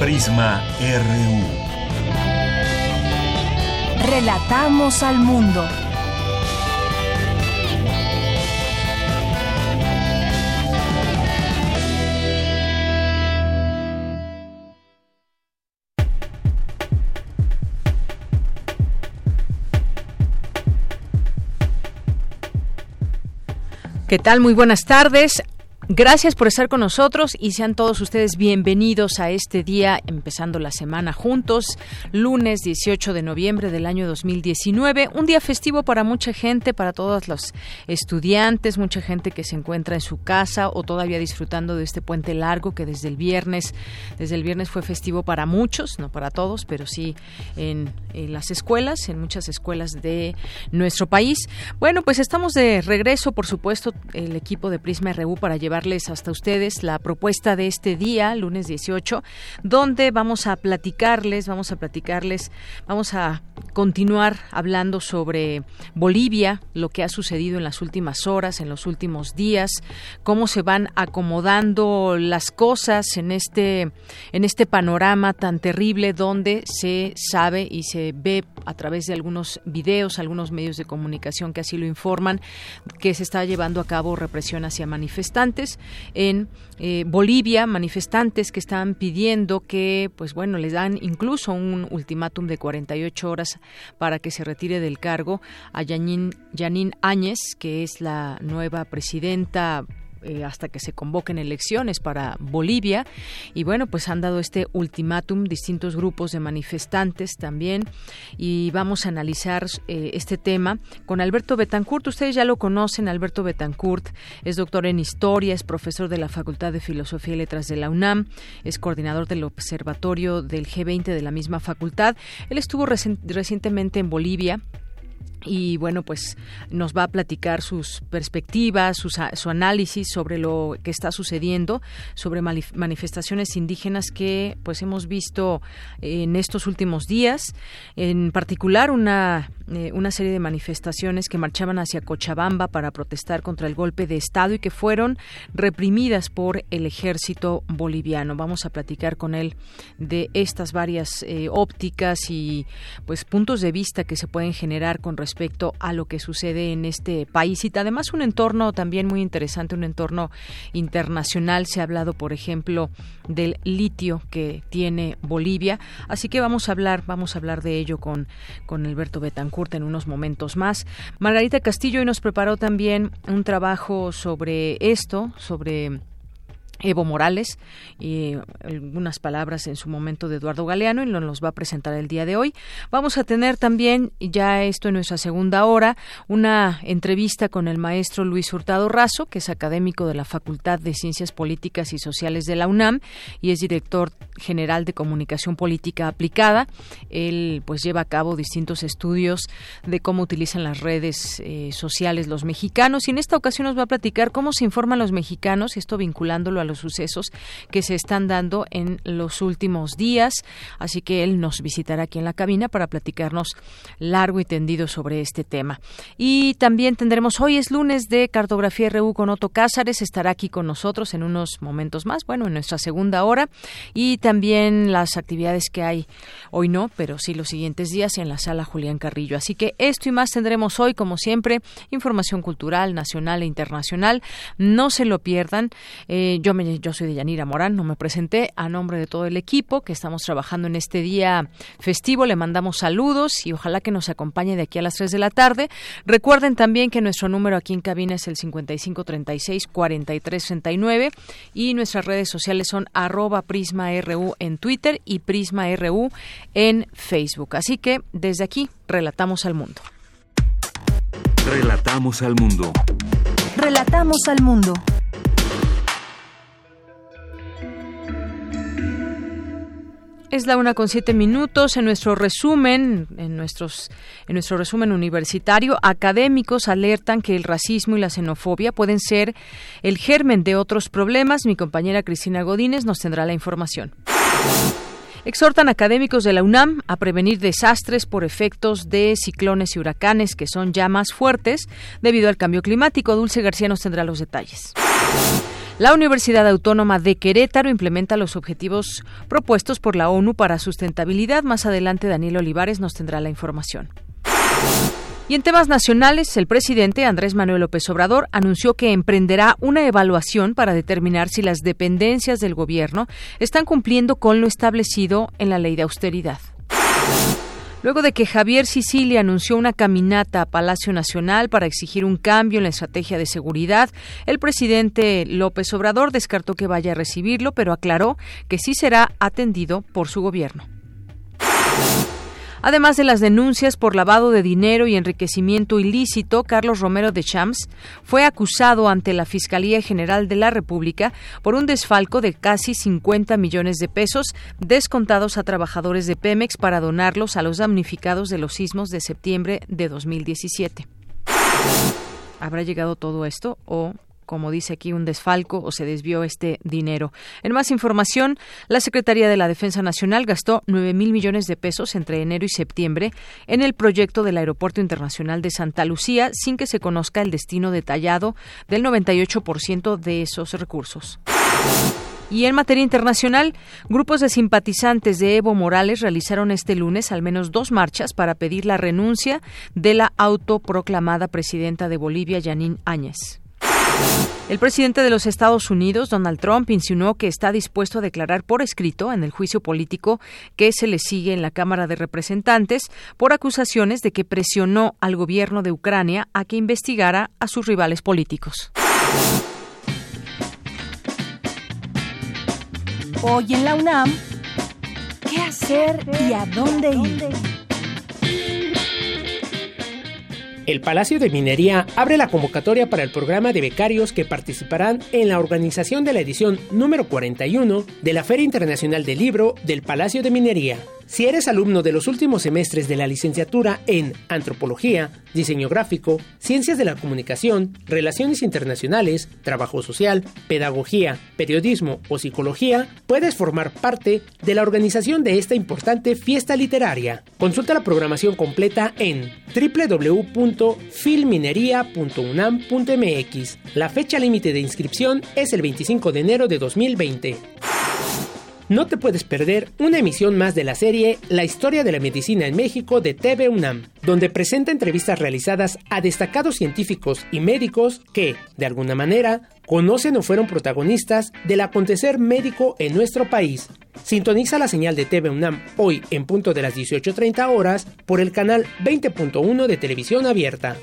Prisma RU. Relatamos al mundo. ¿Qué tal? Muy buenas tardes. Gracias por estar con nosotros y sean todos ustedes bienvenidos a este día, empezando la semana juntos, lunes 18 de noviembre del año 2019, un día festivo para mucha gente, para todos los estudiantes, mucha gente que se encuentra en su casa o todavía disfrutando de este puente largo que desde el viernes, desde el viernes fue festivo para muchos, no para todos, pero sí en, en las escuelas, en muchas escuelas de nuestro país. Bueno, pues estamos de regreso, por supuesto, el equipo de Prisma RU para llevar hasta ustedes la propuesta de este día, lunes 18, donde vamos a platicarles, vamos a platicarles, vamos a continuar hablando sobre Bolivia, lo que ha sucedido en las últimas horas, en los últimos días, cómo se van acomodando las cosas en este en este panorama tan terrible donde se sabe y se ve a través de algunos videos, algunos medios de comunicación que así lo informan, que se está llevando a cabo represión hacia manifestantes en eh, Bolivia, manifestantes que están pidiendo que, pues bueno, les dan incluso un ultimátum de 48 horas para que se retire del cargo a Yanin, Yanin Áñez, que es la nueva presidenta eh, hasta que se convoquen elecciones para Bolivia. Y bueno, pues han dado este ultimátum distintos grupos de manifestantes también. Y vamos a analizar eh, este tema con Alberto Betancourt. Ustedes ya lo conocen, Alberto Betancourt es doctor en historia, es profesor de la Facultad de Filosofía y Letras de la UNAM, es coordinador del Observatorio del G20 de la misma facultad. Él estuvo recientemente en Bolivia y bueno, pues nos va a platicar sus perspectivas, su análisis sobre lo que está sucediendo, sobre manifestaciones indígenas que pues hemos visto en estos últimos días, en particular una, eh, una serie de manifestaciones que marchaban hacia Cochabamba para protestar contra el golpe de Estado y que fueron reprimidas por el ejército boliviano. Vamos a platicar con él de estas varias eh, ópticas y pues puntos de vista que se pueden generar con respecto respecto a lo que sucede en este país y además un entorno también muy interesante, un entorno internacional. Se ha hablado, por ejemplo, del litio que tiene Bolivia, así que vamos a hablar, vamos a hablar de ello con con Alberto Betancourt en unos momentos más. Margarita Castillo hoy nos preparó también un trabajo sobre esto, sobre Evo Morales y algunas palabras en su momento de Eduardo Galeano y nos va a presentar el día de hoy. Vamos a tener también, ya esto en nuestra segunda hora, una entrevista con el maestro Luis Hurtado Razo, que es académico de la Facultad de Ciencias Políticas y Sociales de la UNAM y es director general de Comunicación Política Aplicada. Él pues lleva a cabo distintos estudios de cómo utilizan las redes eh, sociales los mexicanos y en esta ocasión nos va a platicar cómo se informan los mexicanos, esto vinculándolo a los sucesos que se están dando en los últimos días. Así que él nos visitará aquí en la cabina para platicarnos largo y tendido sobre este tema. Y también tendremos, hoy es lunes de Cartografía RU con Otto Cázares, estará aquí con nosotros en unos momentos más, bueno, en nuestra segunda hora. Y también las actividades que hay, hoy no, pero sí los siguientes días en la sala Julián Carrillo. Así que esto y más tendremos hoy, como siempre, información cultural, nacional e internacional. No se lo pierdan. Eh, yo me yo soy de Yanira Morán, no me presenté a nombre de todo el equipo que estamos trabajando en este día festivo. Le mandamos saludos y ojalá que nos acompañe de aquí a las 3 de la tarde. Recuerden también que nuestro número aquí en cabina es el 5536-4339 y nuestras redes sociales son arroba prisma.ru en Twitter y prisma.ru en Facebook. Así que desde aquí relatamos al mundo. Relatamos al mundo. Relatamos al mundo. Es la una con siete minutos. En nuestro resumen, en nuestros, en nuestro resumen universitario, académicos alertan que el racismo y la xenofobia pueden ser el germen de otros problemas. Mi compañera Cristina Godínez nos tendrá la información. Exhortan académicos de la UNAM a prevenir desastres por efectos de ciclones y huracanes que son ya más fuertes debido al cambio climático. Dulce García nos tendrá los detalles. La Universidad Autónoma de Querétaro implementa los objetivos propuestos por la ONU para sustentabilidad. Más adelante Daniel Olivares nos tendrá la información. Y en temas nacionales, el presidente Andrés Manuel López Obrador anunció que emprenderá una evaluación para determinar si las dependencias del gobierno están cumpliendo con lo establecido en la ley de austeridad. Luego de que Javier Sicilia anunció una caminata a Palacio Nacional para exigir un cambio en la estrategia de seguridad, el presidente López Obrador descartó que vaya a recibirlo, pero aclaró que sí será atendido por su gobierno. Además de las denuncias por lavado de dinero y enriquecimiento ilícito, Carlos Romero de Champs fue acusado ante la Fiscalía General de la República por un desfalco de casi 50 millones de pesos descontados a trabajadores de Pemex para donarlos a los damnificados de los sismos de septiembre de 2017. ¿Habrá llegado todo esto o como dice aquí, un desfalco o se desvió este dinero. En más información, la Secretaría de la Defensa Nacional gastó 9 mil millones de pesos entre enero y septiembre en el proyecto del Aeropuerto Internacional de Santa Lucía sin que se conozca el destino detallado del 98% de esos recursos. Y en materia internacional, grupos de simpatizantes de Evo Morales realizaron este lunes al menos dos marchas para pedir la renuncia de la autoproclamada presidenta de Bolivia, Yanín Áñez. El presidente de los Estados Unidos, Donald Trump, insinuó que está dispuesto a declarar por escrito en el juicio político que se le sigue en la Cámara de Representantes por acusaciones de que presionó al gobierno de Ucrania a que investigara a sus rivales políticos. Hoy en la UNAM, ¿qué hacer y a dónde ir? El Palacio de Minería abre la convocatoria para el programa de becarios que participarán en la organización de la edición número 41 de la Feria Internacional del Libro del Palacio de Minería. Si eres alumno de los últimos semestres de la licenciatura en Antropología, Diseño Gráfico, Ciencias de la Comunicación, Relaciones Internacionales, Trabajo Social, Pedagogía, Periodismo o Psicología, puedes formar parte de la organización de esta importante fiesta literaria. Consulta la programación completa en www.filminería.unam.mx. La fecha límite de inscripción es el 25 de enero de 2020. No te puedes perder una emisión más de la serie La historia de la medicina en México de TV UNAM, donde presenta entrevistas realizadas a destacados científicos y médicos que, de alguna manera, conocen o fueron protagonistas del acontecer médico en nuestro país. Sintoniza la señal de TV UNAM hoy en punto de las 18.30 horas por el canal 20.1 de televisión abierta.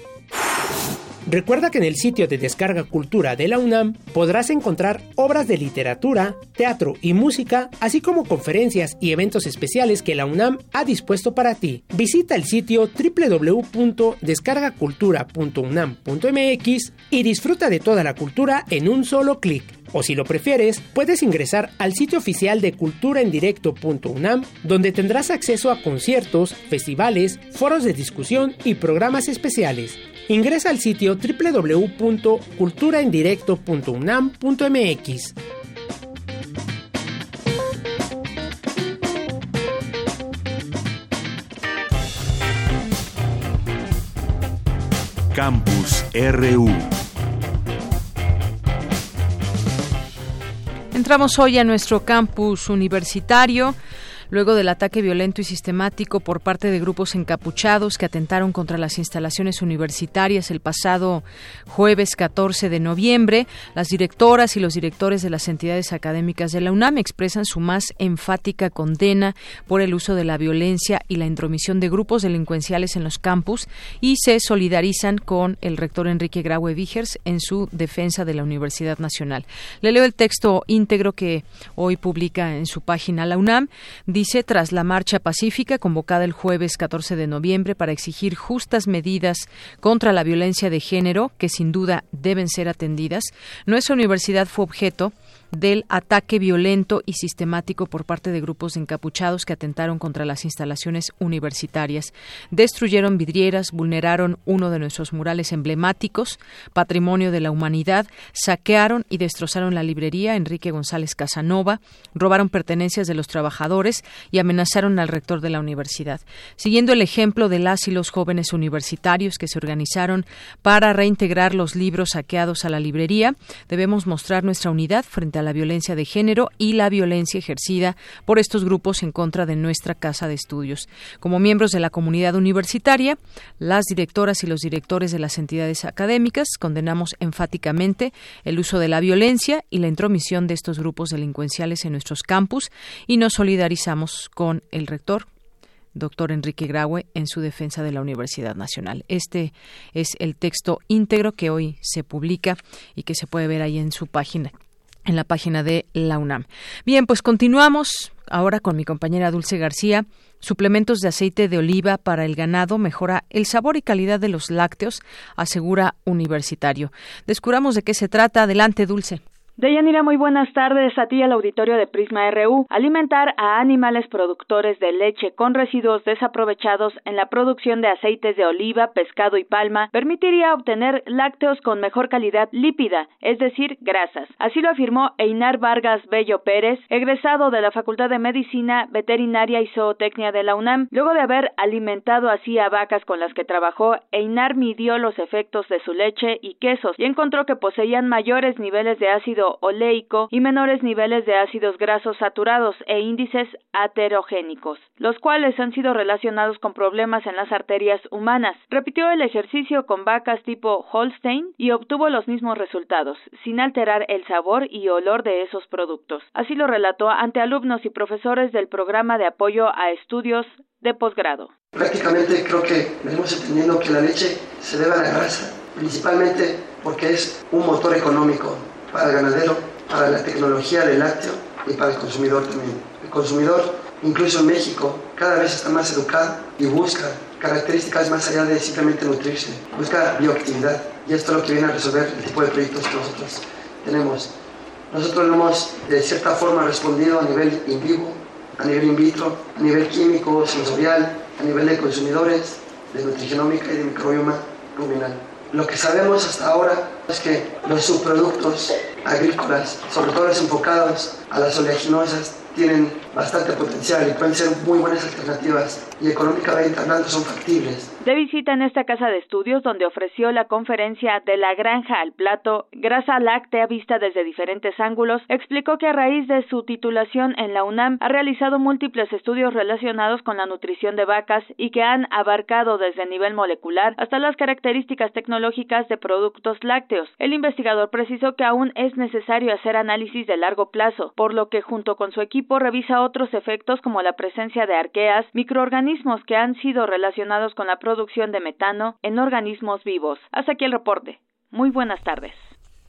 Recuerda que en el sitio de descarga cultura de la UNAM podrás encontrar obras de literatura, teatro y música, así como conferencias y eventos especiales que la UNAM ha dispuesto para ti. Visita el sitio www.descargacultura.unam.mx y disfruta de toda la cultura en un solo clic. O si lo prefieres, puedes ingresar al sitio oficial de culturaendirecto.unam, donde tendrás acceso a conciertos, festivales, foros de discusión y programas especiales. Ingresa al sitio www.culturaendirecto.unam.mx. Campus RU. Entramos hoy a nuestro campus universitario luego del ataque violento y sistemático por parte de grupos encapuchados que atentaron contra las instalaciones universitarias el pasado jueves 14 de noviembre. Las directoras y los directores de las entidades académicas de la UNAM expresan su más enfática condena por el uso de la violencia y la intromisión de grupos delincuenciales en los campus y se solidarizan con el rector Enrique Graue Vigers en su defensa de la Universidad Nacional. Le leo el texto íntegro que hoy publica en su página la UNAM dice, tras la marcha pacífica convocada el jueves 14 de noviembre para exigir justas medidas contra la violencia de género, que sin duda deben ser atendidas, nuestra universidad fue objeto del ataque violento y sistemático por parte de grupos encapuchados que atentaron contra las instalaciones universitarias. Destruyeron vidrieras, vulneraron uno de nuestros murales emblemáticos, patrimonio de la humanidad, saquearon y destrozaron la librería Enrique González Casanova, robaron pertenencias de los trabajadores y amenazaron al rector de la universidad. Siguiendo el ejemplo de las y los jóvenes universitarios que se organizaron para reintegrar los libros saqueados a la librería, debemos mostrar nuestra unidad frente a la violencia de género y la violencia ejercida por estos grupos en contra de nuestra casa de estudios. Como miembros de la comunidad universitaria, las directoras y los directores de las entidades académicas condenamos enfáticamente el uso de la violencia y la intromisión de estos grupos delincuenciales en nuestros campus y nos solidarizamos con el rector doctor Enrique Graue en su defensa de la Universidad Nacional. Este es el texto íntegro que hoy se publica y que se puede ver ahí en su página en la página de la UNAM. Bien, pues continuamos ahora con mi compañera Dulce García. Suplementos de aceite de oliva para el ganado mejora el sabor y calidad de los lácteos, asegura Universitario. Descubramos de qué se trata. Adelante, Dulce. Deyanira, muy buenas tardes a ti al auditorio de Prisma RU. Alimentar a animales productores de leche con residuos desaprovechados en la producción de aceites de oliva, pescado y palma permitiría obtener lácteos con mejor calidad lípida, es decir, grasas. Así lo afirmó Einar Vargas Bello Pérez, egresado de la Facultad de Medicina, Veterinaria y Zootecnia de la UNAM. Luego de haber alimentado así a vacas con las que trabajó, Einar midió los efectos de su leche y quesos y encontró que poseían mayores niveles de ácido oleico y menores niveles de ácidos grasos saturados e índices aterogénicos, los cuales han sido relacionados con problemas en las arterias humanas. Repitió el ejercicio con vacas tipo Holstein y obtuvo los mismos resultados, sin alterar el sabor y olor de esos productos. Así lo relató ante alumnos y profesores del programa de apoyo a estudios de posgrado. Prácticamente creo que venimos entendiendo que la leche se debe a la grasa, principalmente porque es un motor económico para el ganadero, para la tecnología del lácteo y para el consumidor también. El consumidor, incluso en México, cada vez está más educado y busca características más allá de simplemente nutrirse, busca bioactividad. Y esto es lo que viene a resolver el tipo de proyectos que nosotros tenemos. Nosotros hemos de cierta forma respondido a nivel in vivo, a nivel in vitro, a nivel químico, sensorial, a nivel de consumidores, de nutrigenómica y de microbioma ruminal. Lo que sabemos hasta ahora es que los subproductos agrícolas, sobre todo los enfocados a las oleaginosas, tienen bastante potencial y pueden ser muy buenas alternativas y económicamente hablando son factibles. De visita en esta casa de estudios donde ofreció la conferencia de la granja al plato, grasa láctea vista desde diferentes ángulos, explicó que a raíz de su titulación en la UNAM ha realizado múltiples estudios relacionados con la nutrición de vacas y que han abarcado desde el nivel molecular hasta las características tecnológicas de productos lácteos. El investigador precisó que aún es necesario hacer análisis de largo plazo, por lo que junto con su equipo revisa otros efectos como la presencia de arqueas, microorganismos que han sido relacionados con la producción de metano en organismos vivos. Hasta aquí el reporte. Muy buenas tardes.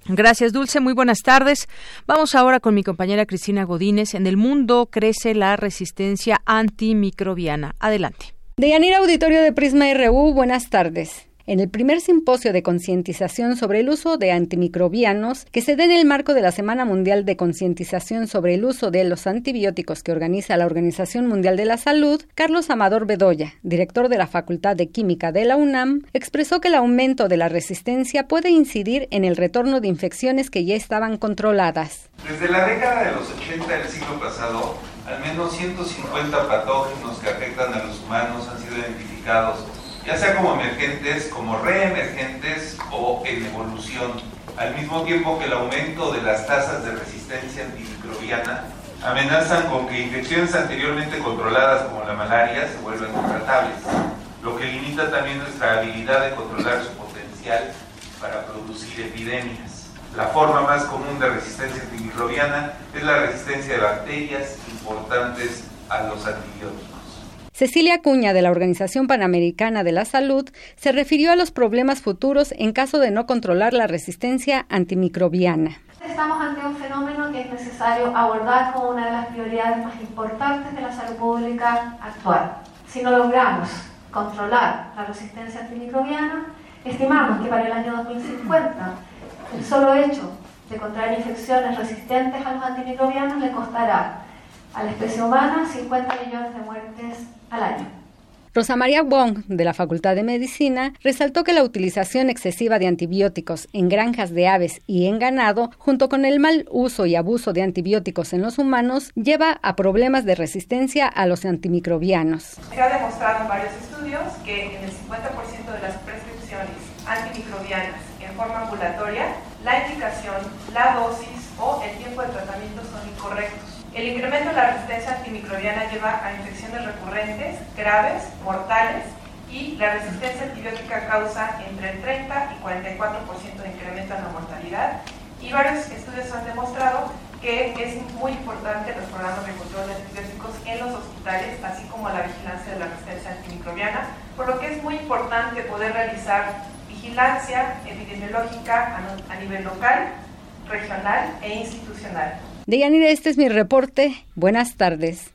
Gracias, Dulce. Muy buenas tardes. Vamos ahora con mi compañera Cristina Godínez. En el mundo crece la resistencia antimicrobiana. Adelante. Deyanira Auditorio de Prisma RU, buenas tardes en el primer simposio de concientización sobre el uso de antimicrobianos que se da en el marco de la Semana Mundial de Concientización sobre el uso de los antibióticos que organiza la Organización Mundial de la Salud, Carlos Amador Bedoya, director de la Facultad de Química de la UNAM, expresó que el aumento de la resistencia puede incidir en el retorno de infecciones que ya estaban controladas. Desde la década de los 80 del siglo pasado, al menos 150 patógenos que afectan a los humanos han sido identificados ya sea como emergentes, como reemergentes o en evolución, al mismo tiempo que el aumento de las tasas de resistencia antimicrobiana amenazan con que infecciones anteriormente controladas como la malaria se vuelvan intratables, lo que limita también nuestra habilidad de controlar su potencial para producir epidemias. La forma más común de resistencia antimicrobiana es la resistencia de bacterias importantes a los antibióticos. Cecilia Cuña, de la Organización Panamericana de la Salud, se refirió a los problemas futuros en caso de no controlar la resistencia antimicrobiana. Estamos ante un fenómeno que es necesario abordar como una de las prioridades más importantes de la salud pública actual. Si no logramos controlar la resistencia antimicrobiana, estimamos que para el año 2050 el solo hecho de contraer infecciones resistentes a los antimicrobianos le costará a la especie humana 50 millones de muertes al año. Rosa María Wong, de la Facultad de Medicina, resaltó que la utilización excesiva de antibióticos en granjas de aves y en ganado, junto con el mal uso y abuso de antibióticos en los humanos, lleva a problemas de resistencia a los antimicrobianos. Se ha demostrado en varios estudios que en el 50% de las prescripciones antimicrobianas en forma ambulatoria, la indicación, la dosis o el tiempo de tratamiento son incorrectos. El incremento de la resistencia antimicrobiana lleva a infecciones recurrentes, graves, mortales y la resistencia antibiótica causa entre el 30 y 44% de incremento en la mortalidad y varios estudios han demostrado que es muy importante los programas de control de antibióticos en los hospitales, así como la vigilancia de la resistencia antimicrobiana, por lo que es muy importante poder realizar vigilancia epidemiológica a nivel local, regional e institucional. Deyanira, este es mi reporte. Buenas tardes.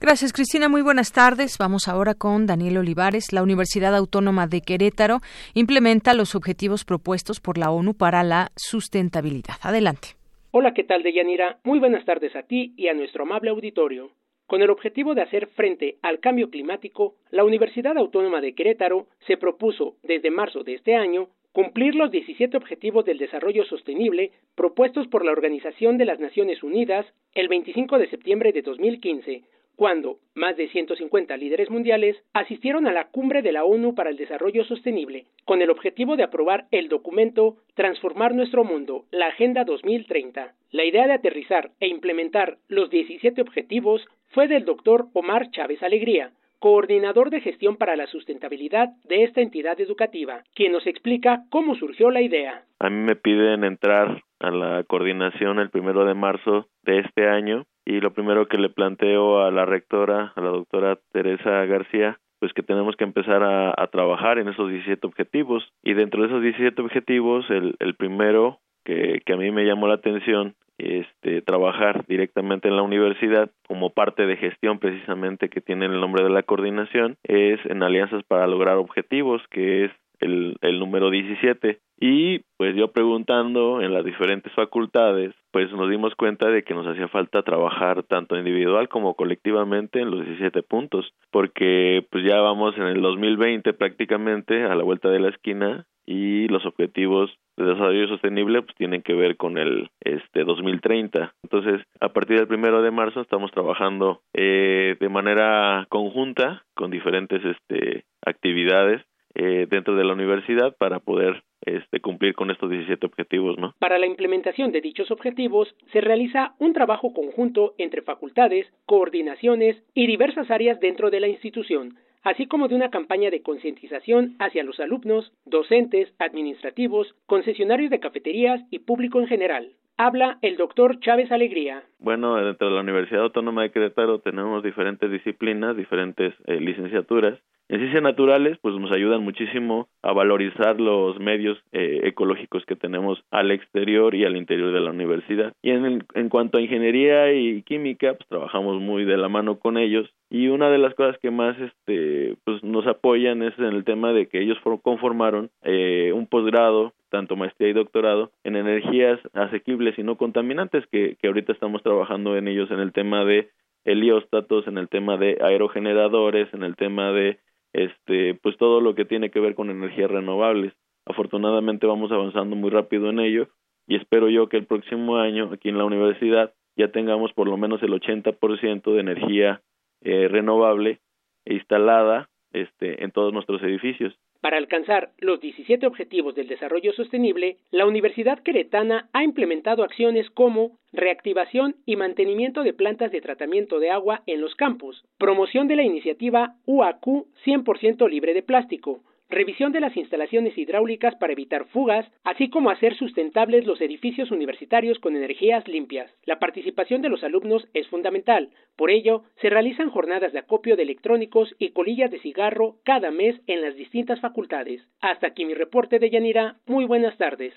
Gracias, Cristina. Muy buenas tardes. Vamos ahora con Daniel Olivares. La Universidad Autónoma de Querétaro implementa los objetivos propuestos por la ONU para la sustentabilidad. Adelante. Hola, ¿qué tal, Deyanira? Muy buenas tardes a ti y a nuestro amable auditorio. Con el objetivo de hacer frente al cambio climático, la Universidad Autónoma de Querétaro se propuso desde marzo de este año cumplir los 17 Objetivos del Desarrollo Sostenible propuestos por la Organización de las Naciones Unidas el 25 de septiembre de 2015, cuando más de 150 líderes mundiales asistieron a la cumbre de la ONU para el Desarrollo Sostenible, con el objetivo de aprobar el documento Transformar nuestro mundo, la Agenda 2030. La idea de aterrizar e implementar los 17 objetivos fue del doctor Omar Chávez Alegría, coordinador de gestión para la sustentabilidad de esta entidad educativa, quien nos explica cómo surgió la idea. A mí me piden entrar a la coordinación el primero de marzo de este año y lo primero que le planteo a la rectora, a la doctora Teresa García, pues que tenemos que empezar a, trabajar en esos 17 objetivos y dentro de esos 17 objetivos el, el primero que, que a mí me llamó la atención este, trabajar directamente en la universidad como parte de gestión precisamente que tiene el nombre de la coordinación es en alianzas para lograr objetivos que es el, el número 17 y pues yo preguntando en las diferentes facultades pues nos dimos cuenta de que nos hacía falta trabajar tanto individual como colectivamente en los 17 puntos porque pues ya vamos en el 2020 prácticamente a la vuelta de la esquina y los objetivos de desarrollo sostenible pues tienen que ver con el este 2030 entonces a partir del primero de marzo estamos trabajando eh, de manera conjunta con diferentes este actividades eh, dentro de la universidad para poder este, cumplir con estos 17 objetivos, ¿no? Para la implementación de dichos objetivos se realiza un trabajo conjunto entre facultades, coordinaciones y diversas áreas dentro de la institución, así como de una campaña de concientización hacia los alumnos, docentes, administrativos, concesionarios de cafeterías y público en general. Habla el doctor Chávez Alegría. Bueno, dentro de la Universidad Autónoma de Querétaro tenemos diferentes disciplinas, diferentes eh, licenciaturas. En ciencias naturales, pues nos ayudan muchísimo a valorizar los medios eh, ecológicos que tenemos al exterior y al interior de la universidad. Y en, en cuanto a ingeniería y química, pues trabajamos muy de la mano con ellos y una de las cosas que más este pues nos apoyan es en el tema de que ellos conformaron eh, un posgrado tanto maestría y doctorado en energías asequibles y no contaminantes que, que ahorita estamos trabajando en ellos en el tema de helióstatos en el tema de aerogeneradores en el tema de este pues todo lo que tiene que ver con energías renovables afortunadamente vamos avanzando muy rápido en ello y espero yo que el próximo año aquí en la universidad ya tengamos por lo menos el 80% de energía eh, renovable instalada este, en todos nuestros edificios. Para alcanzar los 17 Objetivos del Desarrollo Sostenible, la Universidad Queretana ha implementado acciones como reactivación y mantenimiento de plantas de tratamiento de agua en los campus, promoción de la iniciativa UAQ 100% libre de plástico, revisión de las instalaciones hidráulicas para evitar fugas, así como hacer sustentables los edificios universitarios con energías limpias. La participación de los alumnos es fundamental, por ello se realizan jornadas de acopio de electrónicos y colillas de cigarro cada mes en las distintas facultades. Hasta aquí mi reporte de Yanira, muy buenas tardes.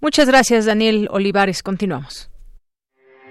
Muchas gracias Daniel Olivares, continuamos.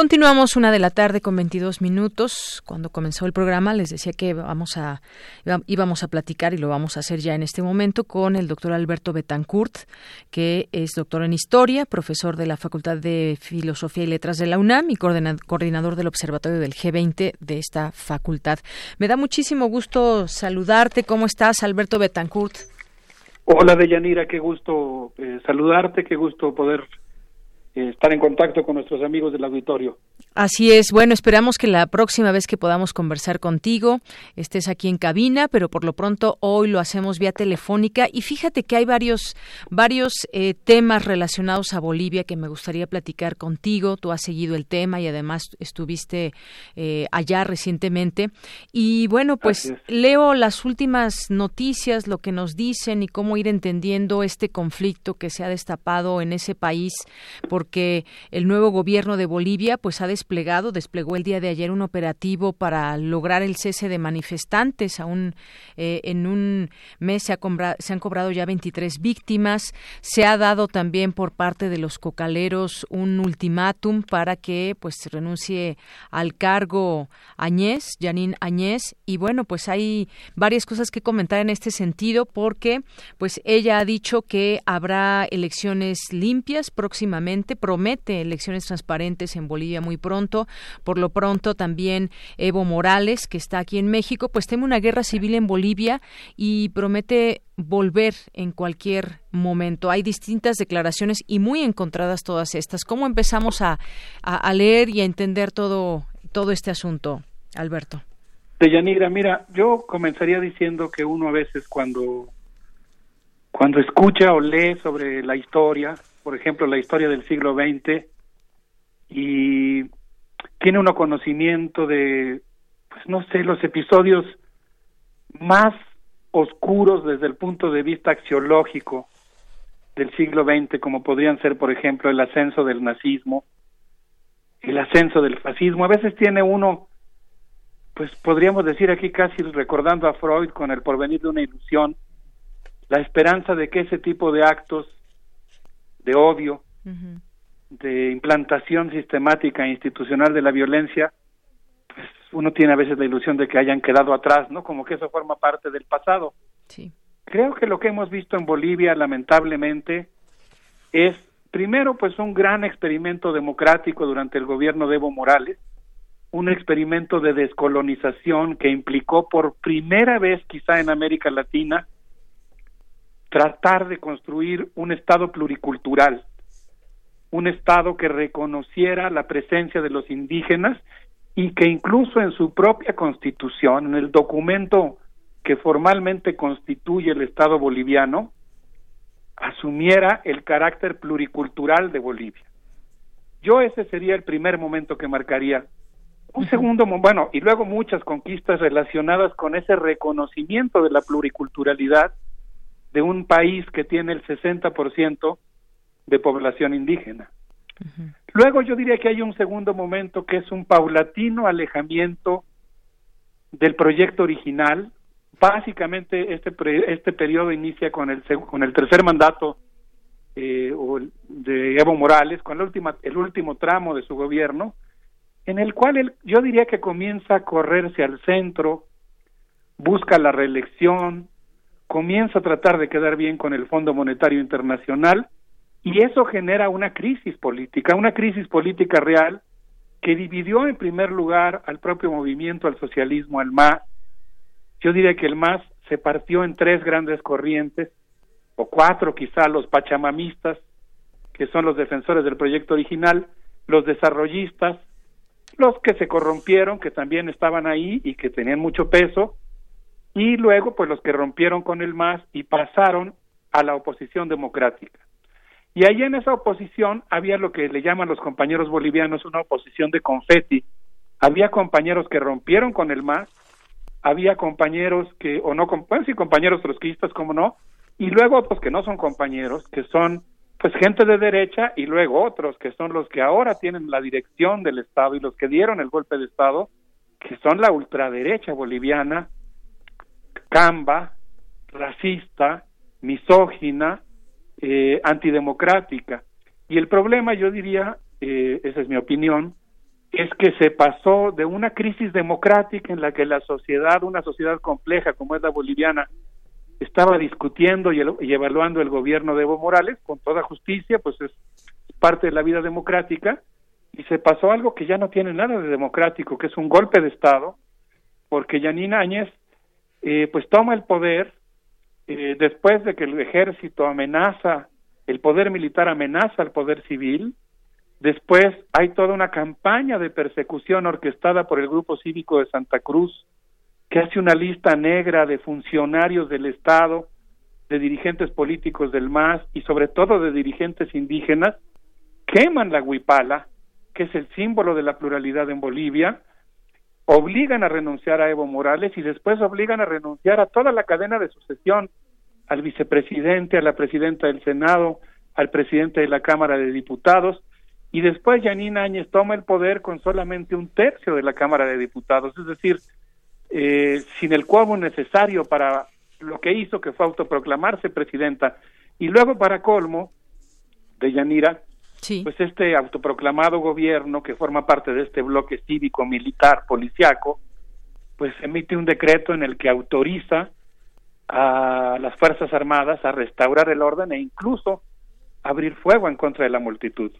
Continuamos una de la tarde con 22 minutos. Cuando comenzó el programa les decía que vamos a íbamos a platicar y lo vamos a hacer ya en este momento con el doctor Alberto Betancourt, que es doctor en historia, profesor de la Facultad de Filosofía y Letras de la UNAM y coordinador del Observatorio del G20 de esta facultad. Me da muchísimo gusto saludarte. ¿Cómo estás, Alberto Betancourt? Hola, Deyanira, qué gusto eh, saludarte, qué gusto poder estar en contacto con nuestros amigos del auditorio. Así es. Bueno, esperamos que la próxima vez que podamos conversar contigo estés aquí en cabina, pero por lo pronto hoy lo hacemos vía telefónica y fíjate que hay varios varios eh, temas relacionados a Bolivia que me gustaría platicar contigo. Tú has seguido el tema y además estuviste eh, allá recientemente y bueno, pues leo las últimas noticias, lo que nos dicen y cómo ir entendiendo este conflicto que se ha destapado en ese país porque el nuevo gobierno de Bolivia pues ha desplegado, desplegó el día de ayer un operativo para lograr el cese de manifestantes. Aún eh, en un mes se, se, han cobrado ya 23 víctimas. Se ha dado también por parte de los cocaleros un ultimátum para que pues renuncie al cargo Añez, Janine Añez. Y bueno, pues hay varias cosas que comentar en este sentido porque pues ella ha dicho que habrá elecciones limpias próximamente, promete elecciones transparentes en Bolivia muy pronto. Por lo pronto también Evo Morales, que está aquí en México, pues teme una guerra civil en Bolivia y promete volver en cualquier momento. Hay distintas declaraciones y muy encontradas todas estas. ¿Cómo empezamos a, a, leer y a entender todo, todo este asunto, Alberto? Deyanira, mira, yo comenzaría diciendo que uno a veces cuando, cuando escucha o lee sobre la historia, por ejemplo, la historia del siglo XX, y tiene uno conocimiento de, pues no sé, los episodios más oscuros desde el punto de vista axiológico del siglo XX, como podrían ser, por ejemplo, el ascenso del nazismo, el ascenso del fascismo. A veces tiene uno, pues podríamos decir aquí casi recordando a Freud con el porvenir de una ilusión, la esperanza de que ese tipo de actos de odio, de implantación sistemática e institucional de la violencia, pues uno tiene a veces la ilusión de que hayan quedado atrás, ¿no? Como que eso forma parte del pasado. Sí. Creo que lo que hemos visto en Bolivia, lamentablemente, es primero pues un gran experimento democrático durante el gobierno de Evo Morales, un experimento de descolonización que implicó por primera vez quizá en América Latina tratar de construir un estado pluricultural, un Estado que reconociera la presencia de los indígenas y que incluso en su propia constitución, en el documento que formalmente constituye el Estado boliviano, asumiera el carácter pluricultural de Bolivia. Yo ese sería el primer momento que marcaría. Un segundo, bueno, y luego muchas conquistas relacionadas con ese reconocimiento de la pluriculturalidad de un país que tiene el 60% de población indígena. Luego yo diría que hay un segundo momento que es un paulatino alejamiento del proyecto original. Básicamente este este periodo inicia con el con el tercer mandato eh, de Evo Morales, con la última el último tramo de su gobierno, en el cual él, yo diría que comienza a correrse al centro, busca la reelección, comienza a tratar de quedar bien con el Fondo Monetario Internacional y eso genera una crisis política, una crisis política real que dividió en primer lugar al propio movimiento, al socialismo, al MAS. Yo diría que el MAS se partió en tres grandes corrientes, o cuatro quizá, los pachamamistas, que son los defensores del proyecto original, los desarrollistas, los que se corrompieron, que también estaban ahí y que tenían mucho peso, y luego pues los que rompieron con el MAS y pasaron a la oposición democrática. Y ahí en esa oposición había lo que le llaman los compañeros bolivianos una oposición de confeti. Había compañeros que rompieron con el MAS, había compañeros que, o no, bueno, sí, compañeros trotskistas, como no, y luego otros que no son compañeros, que son pues gente de derecha, y luego otros que son los que ahora tienen la dirección del Estado y los que dieron el golpe de Estado, que son la ultraderecha boliviana, camba, racista, misógina, eh, antidemocrática. Y el problema, yo diría, eh, esa es mi opinión, es que se pasó de una crisis democrática en la que la sociedad, una sociedad compleja como es la boliviana, estaba discutiendo y, y evaluando el gobierno de Evo Morales con toda justicia, pues es parte de la vida democrática, y se pasó algo que ya no tiene nada de democrático, que es un golpe de Estado, porque Yanina Áñez eh, pues toma el poder eh, después de que el ejército amenaza, el poder militar amenaza al poder civil, después hay toda una campaña de persecución orquestada por el Grupo Cívico de Santa Cruz, que hace una lista negra de funcionarios del Estado, de dirigentes políticos del MAS y sobre todo de dirigentes indígenas, queman la huipala, que es el símbolo de la pluralidad en Bolivia, obligan a renunciar a Evo Morales y después obligan a renunciar a toda la cadena de sucesión, al vicepresidente, a la presidenta del Senado, al presidente de la Cámara de Diputados, y después Yanina Áñez toma el poder con solamente un tercio de la Cámara de Diputados, es decir, eh, sin el quórum necesario para lo que hizo, que fue autoproclamarse presidenta. Y luego, para colmo, de Yanira, pues este autoproclamado gobierno que forma parte de este bloque cívico, militar, policiaco, pues emite un decreto en el que autoriza a las Fuerzas Armadas a restaurar el orden e incluso abrir fuego en contra de la multitud.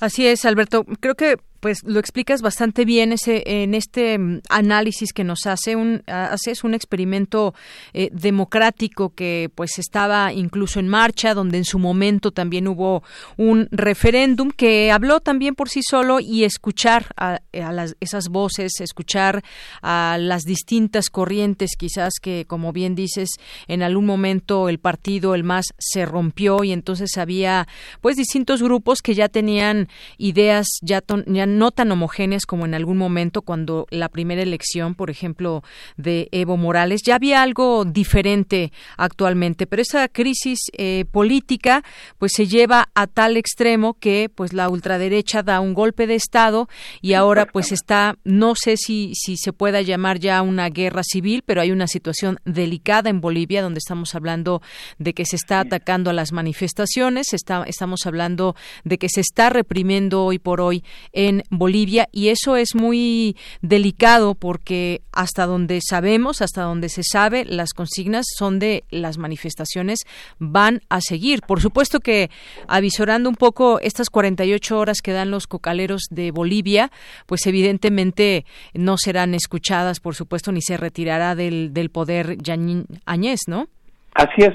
Así es, Alberto. Creo que pues lo explicas bastante bien ese en este mm, análisis que nos hace un haces un experimento eh, democrático que pues estaba incluso en marcha donde en su momento también hubo un referéndum que habló también por sí solo y escuchar a, las, esas voces escuchar a las distintas corrientes quizás que como bien dices en algún momento el partido el más se rompió y entonces había pues distintos grupos que ya tenían ideas ya, ya no tan homogéneas como en algún momento cuando la primera elección, por ejemplo, de Evo Morales. Ya había algo diferente actualmente, pero esa crisis eh, política pues se lleva a tal extremo que pues la ultraderecha da un golpe de Estado y ahora pues está, no sé si, si se pueda llamar ya una guerra civil, pero hay una situación delicada en Bolivia donde estamos hablando de que se está atacando a las manifestaciones, está, estamos hablando de que se está reprimiendo hoy por hoy en Bolivia y eso es muy delicado porque hasta donde sabemos, hasta donde se sabe, las consignas son de las manifestaciones van a seguir. Por supuesto que avisorando un poco estas 48 horas que dan los cocaleros de Bolivia, pues evidentemente no serán escuchadas, por supuesto, ni se retirará del, poder Yanín Añez, ¿no? Así es.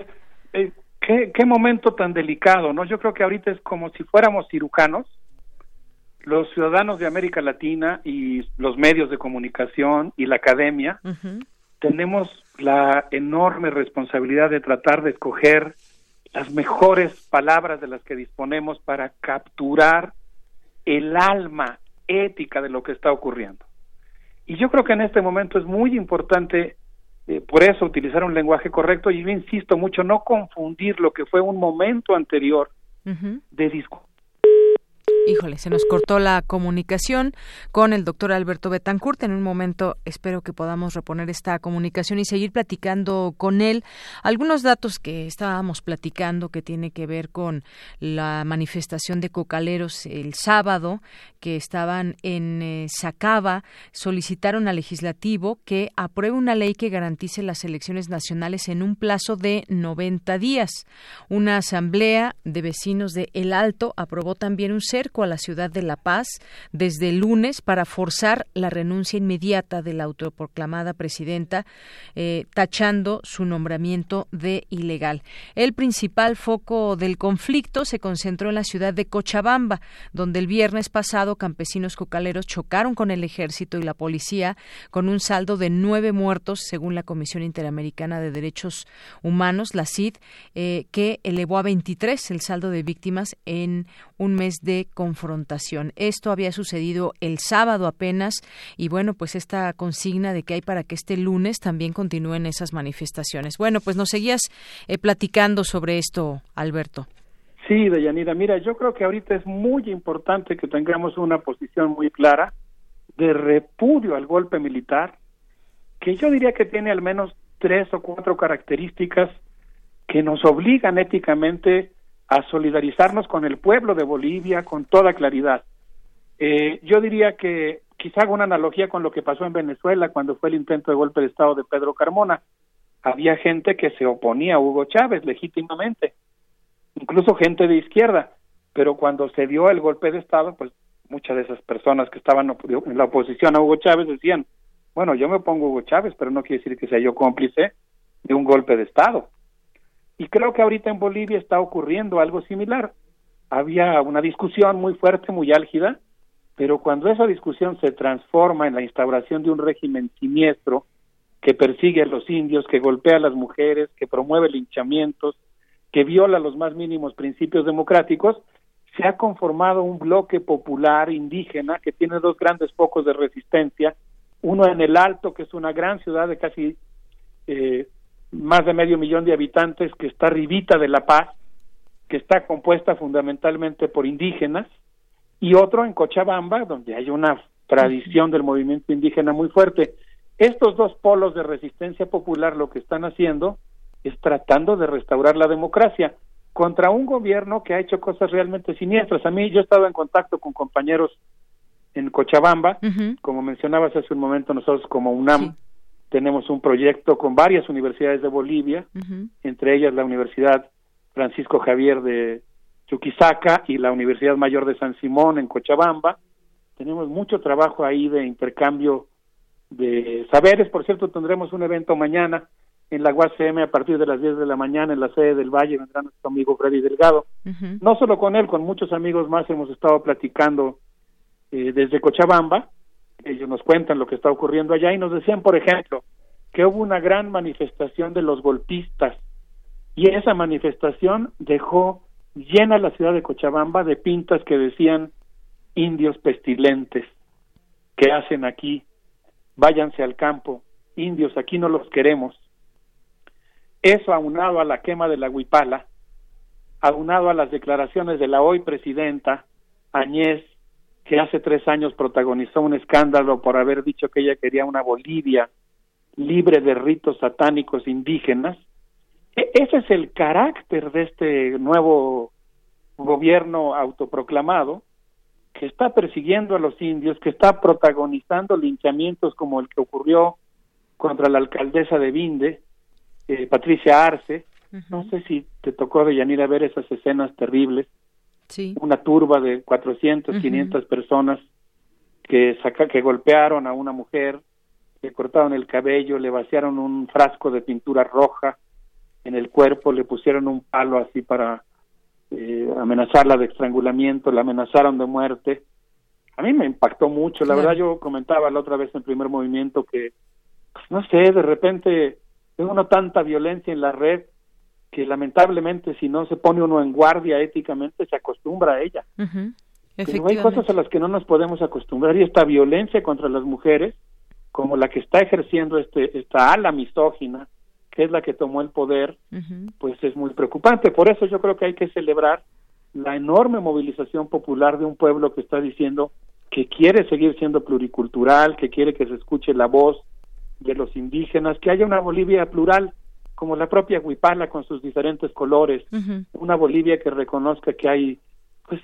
Eh, ¿qué, qué momento tan delicado, ¿no? Yo creo que ahorita es como si fuéramos cirujanos los ciudadanos de América Latina y los medios de comunicación y la academia tenemos la enorme responsabilidad de tratar de escoger las mejores palabras de las que disponemos para capturar el alma ética de lo que está ocurriendo. Y yo creo que en este momento es muy importante, eh, por eso, utilizar un lenguaje correcto y yo insisto mucho, no confundir lo que fue un momento anterior de discusión Híjole, se nos cortó la comunicación con el doctor Alberto Betancourt. En un momento espero que podamos reponer esta comunicación y seguir platicando con él. Algunos datos que estábamos platicando que tiene que ver con la manifestación de cocaleros el sábado que estaban en eh, Sacaba solicitaron al legislativo que apruebe una ley que garantice las elecciones nacionales en un plazo de 90 días. Una asamblea de vecinos de El Alto aprobó también un cerco a la ciudad de La Paz desde el lunes para forzar la renuncia inmediata de la autoproclamada presidenta, eh, tachando su nombramiento de ilegal. El principal foco del conflicto se concentró en la ciudad de Cochabamba, donde el viernes pasado campesinos cocaleros chocaron con el ejército y la policía con un saldo de nueve muertos, según la Comisión Interamericana de Derechos Humanos, la CID, eh, que elevó a 23 el saldo de víctimas en un mes de confrontación. Esto había sucedido el sábado apenas y bueno, pues esta consigna de que hay para que este lunes también continúen esas manifestaciones. Bueno, pues nos seguías eh, platicando sobre esto, Alberto. Sí, Deyanira, mira, yo creo que ahorita es muy importante que tengamos una posición muy clara de repudio al golpe militar, que yo diría que tiene al menos tres o cuatro características que nos obligan éticamente a solidarizarnos con el pueblo de Bolivia con toda claridad. Eh, yo diría que quizá hago una analogía con lo que pasó en Venezuela cuando fue el intento de golpe de Estado de Pedro Carmona. Había gente que se oponía a Hugo Chávez legítimamente, incluso gente de izquierda, pero cuando se dio el golpe de Estado, pues muchas de esas personas que estaban en la oposición a Hugo Chávez decían, bueno, yo me opongo a Hugo Chávez, pero no quiere decir que sea yo cómplice de un golpe de Estado. Y creo que ahorita en Bolivia está ocurriendo algo similar. Había una discusión muy fuerte, muy álgida, pero cuando esa discusión se transforma en la instauración de un régimen siniestro que persigue a los indios, que golpea a las mujeres, que promueve linchamientos, que viola los más mínimos principios democráticos, se ha conformado un bloque popular indígena que tiene dos grandes focos de resistencia, uno en el Alto, que es una gran ciudad de casi eh, más de medio millón de habitantes, que está ribita de La Paz, que está compuesta fundamentalmente por indígenas, y otro en Cochabamba, donde hay una tradición del movimiento indígena muy fuerte. Estos dos polos de resistencia popular lo que están haciendo es tratando de restaurar la democracia contra un gobierno que ha hecho cosas realmente siniestras. A mí yo he estado en contacto con compañeros en Cochabamba, como mencionabas hace un momento, nosotros como UNAM tenemos un proyecto con varias universidades de Bolivia, entre ellas la Universidad Francisco Javier de Chuquisaca y la Universidad Mayor de San Simón en Cochabamba. Tenemos mucho trabajo ahí de intercambio de saberes. Por cierto, tendremos un evento mañana en la UACM a partir de las 10 de la mañana en la sede del Valle. Vendrá nuestro amigo Freddy Delgado. No solo con él, con muchos amigos más hemos estado platicando eh, desde Cochabamba. Ellos nos cuentan lo que está ocurriendo allá y nos decían, por ejemplo, que hubo una gran manifestación de los golpistas y esa manifestación dejó llena la ciudad de Cochabamba de pintas que decían indios pestilentes, que hacen aquí? Váyanse al campo, indios, aquí no los queremos. Eso aunado a la quema de la huipala, aunado a las declaraciones de la hoy presidenta Añez, que hace tres años protagonizó un escándalo por haber dicho que ella quería una Bolivia libre de ritos satánicos indígenas, e, ese es el carácter de este nuevo gobierno autoproclamado que está persiguiendo a los indios, que está protagonizando linchamientos como el que ocurrió contra la alcaldesa de Vinde, eh, Patricia Arce. No sé si te tocó, de Yanira, ver esas escenas terribles. Sí. Una turba de 400, 500 personas que, saca, que golpearon a una mujer, le cortaron el cabello, le vaciaron un frasco de pintura roja, en el cuerpo, le pusieron un palo así para eh, amenazarla de estrangulamiento, la amenazaron de muerte. A mí me impactó mucho, la verdad yo comentaba la otra vez en el primer movimiento que, pues, no sé, de repente tengo uno tanta violencia en la red que lamentablemente si no se pone uno en guardia éticamente se acostumbra a ella. Pero hay cosas a las que no nos podemos acostumbrar y esta violencia contra las mujeres, como la que está ejerciendo este esta ala misógina, que es la que tomó el poder, pues es muy preocupante. Por eso yo creo que hay que celebrar la enorme movilización popular de un pueblo que está diciendo que quiere seguir siendo pluricultural, que quiere que se escuche la voz de los indígenas, que haya una Bolivia plural, como la propia Huipala con sus diferentes colores, una Bolivia que reconozca que hay pues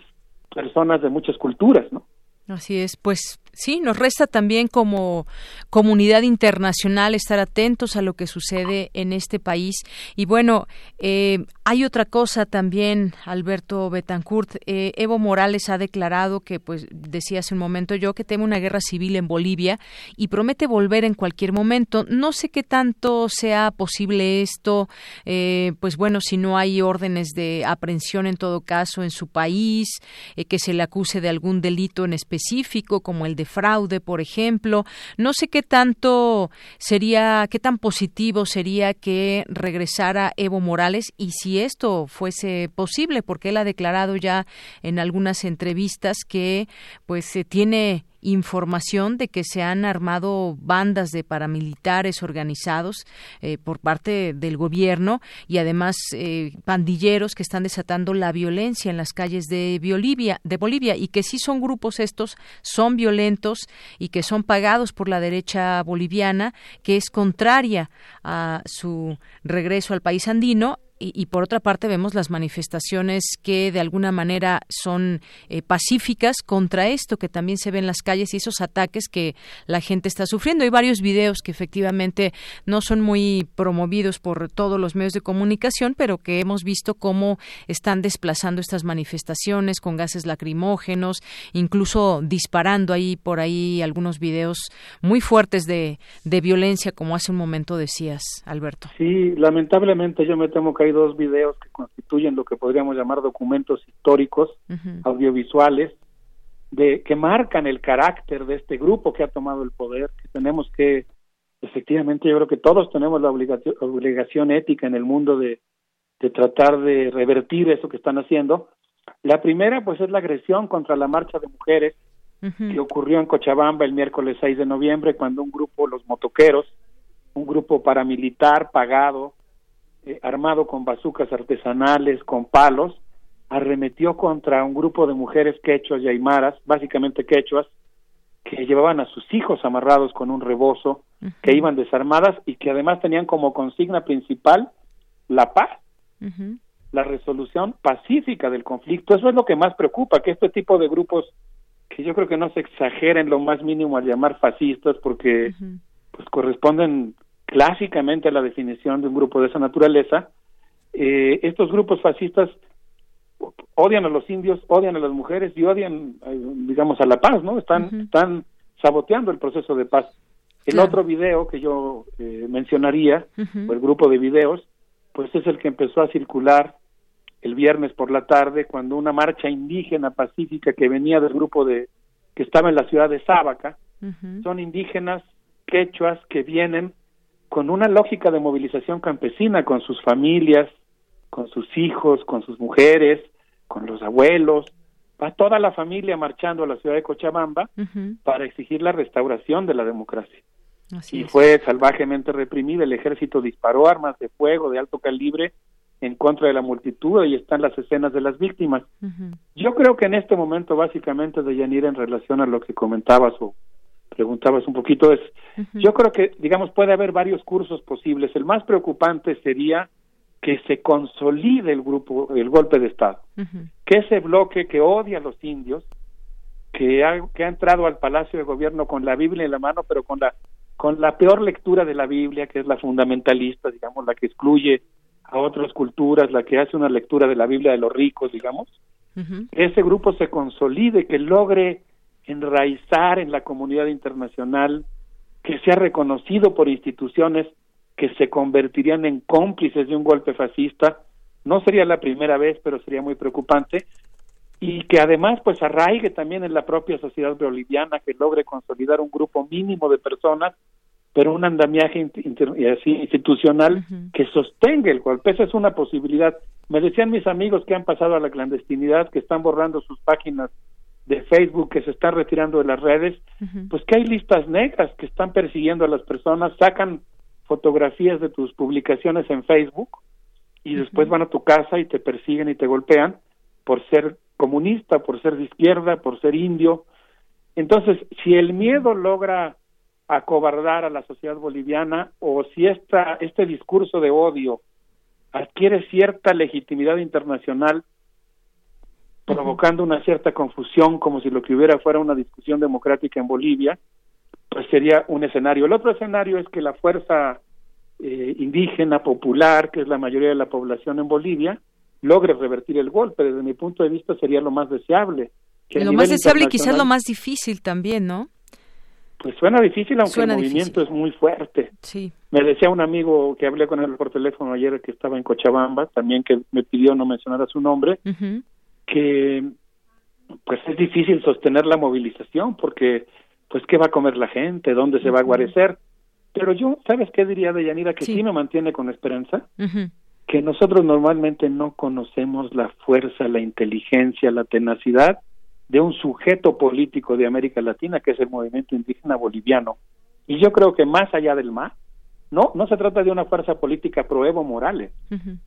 personas de muchas culturas, ¿no? Así es, pues sí, nos resta también como comunidad internacional estar atentos a lo que sucede en este país. Y bueno, eh, hay otra cosa también, Alberto Betancourt. Eh, Evo Morales ha declarado que, pues, decía hace un momento yo, que teme una guerra civil en Bolivia y promete volver en cualquier momento. No sé qué tanto sea posible esto, eh, pues bueno, si no hay órdenes de aprehensión en todo caso en su país, que se le acuse de algún delito en específico como el de fraude, por ejemplo. No sé qué tanto sería, qué tan positivo sería que regresara Evo Morales y si esto fuese posible, porque él ha declarado ya en algunas entrevistas que pues se tiene información de que se han armado bandas de paramilitares organizados eh, por parte del gobierno y además eh, pandilleros que están desatando la violencia en las calles de Bolivia, de Bolivia y que sí son grupos estos, son violentos y que son pagados por la derecha boliviana, que es contraria a su regreso al país andino y, por otra parte vemos las manifestaciones que de alguna manera son eh, pacíficas contra esto que también se ve en las calles y esos ataques que la gente está sufriendo. Hay varios videos que efectivamente no son muy promovidos por todos los medios de comunicación, pero que hemos visto cómo están desplazando estas manifestaciones con gases lacrimógenos, incluso disparando ahí por ahí algunos videos muy fuertes de, de violencia, como hace un momento decías, Alberto. Sí, lamentablemente yo me temo que hay dos videos que constituyen lo que podríamos llamar documentos históricos, audiovisuales, de que marcan el carácter de este grupo que ha tomado el poder, que tenemos que, efectivamente, yo creo que todos tenemos la obligación, obligación ética en el mundo de, de tratar de revertir eso que están haciendo. La primera, pues, es la agresión contra la marcha de mujeres que ocurrió en Cochabamba el miércoles 6 de noviembre, cuando un grupo, los motoqueros, un grupo paramilitar pagado, eh, armado con bazucas artesanales, con palos, arremetió contra un grupo de mujeres quechuas y aymaras, básicamente quechuas, que llevaban a sus hijos amarrados con un rebozo, que iban desarmadas y que además tenían como consigna principal la paz, la resolución pacífica del conflicto. Eso es lo que más preocupa, que este tipo de grupos, que yo creo que no se exageren lo más mínimo al llamar fascistas, porque pues corresponden clásicamente la definición de un grupo de esa naturaleza, eh, estos grupos fascistas odian a los indios, odian a las mujeres y odian, eh, digamos, a la paz, ¿no? Están, están saboteando el proceso de paz. El otro video que yo eh, mencionaría, o el grupo de videos, pues es el que empezó a circular el viernes por la tarde, cuando una marcha indígena pacífica que venía del grupo de que estaba en la ciudad de Sábaca, son indígenas quechuas que vienen con una lógica de movilización campesina, con sus familias, con sus hijos, con sus mujeres, con los abuelos, va toda la familia marchando a la ciudad de Cochabamba para exigir la restauración de la democracia. y fue salvajemente reprimida, el ejército disparó armas de fuego de alto calibre en contra de la multitud. Y están las escenas de las víctimas. Yo creo que en este momento básicamente de Yanir en relación a lo que comentabas o preguntabas un poquito es, yo creo que digamos puede haber varios cursos posibles. El más preocupante sería que se consolide el grupo, el golpe de Estado, que ese bloque que odia a los indios, que ha, que ha entrado al Palacio de Gobierno con la Biblia en la mano, pero con la con la peor lectura de la Biblia, que es la fundamentalista, digamos, la que excluye a otras culturas, la que hace una lectura de la Biblia de los ricos, digamos, ese grupo se consolide, que logre enraizar en la comunidad internacional, que sea reconocido por instituciones que se convertirían en cómplices de un golpe fascista, no sería la primera vez, pero sería muy preocupante, y que además pues arraigue también en la propia sociedad boliviana, que logre consolidar un grupo mínimo de personas, pero un andamiaje así, institucional que sostenga el golpe. Esa es una posibilidad. Me decían mis amigos que han pasado a la clandestinidad, que están borrando sus páginas de Facebook, que se están retirando de las redes, pues que hay listas negras que están persiguiendo a las personas, sacan fotografías de tus publicaciones en Facebook y después van a tu casa y te persiguen y te golpean por ser comunista, por ser de izquierda, por ser indio. Entonces, si el miedo logra acobardar a la sociedad boliviana o si esta, este discurso de odio adquiere cierta legitimidad internacional, provocando una cierta confusión como si lo que hubiera fuera una discusión democrática en Bolivia, pues sería un escenario. El otro escenario es que la fuerza eh, indígena popular, que es la mayoría de la población en Bolivia, logre revertir el golpe. Desde mi punto de vista sería lo más deseable. lo más deseable y quizás lo más difícil también, ¿no? Pues suena difícil, aunque el movimiento es muy fuerte. Sí. Me decía un amigo que hablé con él por teléfono ayer que estaba en Cochabamba, también que me pidió no mencionar su nombre, que pues es difícil sostener la movilización porque pues qué va a comer la gente, dónde se va a guarecer. Pero yo, ¿sabes qué diría de Yanira? Que sí, me mantiene con esperanza. Que nosotros normalmente no conocemos la fuerza, la inteligencia, la tenacidad de un sujeto político de América Latina, que es el movimiento indígena boliviano. Y yo creo que más allá del más, no, no se trata de una fuerza política pro Evo Morales,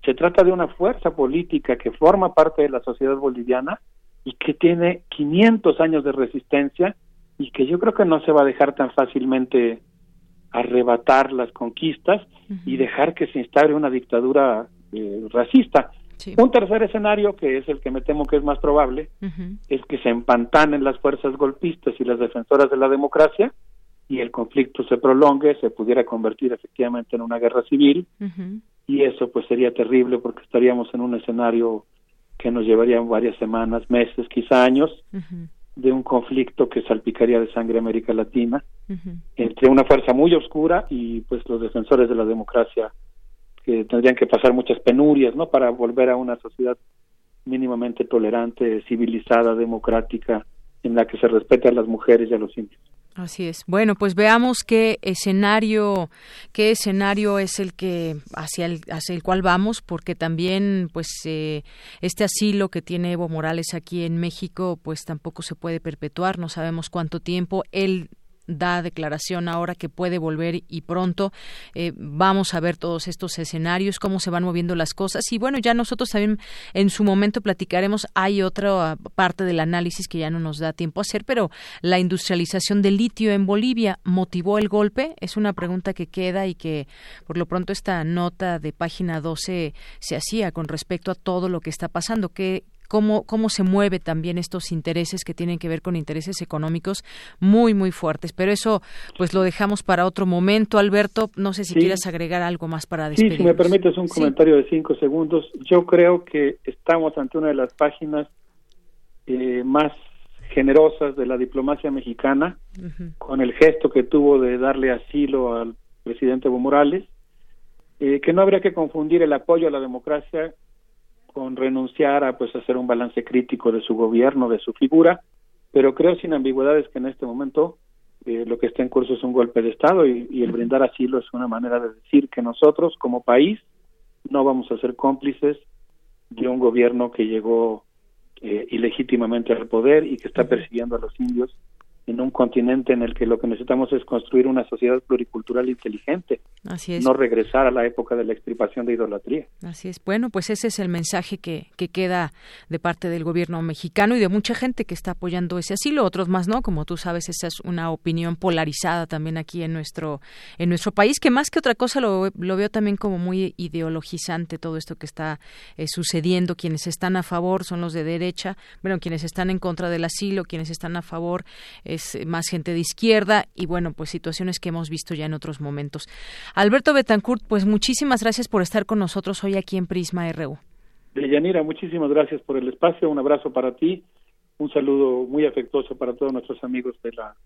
se trata de una fuerza política que forma parte de la sociedad boliviana y que tiene 500 años de resistencia y que yo creo que no se va a dejar tan fácilmente arrebatar las conquistas y dejar que se instaure una dictadura eh, racista. Un tercer escenario, que es el que me temo que es más probable, es que se empantanen las fuerzas golpistas y las defensoras de la democracia y el conflicto se prolongue, se pudiera convertir efectivamente en una guerra civil y eso pues sería terrible porque estaríamos en un escenario que nos llevaría varias semanas, meses, quizá años de un conflicto que salpicaría de sangre América Latina entre una fuerza muy oscura y pues los defensores de la democracia que tendrían que pasar muchas penurias, ¿no? Para volver a una sociedad mínimamente tolerante, civilizada, democrática, en la que se respete a las mujeres y a los indios. Así es. Bueno, pues veamos qué escenario, qué escenario es el que hacia el hacia el cual vamos, porque también, pues, eh, este asilo que tiene Evo Morales aquí en México, pues tampoco se puede perpetuar. No sabemos cuánto tiempo. Él da declaración ahora que puede volver y pronto. Eh, vamos a ver todos estos escenarios, cómo se van moviendo las cosas. Y bueno, ya nosotros también en su momento platicaremos. Hay otra parte del análisis que ya no nos da tiempo a hacer, pero la industrialización del litio en Bolivia motivó el golpe. Es una pregunta que queda y que por lo pronto esta nota de página 12 se hacía con respecto a todo lo que está pasando. ¿Qué, cómo, cómo se mueve también estos intereses que tienen que ver con intereses económicos muy, muy fuertes. Pero eso, pues lo dejamos para otro momento. Alberto, no sé si quieras agregar algo más para despedir. Sí, si me permites un comentario de cinco segundos. Yo creo que estamos ante una de las páginas eh, más generosas de la diplomacia mexicana, con el gesto que tuvo de darle asilo al presidente Evo Morales, eh, que no habría que confundir el apoyo a la democracia con renunciar a pues hacer un balance crítico de su gobierno, de su figura, pero creo sin ambigüedades que en este momento eh, lo que está en curso es un golpe de Estado y, el brindar asilo es una manera de decir que nosotros como país no vamos a ser cómplices de un gobierno que llegó eh, ilegítimamente al poder y que está persiguiendo a los indios en un continente en el que lo que necesitamos es construir una sociedad pluricultural inteligente. Así es. No regresar a la época de la extirpación de idolatría. Así es. Bueno, pues ese es el mensaje que, que queda de parte del gobierno mexicano y de mucha gente que está apoyando ese asilo, otros más no. Como tú sabes, esa es una opinión polarizada también aquí en nuestro, en nuestro país, que más que otra cosa lo, lo veo también como muy ideologizante todo esto que está eh, sucediendo. Quienes están a favor son los de derecha, bueno, quienes están en contra del asilo, quienes están a favor es más gente de izquierda y bueno, pues situaciones que hemos visto ya en otros momentos. Alberto Betancourt, pues muchísimas gracias por estar con nosotros hoy aquí en Prisma RU. Deyanira, muchísimas gracias por el espacio, un abrazo para ti, un saludo muy afectuoso para todos nuestros amigos de la,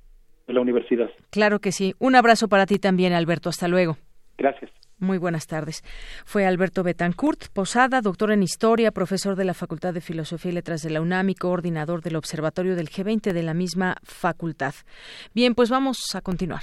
de la universidad. Claro que sí, un abrazo para ti también, Alberto, hasta luego. Gracias. Muy buenas tardes. Fue Alberto Betancourt Posada, doctor en Historia, profesor de la Facultad de Filosofía y Letras de la UNAM y coordinador del Observatorio del G20 de la misma facultad. Bien, pues vamos a continuar.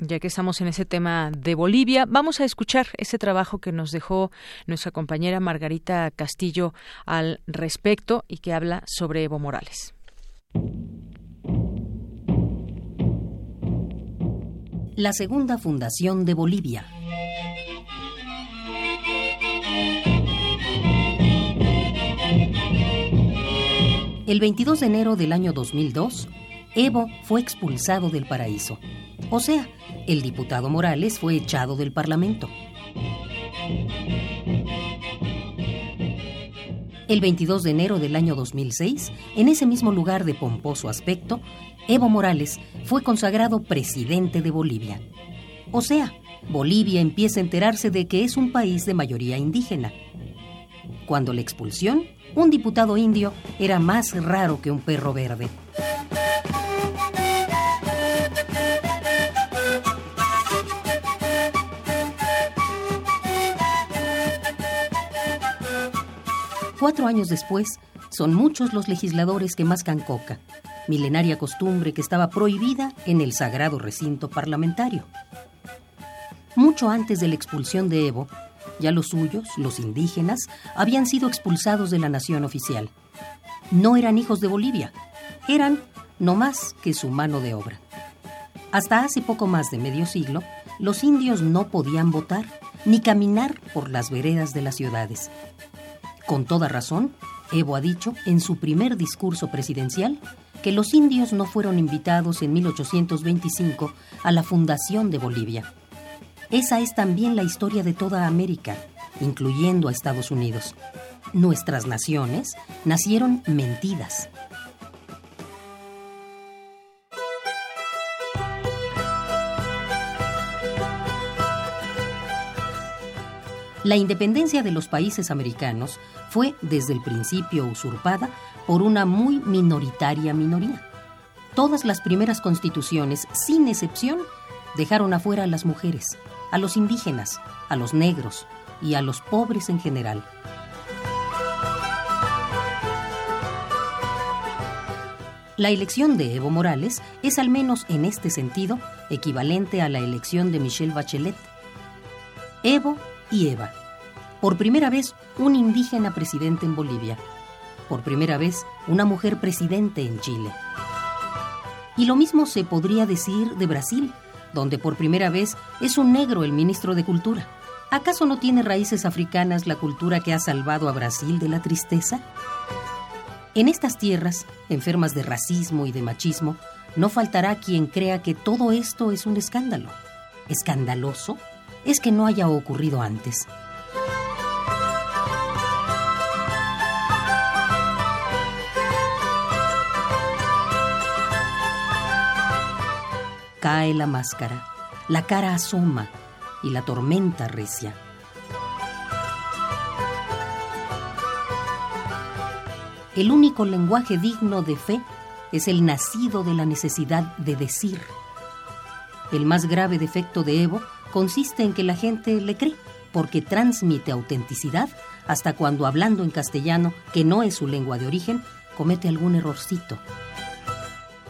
Ya que estamos en ese tema de Bolivia, vamos a escuchar ese trabajo que nos dejó nuestra compañera Margarita Castillo al respecto y que habla sobre Evo Morales. La segunda fundación de Bolivia. El 22 de enero del año 2002, Evo fue expulsado del paraíso. O sea, el diputado Morales fue echado del Parlamento. El 22 de enero del año 2006, en ese mismo lugar de pomposo aspecto, Evo Morales fue consagrado presidente de Bolivia. O sea, Bolivia empieza a enterarse de que es un país de mayoría indígena. Cuando la expulsión un diputado indio era más raro que un perro verde. Cuatro años después, son muchos los legisladores que mascan coca, milenaria costumbre que estaba prohibida en el sagrado recinto parlamentario. Mucho antes de la expulsión de Evo, ya los suyos, los indígenas, habían sido expulsados de la nación oficial. No eran hijos de Bolivia, eran no más que su mano de obra. Hasta hace poco más de medio siglo, los indios no podían votar ni caminar por las veredas de las ciudades. Con toda razón, Evo ha dicho en su primer discurso presidencial que los indios no fueron invitados en 1825 a la fundación de Bolivia. Esa es también la historia de toda América, incluyendo a Estados Unidos. Nuestras naciones nacieron mentidas. La independencia de los países americanos fue desde el principio usurpada por una muy minoritaria minoría. Todas las primeras constituciones, sin excepción, dejaron afuera a las mujeres, a los indígenas, a los negros y a los pobres en general. La elección de Evo Morales es al menos en este sentido equivalente a la elección de Michelle Bachelet. Evo y Eva. Por primera vez un indígena presidente en Bolivia por primera vez una mujer presidente en Chile. Y lo mismo se podría decir de Brasil, donde por primera vez es un negro el ministro de Cultura. ¿Acaso no tiene raíces africanas la cultura que ha salvado a Brasil de la tristeza? En estas tierras, enfermas de racismo y de machismo, no faltará quien crea que todo esto es un escándalo. ¿Escandaloso? Es que no haya ocurrido antes. Cae la máscara, la cara asoma y la tormenta recia. El único lenguaje digno de fe es el nacido de la necesidad de decir. El más grave defecto de Evo consiste en que la gente le cree, porque transmite autenticidad hasta cuando hablando en castellano, que no es su lengua de origen, comete algún errorcito.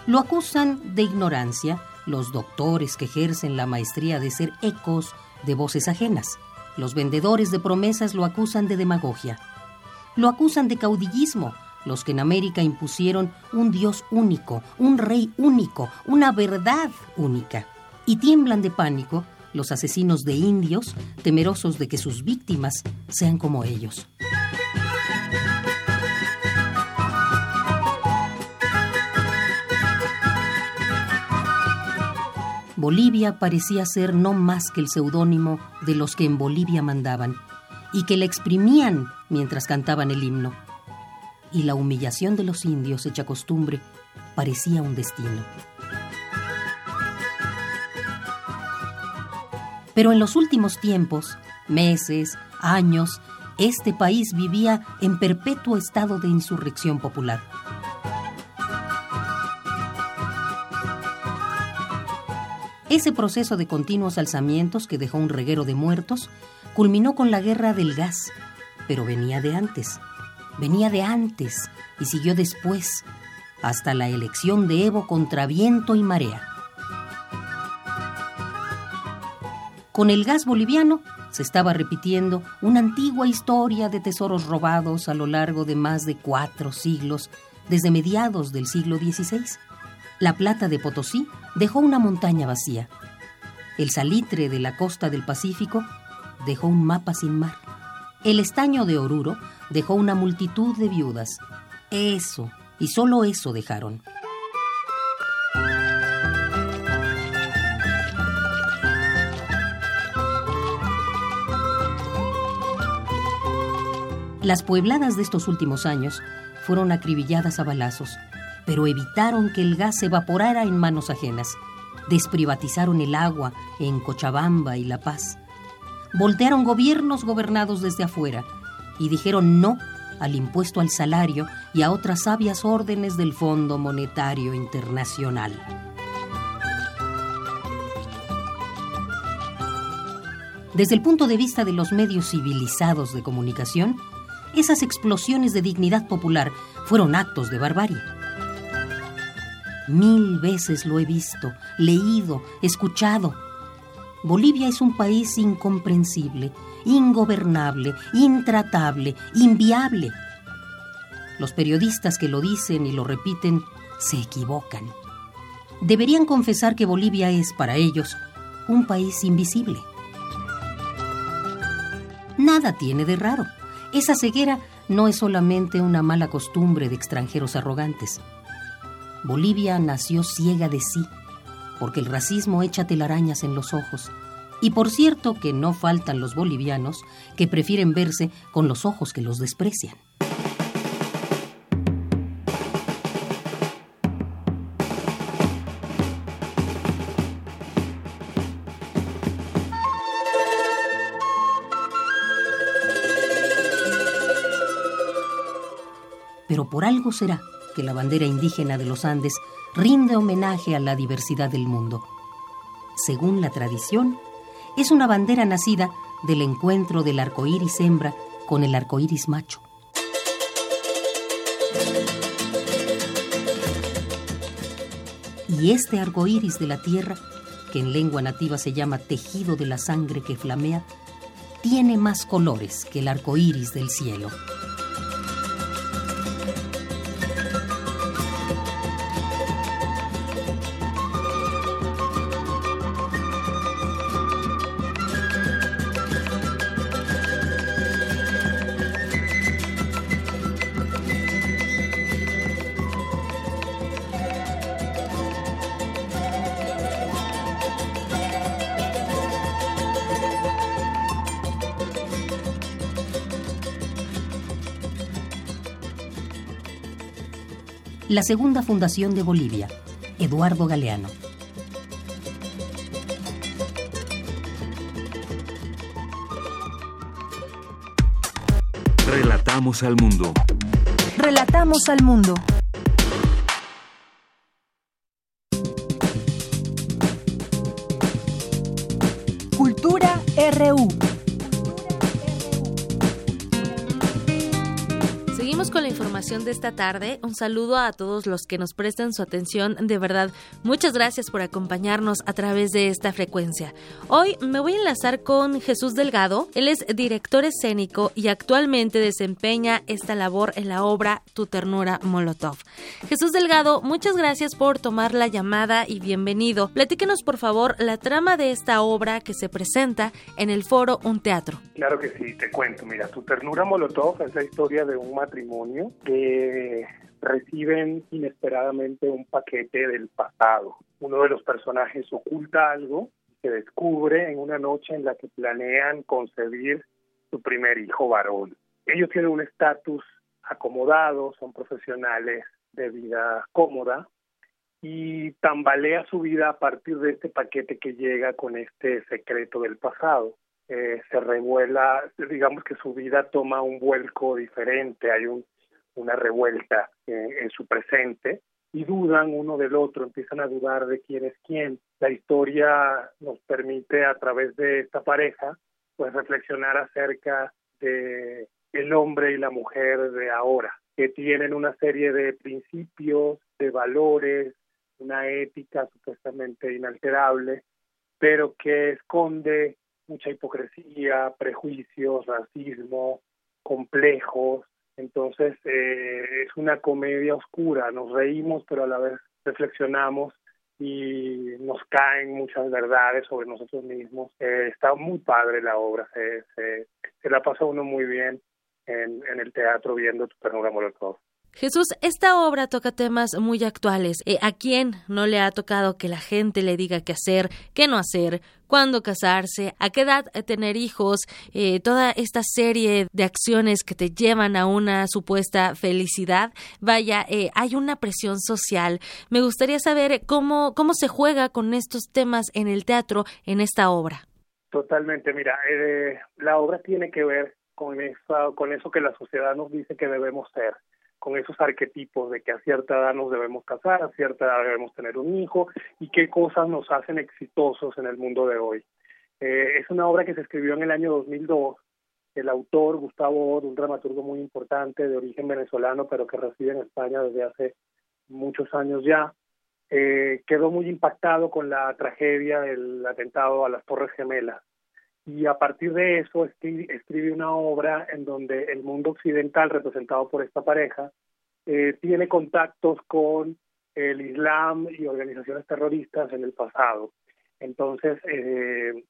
Lo acusan de ignorancia los doctores que ejercen la maestría de ser ecos de voces ajenas. Los vendedores de promesas lo acusan de demagogia. Lo acusan de caudillismo, los que en América impusieron un Dios único, un rey único, una verdad única. Y tiemblan de pánico los asesinos de indios, temerosos de que sus víctimas sean como ellos. Bolivia parecía ser no más que el seudónimo de los que en Bolivia mandaban y que le exprimían mientras cantaban el himno. Y la humillación de los indios hecha costumbre parecía un destino. Pero en los últimos tiempos, meses, años, este país vivía en perpetuo estado de insurrección popular. Ese proceso de continuos alzamientos que dejó un reguero de muertos culminó con la guerra del gas, pero venía de antes, venía de antes y siguió después, hasta la elección de Evo contra viento y marea. Con el gas boliviano se estaba repitiendo una antigua historia de tesoros robados a lo largo de más de cuatro siglos, desde mediados del siglo XVI. La plata de Potosí dejó una montaña vacía. El salitre de la costa del Pacífico dejó un mapa sin mar. El estaño de Oruro dejó una multitud de viudas. Eso, y solo eso dejaron. Las puebladas de estos últimos años fueron acribilladas a balazos pero evitaron que el gas se evaporara en manos ajenas. Desprivatizaron el agua en Cochabamba y La Paz. Voltearon gobiernos gobernados desde afuera y dijeron no al impuesto al salario y a otras sabias órdenes del Fondo Monetario Internacional. Desde el punto de vista de los medios civilizados de comunicación, esas explosiones de dignidad popular fueron actos de barbarie. Mil veces lo he visto, leído, escuchado. Bolivia es un país incomprensible, ingobernable, intratable, inviable. Los periodistas que lo dicen y lo repiten se equivocan. deberían confesar que Bolivia es, para ellos, un país invisible. Nada tiene de raro. Esa ceguera no es solamente una mala costumbre de extranjeros arrogantes. Bolivia nació ciega de sí, porque el racismo echa telarañas en los ojos. Y por cierto que no faltan los bolivianos que prefieren verse con los ojos que los desprecian. Por algo será que la bandera indígena de los Andes rinde homenaje a la diversidad del mundo. Según la tradición, es una bandera nacida del encuentro del arco iris hembra con el arco iris macho. Y este arco iris de la tierra, que en lengua nativa se llama tejido de la sangre que flamea, tiene más colores que el arco iris del cielo. La segunda fundación de Bolivia, Eduardo Galeano. Relatamos al mundo. Relatamos al mundo. Cultura RU. Con la información de esta tarde. Un saludo a todos los que nos prestan su atención. De verdad, muchas gracias por acompañarnos a través de esta frecuencia. Hoy me voy a enlazar con Jesús Delgado. Él es director escénico y actualmente desempeña esta labor en la obra Tu ternura Molotov. Jesús Delgado, muchas gracias por tomar la llamada y bienvenido. Platíquenos por favor la trama de esta obra que se presenta en el foro Un Teatro. Claro que sí, te cuento. Mira, Tu ternura Molotov es la historia de un matrimonio que reciben inesperadamente un paquete del pasado. Uno de los personajes oculta algo se descubre en una noche en la que planean concebir su primer hijo varón. Ellos tienen un estatus acomodado, son profesionales de vida cómoda y tambalea su vida a partir de este paquete que llega con este secreto del pasado. Eh, se revuela, digamos que su vida toma un vuelco diferente, hay un una revuelta en su presente y dudan uno del otro, empiezan a dudar de quién es quién. La historia nos permite a través de esta pareja pues reflexionar acerca de el hombre y la mujer de ahora, que tienen una serie de principios, de valores, una ética supuestamente inalterable, pero que esconde mucha hipocresía, prejuicios, racismo, complejos, entonces eh, es una comedia oscura, nos reímos pero a la vez reflexionamos y nos caen muchas verdades sobre nosotros mismos. Eh, está muy padre la obra, se, se, la pasa uno muy bien en, en el teatro viendo tu ternura Molotov. Jesús, esta obra toca temas muy actuales. Eh, ¿A quién no le ha tocado que la gente le diga qué hacer, qué no hacer, cuándo casarse, a qué edad tener hijos, eh, toda esta serie de acciones que te llevan a una supuesta felicidad? Vaya, eh, hay una presión social. Me gustaría saber cómo, cómo se juega con estos temas en el teatro, en esta obra. Totalmente, mira, la obra tiene que ver con eso, con eso que la sociedad nos dice que debemos ser con esos arquetipos de que a cierta edad nos debemos casar, a cierta edad debemos tener un hijo y qué cosas nos hacen exitosos en el mundo de hoy. Eh, es una obra que se escribió en el año 2002. El autor, Gustavo un dramaturgo muy importante de origen venezolano, pero que reside en España desde hace muchos años ya, eh, quedó muy impactado con la tragedia del atentado a las Torres Gemelas y a partir de eso escribe una obra en donde el mundo occidental representado por esta pareja eh, tiene contactos con el Islam y organizaciones terroristas en el pasado. Entonces, eh,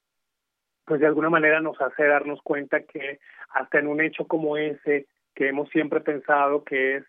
pues de alguna manera nos hace darnos cuenta que hasta en un hecho como ese, que hemos siempre pensado que es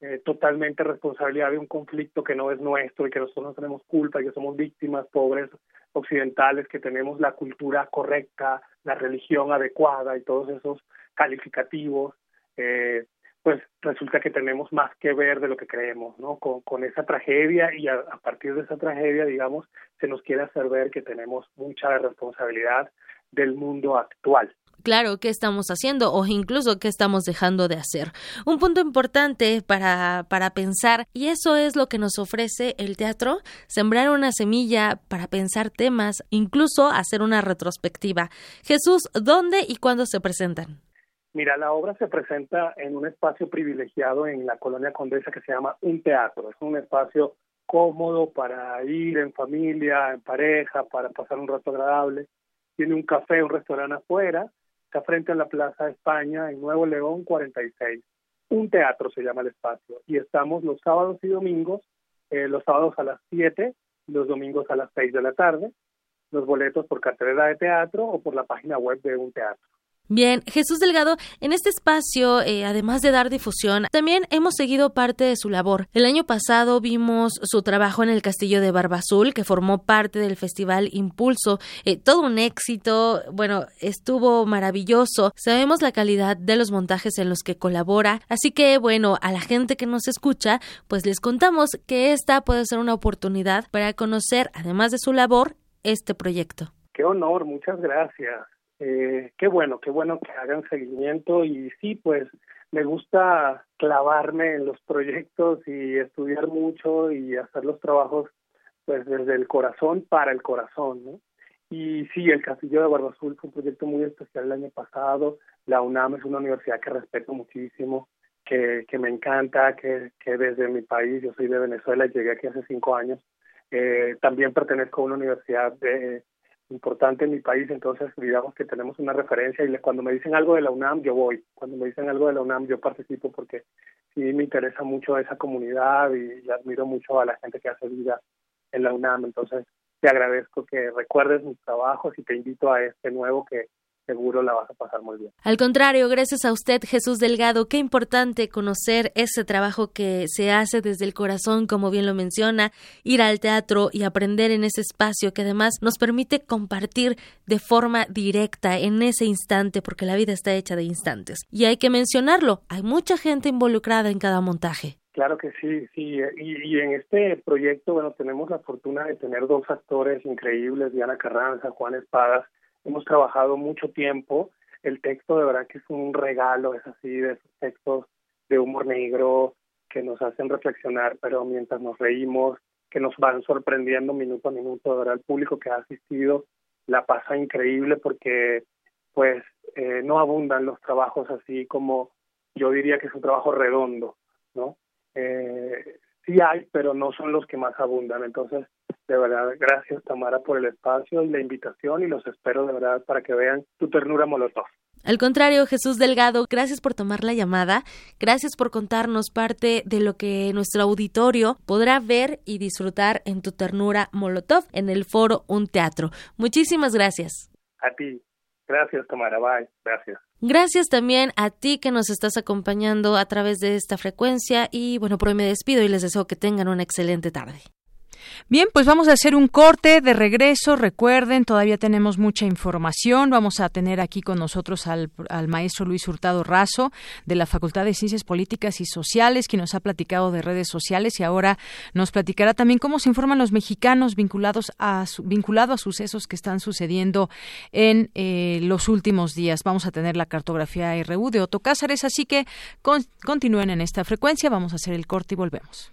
eh, totalmente responsabilidad de un conflicto que no es nuestro y que nosotros no tenemos culpa y que somos víctimas pobres occidentales, que tenemos la cultura correcta, la religión adecuada y todos esos calificativos, eh, pues resulta que tenemos más que ver de lo que creemos, ¿no? Con, esa tragedia y a, partir de esa tragedia, digamos, se nos quiere hacer ver que tenemos mucha responsabilidad del mundo actual. Claro, ¿qué estamos haciendo o incluso qué estamos dejando de hacer? Un punto importante para, para pensar, y eso es lo que nos ofrece el teatro, sembrar una semilla para pensar temas, incluso hacer una retrospectiva. Jesús, ¿dónde y cuándo se presentan? Mira, la obra se presenta en un espacio privilegiado en la colonia Condesa que se llama Un Teatro. Es un espacio cómodo para ir en familia, en pareja, para pasar un rato agradable. Tiene un café, un restaurante afuera. Está frente a la Plaza España, en Nuevo León 46. Un teatro se llama el espacio. Y estamos los sábados y domingos, eh, los sábados a las 7, los domingos a las 6 de la tarde. Los boletos por cartelera de teatro o por la página web de un teatro. Bien, Jesús Delgado, en este espacio, eh, además de dar difusión, también hemos seguido parte de su labor. El año pasado vimos su trabajo en el Castillo de Barba Azul, que formó parte del Festival Impulso. Eh, todo un éxito, bueno, estuvo maravilloso. Sabemos la calidad de los montajes en los que colabora, así que, bueno, a la gente que nos escucha, pues les contamos que esta puede ser una oportunidad para conocer, además de su labor, este proyecto. Qué honor, muchas gracias. Eh, qué bueno, qué bueno que hagan seguimiento y sí, pues me gusta clavarme en los proyectos y estudiar mucho y hacer los trabajos pues desde el corazón para el corazón, ¿no? Y sí, el Castillo de Barba Azul fue un proyecto muy especial el año pasado. La UNAM es una universidad que respeto muchísimo, que, que me encanta, que, que desde mi país, yo soy de Venezuela, llegué aquí hace cinco años. Eh, también pertenezco a una universidad de, importante en mi país, entonces digamos que tenemos una referencia y cuando me dicen algo de la UNAM yo voy, cuando me dicen algo de la UNAM yo participo porque sí me interesa mucho esa comunidad y, admiro mucho a la gente que hace vida en la UNAM, entonces te agradezco que recuerdes mis trabajos y te invito a este nuevo que seguro la vas a pasar muy bien. Al contrario, gracias a usted, Jesús Delgado, qué importante conocer ese trabajo que se hace desde el corazón, como bien lo menciona, ir al teatro y aprender en ese espacio que además nos permite compartir de forma directa en ese instante, porque la vida está hecha de instantes. Y hay que mencionarlo, hay mucha gente involucrada en cada montaje. Claro que sí, sí. Y, y, en este proyecto, bueno, tenemos la fortuna de tener dos actores increíbles, Diana Carranza, Juan Espadas, hemos trabajado mucho tiempo. El texto de verdad que es un regalo, es así, de esos textos de humor negro que nos hacen reflexionar, pero mientras nos reímos, que nos van sorprendiendo minuto a minuto, de verdad el público que ha asistido la pasa increíble porque pues eh, no abundan los trabajos así como yo diría que es un trabajo redondo, ¿no? Eh, sí hay, pero no son los que más abundan. Entonces, de verdad, gracias Tamara por el espacio y la invitación y los espero de verdad para que vean tu ternura molotov. Al contrario, Jesús Delgado, gracias por tomar la llamada, gracias por contarnos parte de lo que nuestro auditorio podrá ver y disfrutar en tu ternura Molotov en el foro Un Teatro. Muchísimas gracias. A ti. Gracias, Tamara. Bye. Gracias. Gracias también a ti que nos estás acompañando a través de esta frecuencia y bueno, por hoy me despido y les deseo que tengan una excelente tarde. Bien, pues vamos a hacer un corte de regreso. Recuerden, todavía tenemos mucha información. Vamos a tener aquí con nosotros al, al, maestro Luis Hurtado Razo de la Facultad de Ciencias Políticas y Sociales, quien nos ha platicado de redes sociales y ahora nos platicará también cómo se informan los mexicanos vinculados a vinculado a sucesos que están sucediendo en eh, los últimos días. Vamos a tener la cartografía RU de Otto Cázares, así que con, continúen en esta frecuencia. Vamos a hacer el corte y volvemos.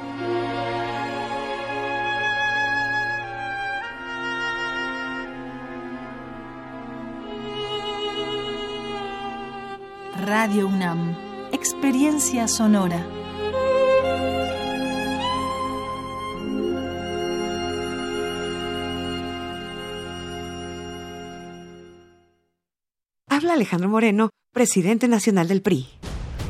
Radio UNAM. Experiencia sonora. Habla Alejandro Moreno, presidente nacional del PRI.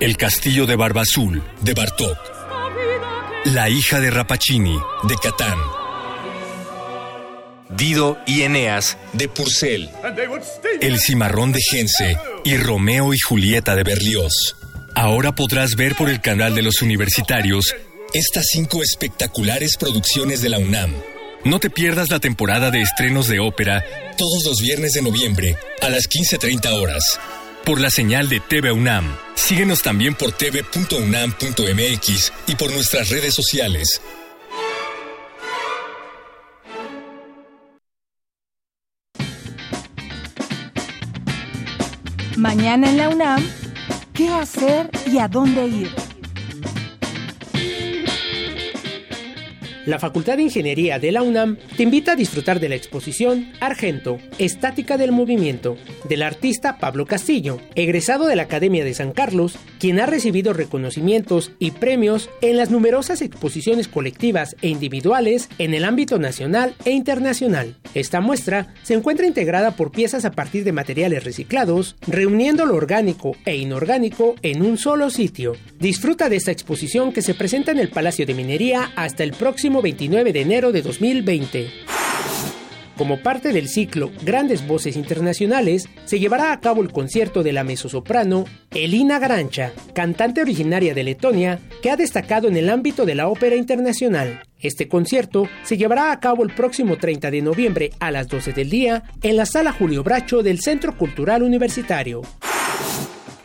El castillo de Barba Azul, de Bartok. La hija de Rapacini, de Catán. Dido y Eneas, de Purcell. El cimarrón de Gense y Romeo y Julieta de Berlioz. Ahora podrás ver por el canal de los universitarios estas cinco espectaculares producciones de la UNAM. No te pierdas la temporada de estrenos de ópera todos los viernes de noviembre a las 15.30 horas por la señal de TV UNAM. Síguenos también por tv.unam.mx y por nuestras redes sociales. Mañana en la UNAM, ¿qué hacer y a dónde ir? La Facultad de Ingeniería de la UNAM te invita a disfrutar de la exposición Argento, Estática del Movimiento, del artista Pablo Castillo, egresado de la Academia de San Carlos, quien ha recibido reconocimientos y premios en las numerosas exposiciones colectivas e individuales en el ámbito nacional e internacional. Esta muestra se encuentra integrada por piezas a partir de materiales reciclados, reuniendo lo orgánico e inorgánico en un solo sitio. Disfruta de esta exposición que se presenta en el Palacio de Minería hasta el próximo 29 de enero de 2020. Como parte del ciclo Grandes Voces Internacionales, se llevará a cabo el concierto de la mezzosoprano Elina Garancha, cantante originaria de Letonia, que ha destacado en el ámbito de la ópera internacional. Este concierto se llevará a cabo el próximo 30 de noviembre a las 12 del día en la Sala Julio Bracho del Centro Cultural Universitario.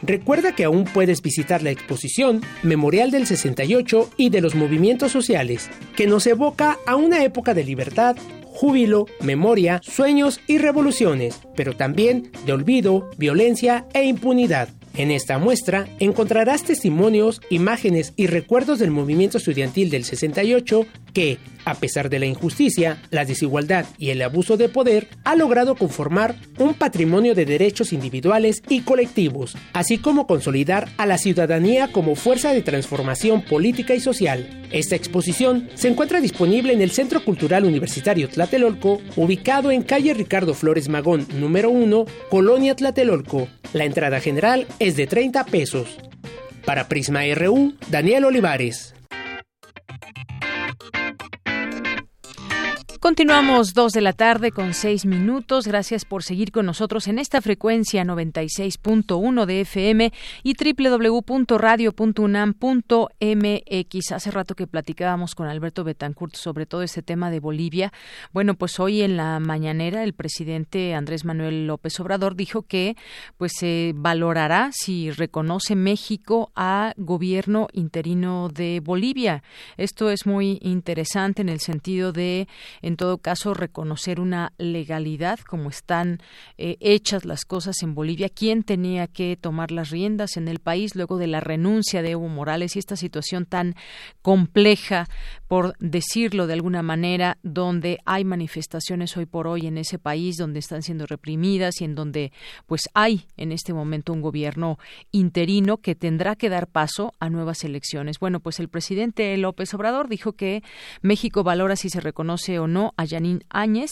Recuerda que aún puedes visitar la exposición Memorial del 68 y de los movimientos sociales, que nos evoca a una época de libertad, júbilo, memoria, sueños y revoluciones, pero también de olvido, violencia e impunidad. En esta muestra encontrarás testimonios, imágenes y recuerdos del movimiento estudiantil del 68 que, a pesar de la injusticia, la desigualdad y el abuso de poder, ha logrado conformar un patrimonio de derechos individuales y colectivos, así como consolidar a la ciudadanía como fuerza de transformación política y social. Esta exposición se encuentra disponible en el Centro Cultural Universitario Tlatelolco, ubicado en calle Ricardo Flores Magón, número 1, Colonia Tlatelolco. La entrada general es de 30 pesos. Para Prisma RU, Daniel Olivares. Continuamos dos de la tarde con seis minutos. Gracias por seguir con nosotros en esta frecuencia 96.1 de FM y www.radio.unam.mx. Hace rato que platicábamos con Alberto Betancourt sobre todo este tema de Bolivia. Bueno, pues hoy en la mañanera el presidente Andrés Manuel López Obrador dijo que pues se valorará si reconoce México a gobierno interino de Bolivia. Esto es muy interesante en el sentido de todo caso reconocer una legalidad como están eh, hechas las cosas en Bolivia, quién tenía que tomar las riendas en el país luego de la renuncia de Evo Morales y esta situación tan compleja por decirlo de alguna manera, donde hay manifestaciones hoy por hoy en ese país donde están siendo reprimidas y en donde pues hay en este momento un gobierno interino que tendrá que dar paso a nuevas elecciones. Bueno, pues el presidente López Obrador dijo que México valora si se reconoce o no a Yanín Áñez,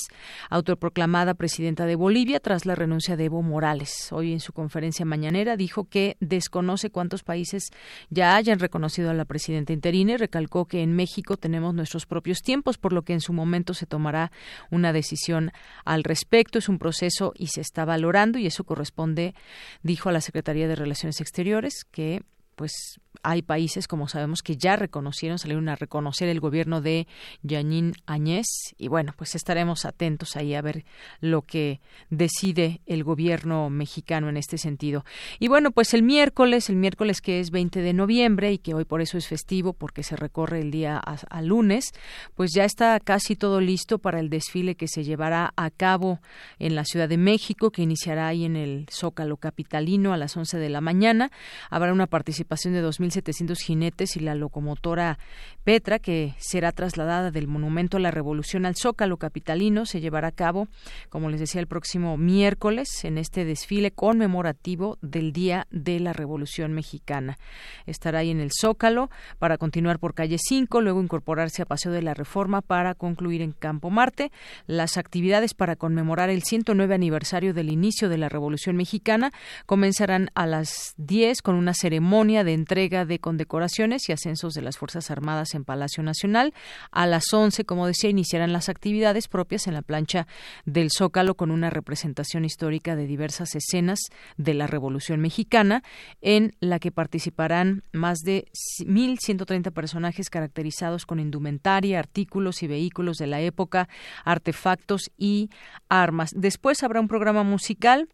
autoproclamada presidenta de Bolivia tras la renuncia de Evo Morales. Hoy en su conferencia mañanera dijo que desconoce cuántos países ya hayan reconocido a la presidenta interina recalcó que en México nuestros propios tiempos, por lo que en su momento se tomará una decisión al respecto. Es un proceso y se está valorando y eso corresponde, dijo a la Secretaría de Relaciones Exteriores, que pues hay países, como sabemos, que ya reconocieron, salieron a reconocer el gobierno de Yanín Añez y bueno, pues estaremos atentos ahí a ver lo que decide el gobierno mexicano en este sentido. Y bueno, pues el miércoles, el miércoles que es 20 de noviembre y que hoy por eso es festivo porque se recorre el día a, lunes, pues ya está casi todo listo para el desfile que se llevará a cabo en la Ciudad de México, que iniciará ahí en el Zócalo Capitalino a las 11 de la mañana. Habrá una participación de 2.700 jinetes y la locomotora Petra, que será trasladada del Monumento a la Revolución al Zócalo Capitalino, se llevará a cabo, como les decía, el próximo miércoles en este desfile conmemorativo del Día de la Revolución Mexicana. Estará ahí en el Zócalo para continuar por calle 5, luego incorporarse a Paseo de la Reforma para concluir en Campo Marte. Las actividades para conmemorar el 109 aniversario del inicio de la Revolución Mexicana comenzarán a las 10 con una ceremonia de entrega de condecoraciones y ascensos de las Fuerzas Armadas en Palacio Nacional. A las 11, como decía, iniciarán las actividades propias en la plancha del Zócalo con una representación histórica de diversas escenas de la Revolución Mexicana, en la que participarán más de 1.130 personajes caracterizados con indumentaria, artículos y vehículos de la época, artefactos y armas. Después habrá un programa musical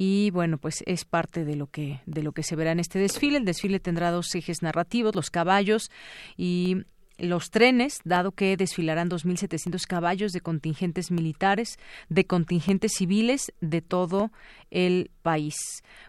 y bueno, pues es parte de lo que de lo que se verá en este desfile. El desfile tendrá dos ejes narrativos, los caballos y los trenes, dado que desfilarán 2.700 caballos de contingentes militares, de contingentes civiles de todo el país.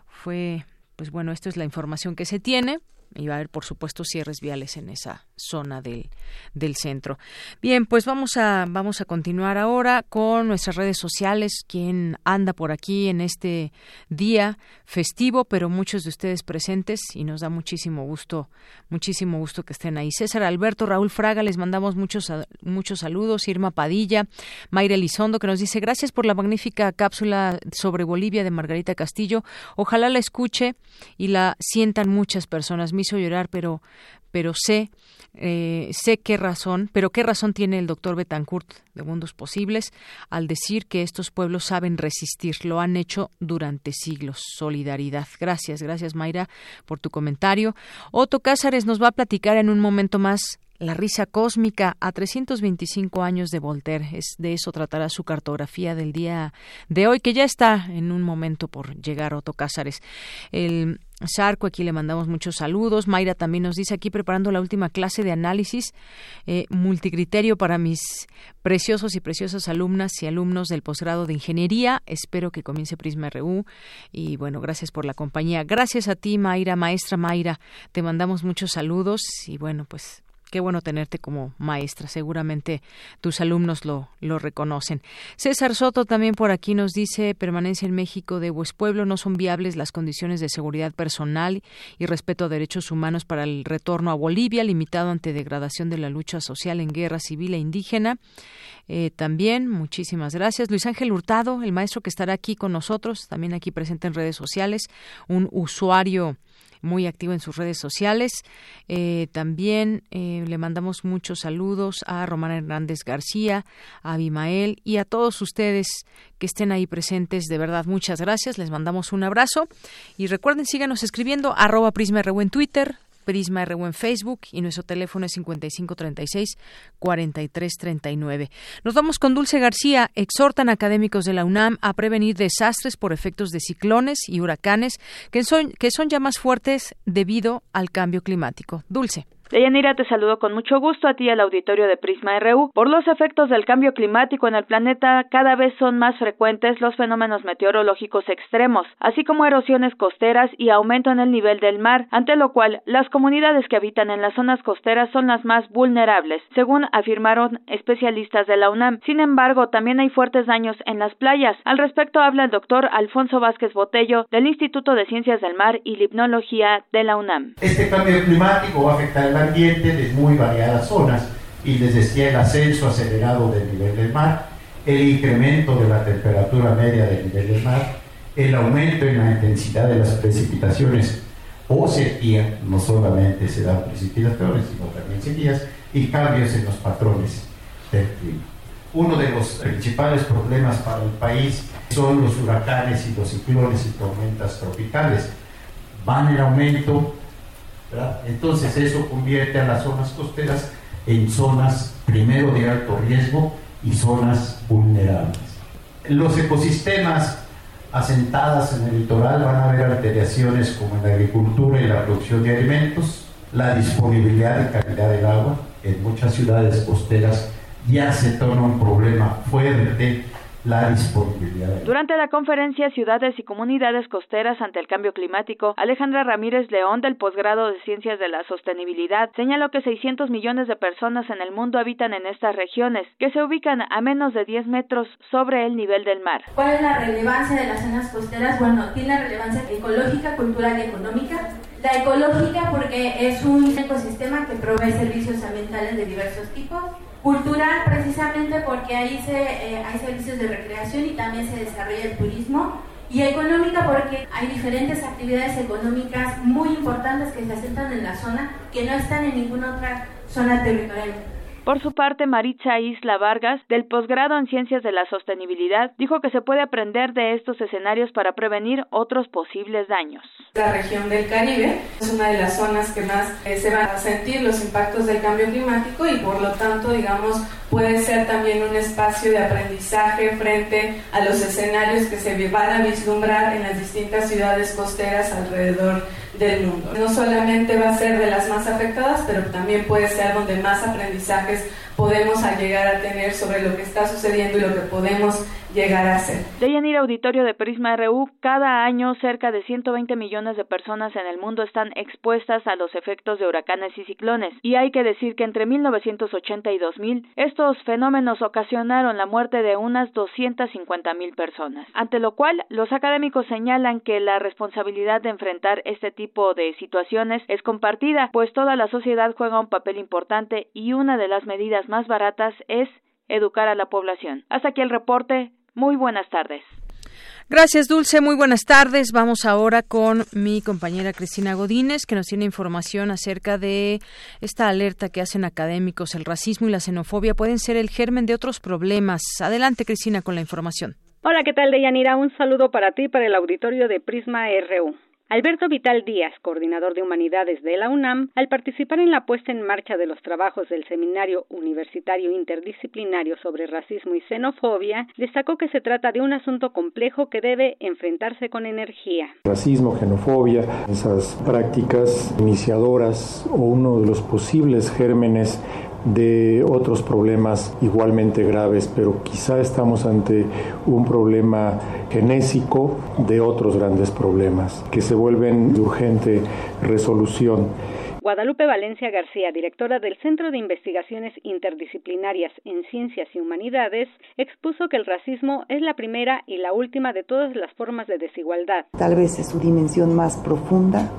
Fue, pues bueno, esto es la información que se tiene y va a haber, por supuesto, cierres viales en esa zona del, del centro. Bien, pues vamos a, vamos a continuar ahora con nuestras redes sociales. Quien anda por aquí en este día festivo, pero muchos de ustedes presentes y nos da muchísimo gusto, muchísimo gusto que estén ahí. César Alberto, Raúl Fraga, les mandamos muchos, muchos saludos. Irma Padilla, Mayra Elizondo, que nos dice gracias por la magnífica cápsula sobre Bolivia de Margarita Castillo. Ojalá la escuche y la sientan muchas personas hizo llorar, pero, pero sé, eh, sé qué razón, pero qué razón tiene el doctor Betancourt de Mundos Posibles al decir que estos pueblos saben resistir, lo han hecho durante siglos. Solidaridad. Gracias, gracias Mayra por tu comentario. Otto Cázares nos va a platicar en un momento más la risa cósmica a 325 años de Voltaire. Es de eso tratará su cartografía del día de hoy, que ya está en un momento por llegar Otto Cázares. El Sarco, aquí le mandamos muchos saludos. Mayra también nos dice aquí preparando la última clase de análisis eh, multicriterio para mis preciosos y preciosas alumnas y alumnos del posgrado de ingeniería. Espero que comience Prisma RU y bueno, gracias por la compañía. Gracias a ti, Mayra, maestra Mayra. Te mandamos muchos saludos y bueno, pues Qué bueno tenerte como maestra. Seguramente tus alumnos lo, lo reconocen. César Soto también por aquí nos dice permanencia en México de Pueblo no son viables las condiciones de seguridad personal y respeto a derechos humanos para el retorno a Bolivia, limitado ante degradación de la lucha social en guerra civil e indígena. Eh, también, muchísimas gracias. Luis Ángel Hurtado, el maestro que estará aquí con nosotros, también aquí presente en redes sociales, un usuario muy activo en sus redes sociales. Eh, también eh, le mandamos muchos saludos a Romana Hernández García, a Abimael y a todos ustedes que estén ahí presentes. De verdad, muchas gracias. Les mandamos un abrazo. Y recuerden, síganos escribiendo arroba Prisma en Twitter, Prisma RU en Facebook y nuestro teléfono es 5536-4339. Nos vamos con Dulce García. Exhortan académicos de la UNAM a prevenir desastres por efectos de ciclones y huracanes que son, que son ya más fuertes debido al cambio climático. Dulce. Deyanira, te saludo con mucho gusto a ti al auditorio de Prisma RU. Por los efectos del cambio climático en el planeta, cada vez son más frecuentes los fenómenos meteorológicos extremos, así como erosiones costeras y aumento en el nivel del mar, ante lo cual las comunidades que habitan en las zonas costeras son las más vulnerables, según afirmaron especialistas de la UNAM. Sin embargo, también hay fuertes daños en las playas. Al respecto habla el doctor Alfonso Vázquez Botello del Instituto de Ciencias del Mar y Limnología de la UNAM. Este cambio climático va a afectar el ambiente de muy variadas zonas y les decía el ascenso acelerado del nivel del mar, el incremento de la temperatura media del nivel del mar, el aumento en la intensidad de las precipitaciones o sequía, no solamente se dan precipitaciones, sino también sequías, y cambios en los patrones del clima. Uno de los principales problemas para el país son los huracanes y los ciclones y tormentas tropicales. Van en aumento, entonces eso convierte a las zonas costeras en zonas primero de alto riesgo y zonas vulnerables. Los ecosistemas asentadas en el litoral van a haber alteraciones como en la agricultura y la producción de alimentos, la disponibilidad y calidad del agua. En muchas ciudades costeras ya se torna un problema fuerte la disponibilidad. Durante la conferencia Ciudades y Comunidades Costeras ante el Cambio Climático, Alejandra Ramírez León del posgrado de Ciencias de la Sostenibilidad señaló que 600 millones de personas en el mundo habitan en estas regiones, que se ubican a menos de 10 metros sobre el nivel del mar. ¿Cuál es la relevancia de las zonas costeras? Bueno, tiene la relevancia ecológica, cultural y económica. La ecológica porque es un ecosistema que provee servicios ambientales de diversos tipos Cultural precisamente porque ahí se, eh, hay servicios de recreación y también se desarrolla el turismo. Y económica porque hay diferentes actividades económicas muy importantes que se asentan en la zona que no están en ninguna otra zona territorial. Por su parte, Maritza Isla Vargas, del posgrado en Ciencias de la Sostenibilidad, dijo que se puede aprender de estos escenarios para prevenir otros posibles daños. La región del Caribe es una de las zonas que más eh, se van a sentir los impactos del cambio climático y por lo tanto, digamos, puede ser también un espacio de aprendizaje frente a los escenarios que se van a vislumbrar en las distintas ciudades costeras alrededor del mundo. No solamente va a ser de las más afectadas, pero también puede ser donde más is podemos llegar a tener sobre lo que está sucediendo y lo que podemos llegar a hacer. De Auditorio de Prisma RU, cada año cerca de 120 millones de personas en el mundo están expuestas a los efectos de huracanes y ciclones, y hay que decir que entre 1980 y 2000 estos fenómenos ocasionaron la muerte de unas 250 mil personas, ante lo cual los académicos señalan que la responsabilidad de enfrentar este tipo de situaciones es compartida, pues toda la sociedad juega un papel importante y una de las medidas más baratas es educar a la población. Hasta aquí el reporte. Muy buenas tardes. Gracias, Dulce. Muy buenas tardes. Vamos ahora con mi compañera Cristina Godínez, que nos tiene información acerca de esta alerta que hacen académicos. El racismo y la xenofobia pueden ser el germen de otros problemas. Adelante, Cristina, con la información. Hola, ¿qué tal, Deyanira? Un saludo para ti, para el auditorio de Prisma RU. Alberto Vital Díaz, coordinador de Humanidades de la UNAM, al participar en la puesta en marcha de los trabajos del Seminario Universitario Interdisciplinario sobre Racismo y Xenofobia, destacó que se trata de un asunto complejo que debe enfrentarse con energía. Racismo, xenofobia, esas prácticas iniciadoras o uno de los posibles gérmenes de otros problemas igualmente graves, pero quizá estamos ante un problema genésico de otros grandes problemas que se vuelven de urgente resolución. Guadalupe Valencia García, directora del Centro de Investigaciones Interdisciplinarias en Ciencias y Humanidades, expuso que el racismo es la primera y la última de todas las formas de desigualdad. Tal vez es su dimensión más profunda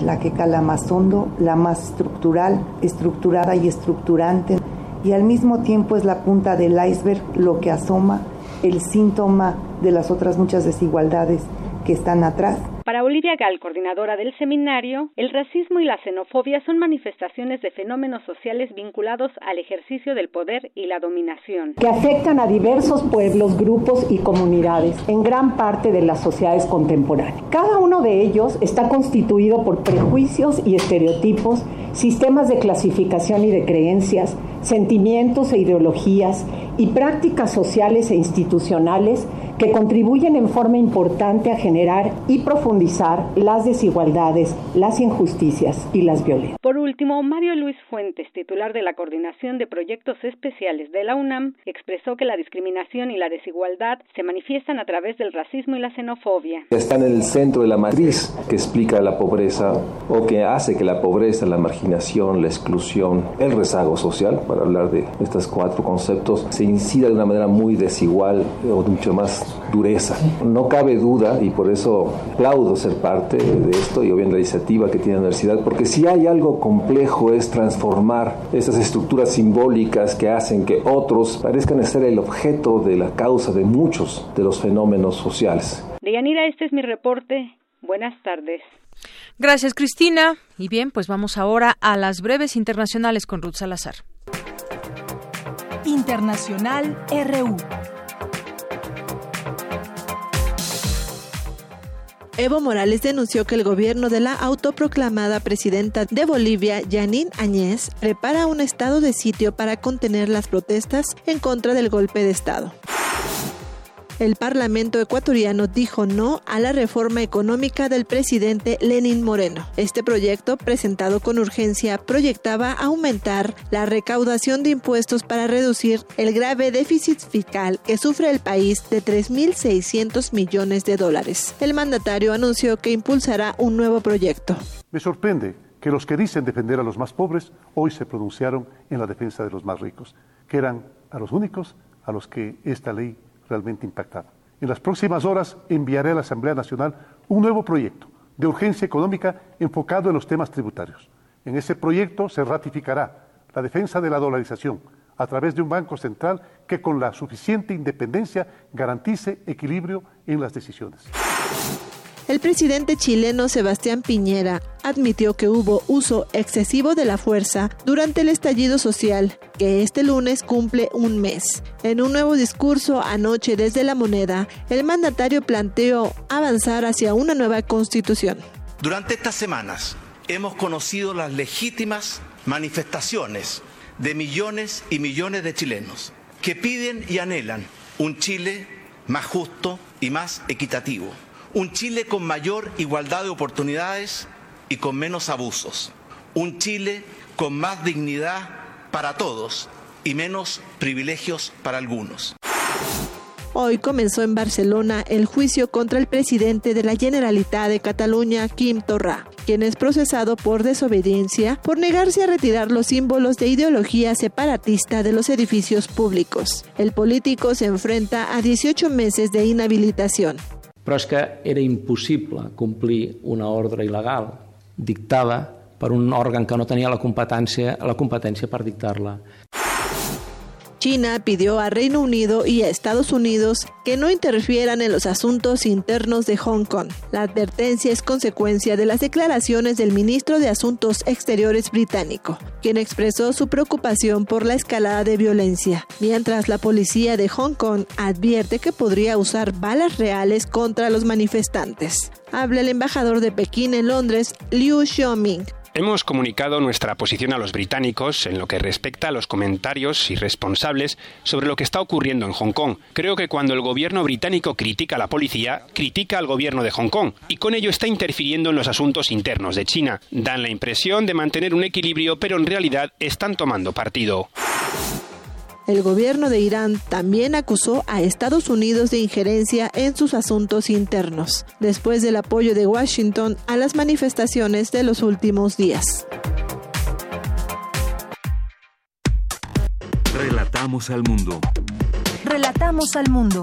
la que cala más hondo, la más estructural, estructurada y estructurante, y al mismo tiempo es la punta del iceberg lo que asoma el síntoma de las otras muchas desigualdades que están atrás. Para Olivia Gal, coordinadora del seminario, el racismo y la xenofobia son manifestaciones de fenómenos sociales vinculados al ejercicio del poder y la dominación. Que afectan a diversos pueblos, grupos y comunidades en gran parte de las sociedades contemporáneas. Cada uno de ellos está constituido por prejuicios y estereotipos, sistemas de clasificación y de creencias, sentimientos e ideologías y prácticas sociales e institucionales que contribuyen en forma importante a generar y profundizar las desigualdades, las injusticias y las violencias. Por último, Mario Luis Fuentes, titular de la Coordinación de Proyectos Especiales de la UNAM, expresó que la discriminación y la desigualdad se manifiestan a través del racismo y la xenofobia. Está en el centro de la matriz que explica la pobreza o que hace que la pobreza, la marginación, la exclusión, el rezago social, para hablar de estos cuatro conceptos, se incida de una manera muy desigual o mucho más dureza. No cabe duda, y por eso aplaudo ser parte de esto y obviamente la iniciativa que tiene la universidad, porque si hay algo complejo es transformar esas estructuras simbólicas que hacen que otros parezcan ser el objeto de la causa de muchos de los fenómenos sociales. Deyanira, este es mi reporte. Buenas tardes. Gracias, Cristina. Y bien, pues vamos ahora a las breves internacionales con Ruth Salazar. Internacional RU. Evo Morales denunció que el gobierno de la autoproclamada presidenta de Bolivia, Janine Añez, prepara un estado de sitio para contener las protestas en contra del golpe de Estado el Parlamento ecuatoriano dijo no a la reforma económica del presidente Lenin Moreno. Este proyecto, presentado con urgencia, proyectaba aumentar la recaudación de impuestos para reducir el grave déficit fiscal que sufre el país de 3.600 millones de dólares. El mandatario anunció que impulsará un nuevo proyecto. Me sorprende que los que dicen defender a los más pobres hoy se pronunciaron en la defensa de los más ricos, que eran a los únicos a los que esta ley realmente impactada. En las próximas horas enviaré a la Asamblea Nacional un nuevo proyecto de urgencia económica enfocado en los temas tributarios. En ese proyecto se ratificará la defensa de la dolarización a través de un Banco Central que con la suficiente independencia garantice equilibrio en las decisiones. El presidente chileno Sebastián Piñera admitió que hubo uso excesivo de la fuerza durante el estallido social, que este lunes cumple un mes. En un nuevo discurso anoche desde la moneda, el mandatario planteó avanzar hacia una nueva constitución. Durante estas semanas hemos conocido las legítimas manifestaciones de millones y millones de chilenos que piden y anhelan un Chile más justo y más equitativo un Chile con mayor igualdad de oportunidades y con menos abusos. Un Chile con más dignidad para todos y menos privilegios para algunos. Hoy comenzó en Barcelona el juicio contra el presidente de la Generalitat de Cataluña, Quim Torra, quien es procesado por desobediencia por negarse a retirar los símbolos de ideología separatista de los edificios públicos. El político se enfrenta a 18 meses de inhabilitación. Però és que era impossible complir una ordre il·legal dictada per un òrgan que no tenia la competència, la competència per dictar-la. China pidió a Reino Unido y a Estados Unidos que no interfieran en los asuntos internos de Hong Kong. La advertencia es consecuencia de las declaraciones del ministro de Asuntos Exteriores británico, quien expresó su preocupación por la escalada de violencia, mientras la policía de Hong Kong advierte que podría usar balas reales contra los manifestantes. Habla el embajador de Pekín en Londres, Liu Xiaoming, Hemos comunicado nuestra posición a los británicos en lo que respecta a los comentarios irresponsables sobre lo que está ocurriendo en Hong Kong. Creo que cuando el gobierno británico critica a la policía, critica al gobierno de Hong Kong y con ello está interfiriendo en los asuntos internos de China. Dan la impresión de mantener un equilibrio, pero en realidad están tomando partido. El gobierno de Irán también acusó a Estados Unidos de injerencia en sus asuntos internos, después del apoyo de Washington a las manifestaciones de los últimos días. Relatamos al mundo. Relatamos al mundo.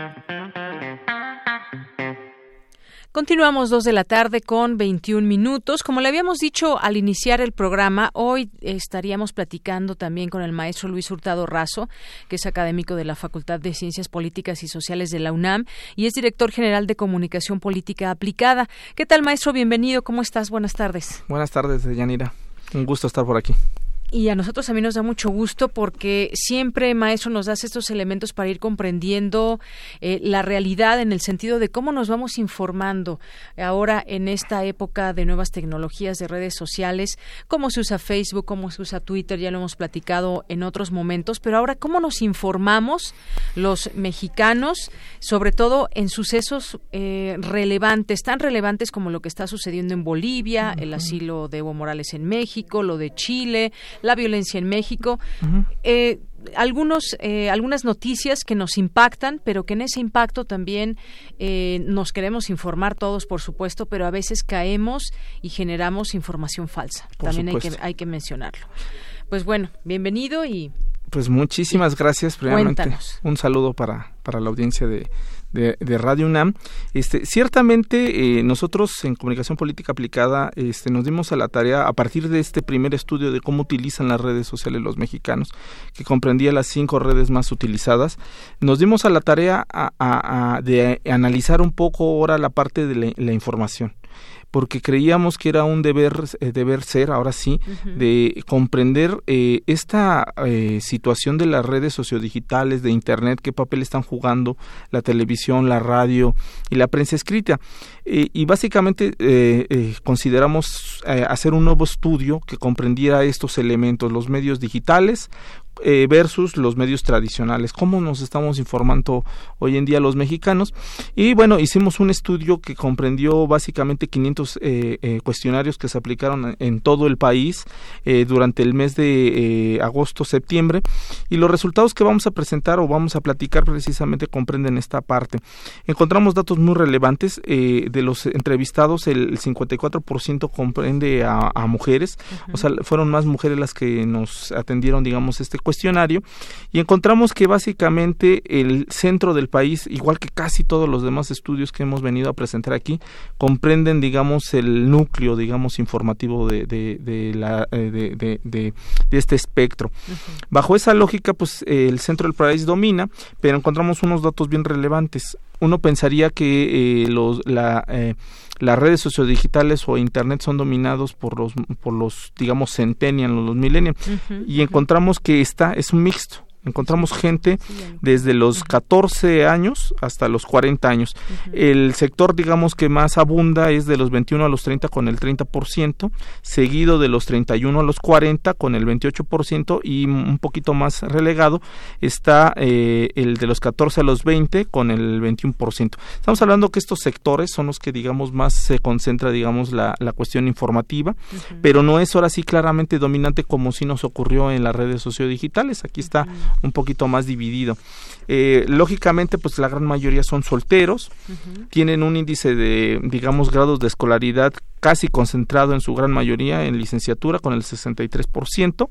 Continuamos dos de la tarde con 21 minutos. Como le habíamos dicho al iniciar el programa, hoy estaríamos platicando también con el maestro Luis Hurtado Razo, que es académico de la Facultad de Ciencias Políticas y Sociales de la UNAM y es director general de Comunicación Política Aplicada. ¿Qué tal, maestro? Bienvenido. ¿Cómo estás? Buenas tardes. Buenas tardes, Yanira. Un gusto estar por aquí. Y a nosotros también nos da mucho gusto porque siempre, maestro, nos das estos elementos para ir comprendiendo eh, la realidad en el sentido de cómo nos vamos informando ahora en esta época de nuevas tecnologías de redes sociales, cómo se usa Facebook, cómo se usa Twitter, ya lo hemos platicado en otros momentos, pero ahora cómo nos informamos los mexicanos, sobre todo en sucesos eh, relevantes, tan relevantes como lo que está sucediendo en Bolivia, el asilo de Evo Morales en México, lo de Chile, la violencia en México. Eh, algunos, eh, algunas noticias que nos impactan, pero que en ese impacto también eh, nos queremos informar todos, por supuesto, pero a veces caemos y generamos información falsa. también hay que, hay que mencionarlo. Pues bueno, bienvenido y pues muchísimas gracias. Primeramente, un saludo para, para la audiencia de, de, Radio UNAM. Este, ciertamente eh, nosotros en comunicación política aplicada este, nos dimos a la tarea a partir de este primer estudio de cómo utilizan las redes sociales los mexicanos, que comprendía las cinco redes más utilizadas, nos dimos a la tarea de analizar un poco ahora la parte de la información porque creíamos que era un deber, eh, deber ser, ahora sí, de comprender eh, esta eh, situación de las redes sociodigitales, de Internet, qué papel están jugando la televisión, la radio y la prensa escrita. y básicamente consideramos hacer un nuevo estudio que comprendiera estos elementos, los medios digitales, eh, versus los medios tradicionales, cómo nos estamos informando hoy en día los mexicanos. Y bueno, hicimos un estudio que comprendió básicamente 500 eh, eh, cuestionarios que se aplicaron en todo el país durante el mes de agosto-septiembre y los resultados que vamos a presentar o vamos a platicar precisamente comprenden esta parte. Encontramos datos muy relevantes de los entrevistados, el 54% comprende a, mujeres, o sea, fueron más mujeres las que nos atendieron, digamos, este cuestionario y encontramos que básicamente el centro del país, igual que casi todos los demás estudios que hemos venido a presentar aquí, comprenden, digamos, el núcleo, digamos, informativo de, de, la, eh, de, de, este espectro. Bajo esa lógica, pues el centro del país domina, pero encontramos unos datos bien relevantes. Uno pensaría que eh, los, la, eh, las redes sociodigitales o internet son dominados por los por los digamos centennials los millennials. Y encontramos que esta es un mixto encontramos gente desde los 14 años hasta los 40 años. El sector, digamos, que más abunda es de los 21 a los 30 con el 30%, seguido de los 31 a los 40 con el 28% y un poquito más relegado está eh, el de los 14 a los 20 con el 21%. Estamos hablando que estos sectores son los que, digamos, más se concentra, digamos, la, la cuestión informativa, pero no es ahora sí claramente dominante como si nos ocurrió en las redes sociodigitales. Aquí está un poquito más dividido. Eh, lógicamente, pues la gran mayoría son solteros, tienen un índice de, digamos, grados de escolaridad casi concentrado en su gran mayoría en licenciatura con el 63%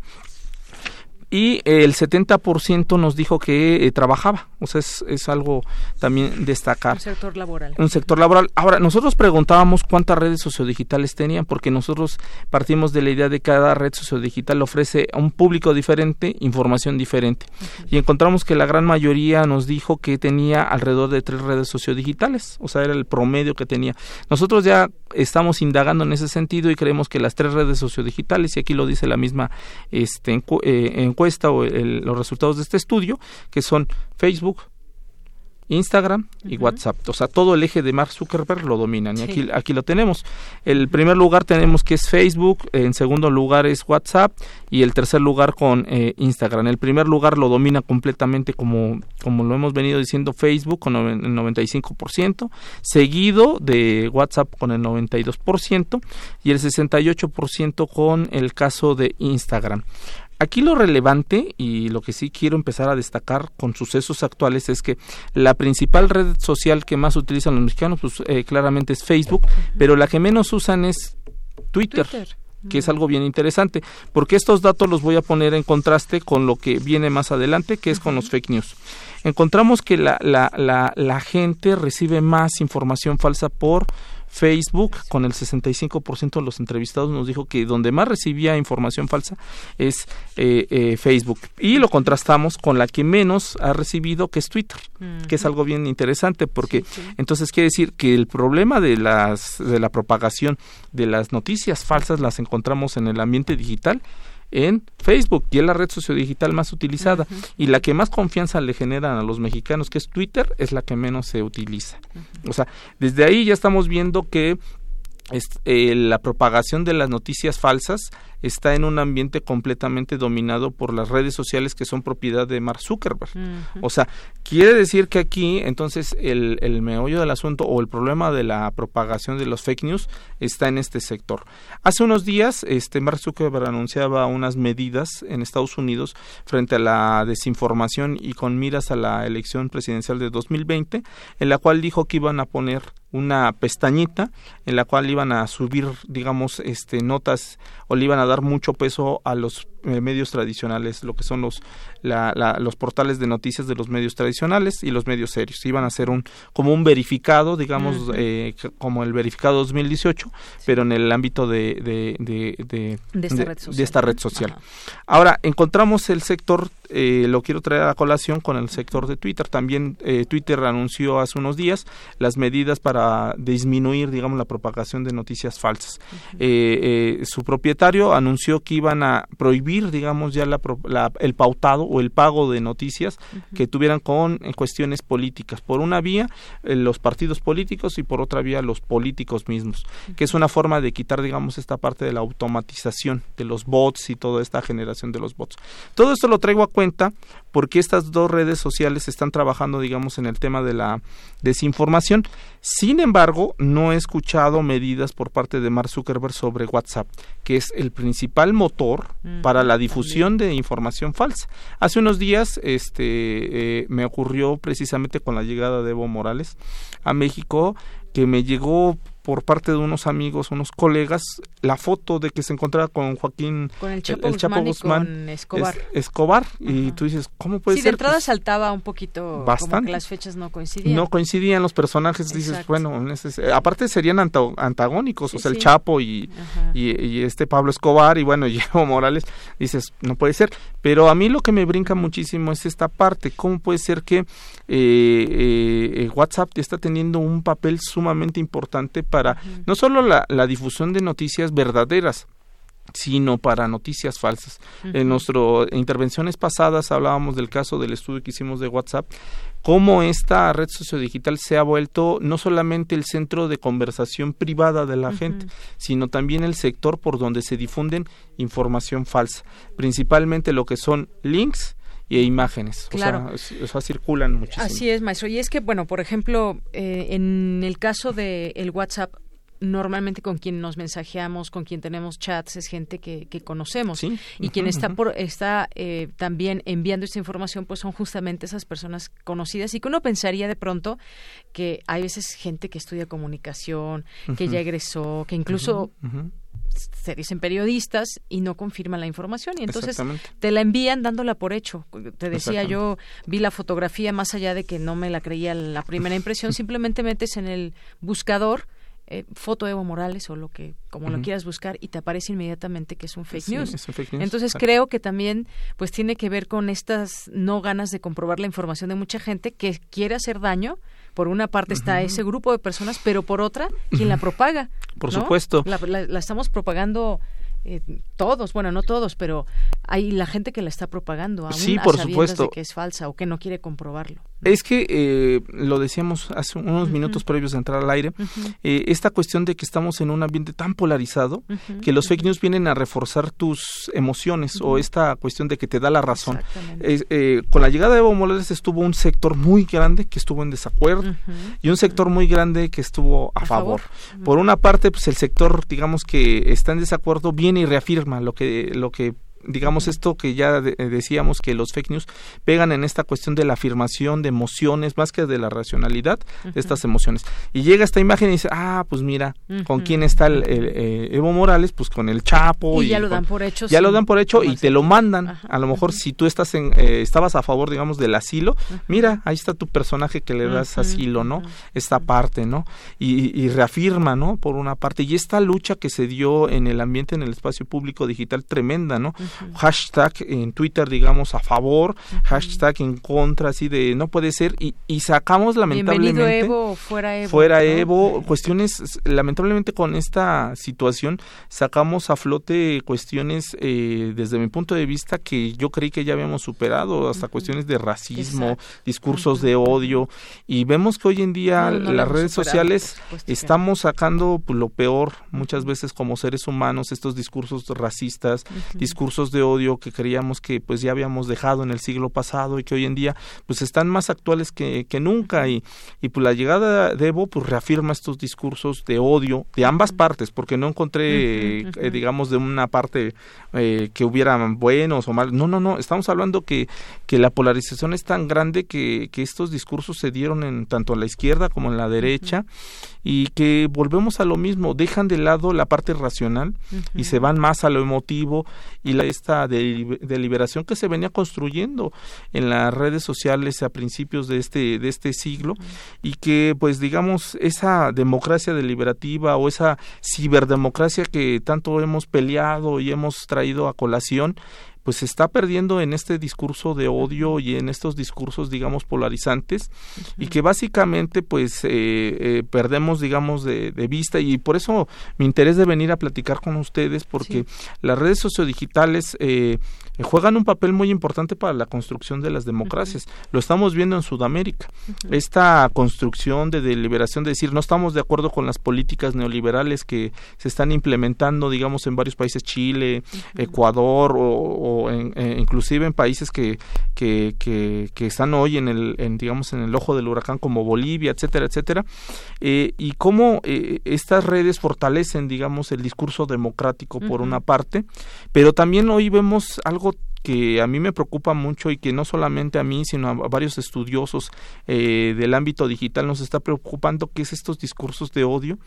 y el 70% nos dijo que eh, trabajaba. O sea, es, es, algo también destacar. Un sector laboral. Un sector laboral. Ahora, nosotros preguntábamos cuántas redes sociodigitales tenían, porque nosotros partimos de la idea de que cada red sociodigital ofrece a un público diferente información diferente. Y encontramos que la gran mayoría nos dijo que tenía alrededor de tres redes sociodigitales. O sea, era el promedio que tenía. Nosotros ya estamos indagando en ese sentido y creemos que las tres redes sociodigitales, y aquí lo dice la misma este, en, eh, o los resultados de este estudio, que son Facebook, Instagram y WhatsApp. O sea, todo el eje de Mark Zuckerberg lo dominan. Y aquí, aquí lo tenemos. El primer lugar tenemos que es Facebook, en segundo lugar es WhatsApp y el tercer lugar con eh, Instagram. El primer lugar lo domina completamente como, como lo hemos venido diciendo Facebook con el 95%, seguido de WhatsApp con el 92% y el 68% con el caso de Instagram. Aquí lo relevante y lo que sí quiero empezar a destacar con sucesos actuales es que la principal red social que más utilizan los mexicanos, pues eh, claramente es Facebook, pero la que menos usan es Twitter. que es algo bien interesante, porque estos datos los voy a poner en contraste con lo que viene más adelante, que es con los fake news. Encontramos que la, la, la, la gente recibe más información falsa por Facebook, con el 65% de los entrevistados, nos dijo que donde más recibía información falsa es eh, eh, Facebook. Y lo contrastamos con la que menos ha recibido, que es Twitter, que es algo bien interesante, porque entonces quiere decir que el problema de, las, de la propagación de las noticias falsas las encontramos en el ambiente digital en Facebook y es la red sociodigital más utilizada. Y la que más confianza le generan a los mexicanos que es Twitter es la que menos se utiliza. O sea, desde ahí ya estamos viendo que eh, la propagación de las noticias falsas está en un ambiente completamente dominado por las redes sociales que son propiedad de Mark Zuckerberg. O sea, quiere decir que aquí entonces el, el, meollo del asunto o el problema de la propagación de los fake news está en este sector. Hace unos días este Mark Zuckerberg anunciaba unas medidas en Estados Unidos frente a la desinformación y con miras a la elección presidencial de 2020, en la cual dijo que iban a poner una pestañita en la cual iban a subir digamos este notas o le iban a dar mucho peso a los medios tradicionales, lo que son los, los portales de noticias de los medios tradicionales y los medios serios. Iban a ser un como un verificado, digamos, eh, como el verificado 2018, pero en el ámbito de, de, de, esta, red social. Ahora, encontramos el sector, eh, lo quiero traer a colación con el sector de Twitter. También Twitter anunció hace unos días las medidas para disminuir, digamos, la propagación de noticias falsas. su propietario anunció que iban a prohibir digamos, ya la, el pautado o el pago de noticias que tuvieran con cuestiones políticas. Por una vía, eh, los partidos políticos y por otra vía, los políticos mismos, que es una forma de quitar, digamos, esta parte de la automatización de los bots y toda esta generación de los bots. Todo esto lo traigo a cuenta porque estas dos redes sociales están trabajando, digamos, en el tema de la desinformación. Sin embargo, no he escuchado medidas por parte de Mark Zuckerberg sobre WhatsApp, que es el principal motor para la difusión de información falsa. Hace unos días este, eh, me ocurrió precisamente con la llegada de Evo Morales a México que me llegó por parte de unos amigos, unos colegas, la foto de que se encontraba con Joaquín con el Chapo, Guzmán, y Escobar. Escobar y tú dices, ¿cómo puede ser? Sí, de entrada saltaba un poquito Bastante. como que las fechas no coincidían. No coincidían los personajes, dices, bueno, aparte serían antagónicos, o sea, el Chapo y, y, este Pablo Escobar y bueno, Evo Morales, dices, no puede ser. Pero a mí lo que me brinca muchísimo es esta parte, ¿cómo puede ser que eh, eh, WhatsApp está teniendo un papel sumamente importante para no solo la, la difusión de noticias verdaderas, sino para noticias falsas. En nuestras intervenciones pasadas hablábamos del caso del estudio que hicimos de WhatsApp, cómo esta red sociodigital se ha vuelto no solamente el centro de conversación privada de la gente, sino también el sector por donde se difunden información falsa, principalmente lo que son links y imágenes. Claro. O sea, circulan muchísimo. Así es, maestro. Y es que, bueno, por ejemplo, eh, en el caso de el WhatsApp, normalmente con quien nos mensajeamos, con quien tenemos chats, es gente que, que conocemos. Y quien está, por, está eh, también enviando esta información, pues son justamente esas personas conocidas. Y que uno pensaría de pronto que hay veces gente que estudia comunicación, que ya egresó, que incluso se dicen periodistas y no confirman la información y entonces te la envían dándola por hecho. Te decía yo, vi la fotografía más allá de que no me la creía la primera impresión, simplemente metes en el buscador eh, foto Evo Morales o lo que como lo quieras buscar y te aparece inmediatamente que es un fake, news. Entonces creo que también pues tiene que ver con estas no ganas de comprobar la información de mucha gente que quiere hacer daño. Por una parte está ese grupo de personas, pero por otra quien la propaga. Por supuesto. la estamos propagando eh, todos, bueno, no todos, pero hay la gente que la está propagando aún sí, por supuesto. que es falsa o que no quiere comprobarlo. Es que eh, lo decíamos hace unos minutos previos de entrar al aire, eh, esta cuestión de que estamos en un ambiente tan polarizado que los fake news vienen a reforzar tus emociones o esta cuestión de que te da la razón. con la llegada de Evo Morales estuvo un sector muy grande que estuvo en desacuerdo y un sector muy grande que estuvo a, favor. Por una parte, pues el sector, digamos que está en desacuerdo, bien y reafirma lo que, lo que digamos esto que ya eh, decíamos que los fake news pegan en esta cuestión de la afirmación de emociones más que de la racionalidad de estas emociones. Y llega esta imagen y dice ah pues mira con quién está el, eh, Evo Morales pues con el Chapo y, ya lo dan por hecho ya lo dan por hecho y te lo mandan. A lo mejor si tú estás en eh, estabas a favor digamos del asilo mira ahí está tu personaje que le das asilo no esta parte no y, y reafirma no por una parte. Y esta lucha que se dio en el ambiente en el espacio público digital tremenda no hashtag en Twitter, digamos, a favor, hashtag en contra, así de no puede ser, y, y sacamos lamentablemente... Bienvenido Evo, fuera Evo. Fuera Evo, cuestiones, lamentablemente con esta situación sacamos a flote cuestiones eh, desde mi punto de vista que yo creí que ya habíamos superado, hasta cuestiones de racismo, discursos de odio, y vemos que hoy en día las redes sociales estamos sacando pues, lo peor muchas veces como seres humanos, estos discursos racistas, discursos de odio que creíamos que pues ya habíamos dejado en el siglo pasado y que hoy en día pues están más actuales que, que nunca. Y, y pues la llegada de Evo pues reafirma estos discursos de odio de ambas partes porque no encontré eh, digamos de una parte eh, que hubieran buenos o malos. No no no. Estamos hablando que que la polarización es tan grande que, que estos discursos se dieron en tanto a la izquierda como en la derecha y que volvemos a lo mismo, dejan de lado la parte racional y se van más a lo emotivo y la, esta deliberación que se venía construyendo en las redes sociales a principios de este de este siglo y que pues digamos esa democracia deliberativa o esa ciberdemocracia que tanto hemos peleado y hemos traído a colación pues se está perdiendo en este discurso de odio y en estos discursos digamos polarizantes y que básicamente pues eh, eh, perdemos digamos de, vista. Y por eso mi interés de venir a platicar con ustedes porque las redes sociodigitales eh, juegan un papel muy importante para la construcción de las democracias. Lo estamos viendo en Sudamérica. Esta construcción de deliberación, de decir, no estamos de acuerdo con las políticas neoliberales que se están implementando, digamos, en varios países, Chile, Ecuador o, eh, inclusive en países que, que, que, están hoy en el, en, digamos, en el ojo del huracán como Bolivia, etcétera, etcétera. Eh, y cómo eh, estas redes fortalecen, digamos, el discurso democrático por una parte, pero también hoy vemos algo こっ que a mí me preocupa mucho y que no solamente a mí, sino a varios estudiosos eh, del ámbito digital nos está preocupando, que es estos discursos de odio,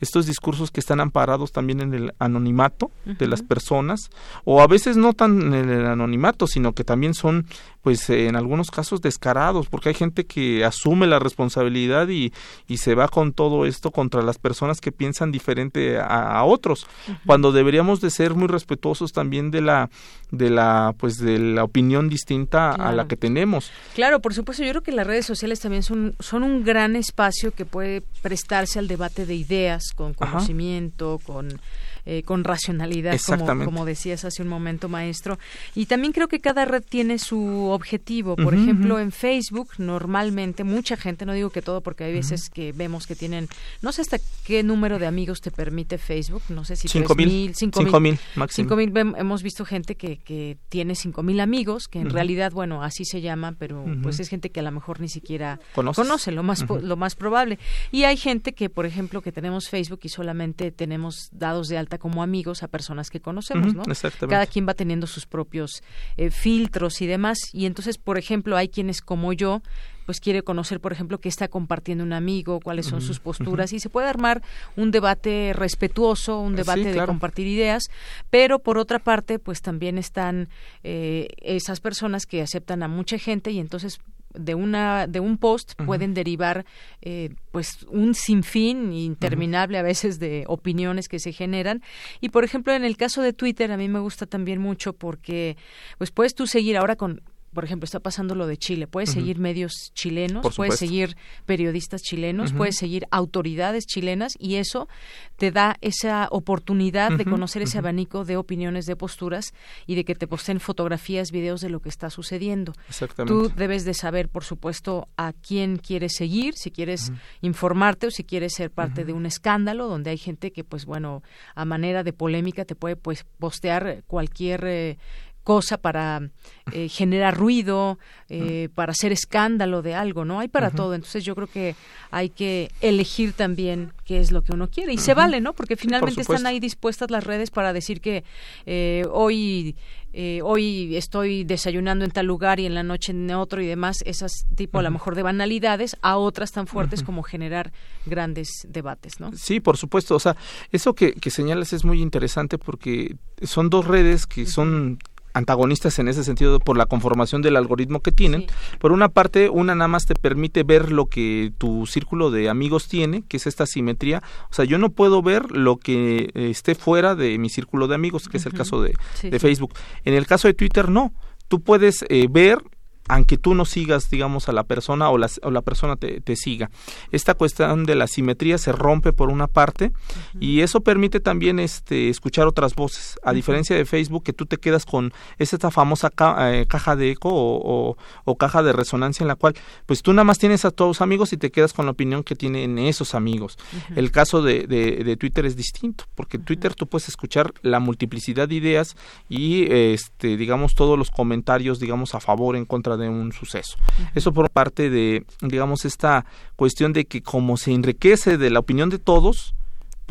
estos discursos que están amparados también en el anonimato de las personas, o a veces no tan en el anonimato, sino que también son pues en algunos casos descarados, porque hay gente que asume la responsabilidad y, y se va con todo esto contra las personas que piensan diferente a, otros, cuando deberíamos de ser muy respetuosos también de la de la pues de la opinión distinta a la que tenemos. Claro, por supuesto, yo creo que las redes sociales también son son un gran espacio que puede prestarse al debate de ideas con conocimiento, con eh, con racionalidad, como, como, decías hace un momento, maestro. Y también creo que cada red tiene su objetivo. Por ejemplo, en Facebook, normalmente, mucha gente, no digo que todo, porque hay veces que vemos que tienen, no sé hasta qué número de amigos te permite Facebook, no sé si cinco mil, cinco mil, cinco mil, hemos visto gente que, que tiene cinco mil amigos, que en realidad, bueno, así se llama, pero pues es gente que a lo mejor ni siquiera conoce, lo más, lo más probable. Y hay gente que, por ejemplo, que tenemos Facebook y solamente tenemos dados de alta como amigos a personas que conocemos, ¿no? Cada quien va teniendo sus propios eh, filtros y demás. Y entonces, por ejemplo, hay quienes como yo pues quiere conocer, por ejemplo, qué está compartiendo un amigo, cuáles son sus posturas y se puede armar un debate respetuoso, un debate de compartir ideas, pero por otra parte, pues también están eh, esas personas que aceptan a mucha gente y entonces de una de un post pueden derivar eh, pues un sinfín interminable a veces de opiniones que se generan. Y por ejemplo en el caso de Twitter a mí me gusta también mucho porque pues puedes tú seguir ahora con por ejemplo, está pasando lo de Chile. Puedes seguir medios chilenos, puedes seguir periodistas chilenos, puedes seguir autoridades chilenas y eso te da esa oportunidad de conocer ese abanico de opiniones, de posturas y de que te posten fotografías, videos de lo que está sucediendo. Exactamente. Tú debes de saber, por supuesto, a quién quieres seguir, si quieres informarte o si quieres ser parte de un escándalo donde hay gente que, pues bueno, a manera de polémica te puede pues postear cualquier eh, cosa para eh, generar ruido, eh, para hacer escándalo de algo, ¿no? Hay para todo. Entonces yo creo que hay que elegir también qué es lo que uno quiere. Y se vale, ¿no? Porque finalmente están ahí dispuestas las redes para decir que eh, hoy hoy estoy desayunando en tal lugar y en la noche en otro y demás, esas tipo a lo mejor de banalidades, a otras tan fuertes como generar grandes debates, ¿no? Sí, por supuesto. O sea, eso que, que señalas es muy interesante porque son dos redes que son antagonistas en ese sentido por la conformación del algoritmo que tienen. Por una parte, una nada más te permite ver lo que tu círculo de amigos tiene, que es esta simetría. O sea, yo no puedo ver lo que eh, esté fuera de mi círculo de amigos, que es el caso de, de Facebook. En el caso de Twitter, no. Tú puedes eh, ver aunque tú no sigas, digamos, a la persona o la, o la persona te, te, siga. Esta cuestión de la simetría se rompe por una parte y eso permite también este, escuchar otras voces, a diferencia de Facebook que tú te quedas con esta famosa eh, caja de eco o, o, caja de resonancia en la cual pues tú nada más tienes a todos amigos y te quedas con la opinión que tienen esos amigos. El caso de, de, de, Twitter es distinto, porque en Twitter tú puedes escuchar la multiplicidad de ideas y este digamos todos los comentarios digamos a favor en contra de un suceso. Eso por parte de, digamos, esta cuestión de que como se enriquece de la opinión de todos,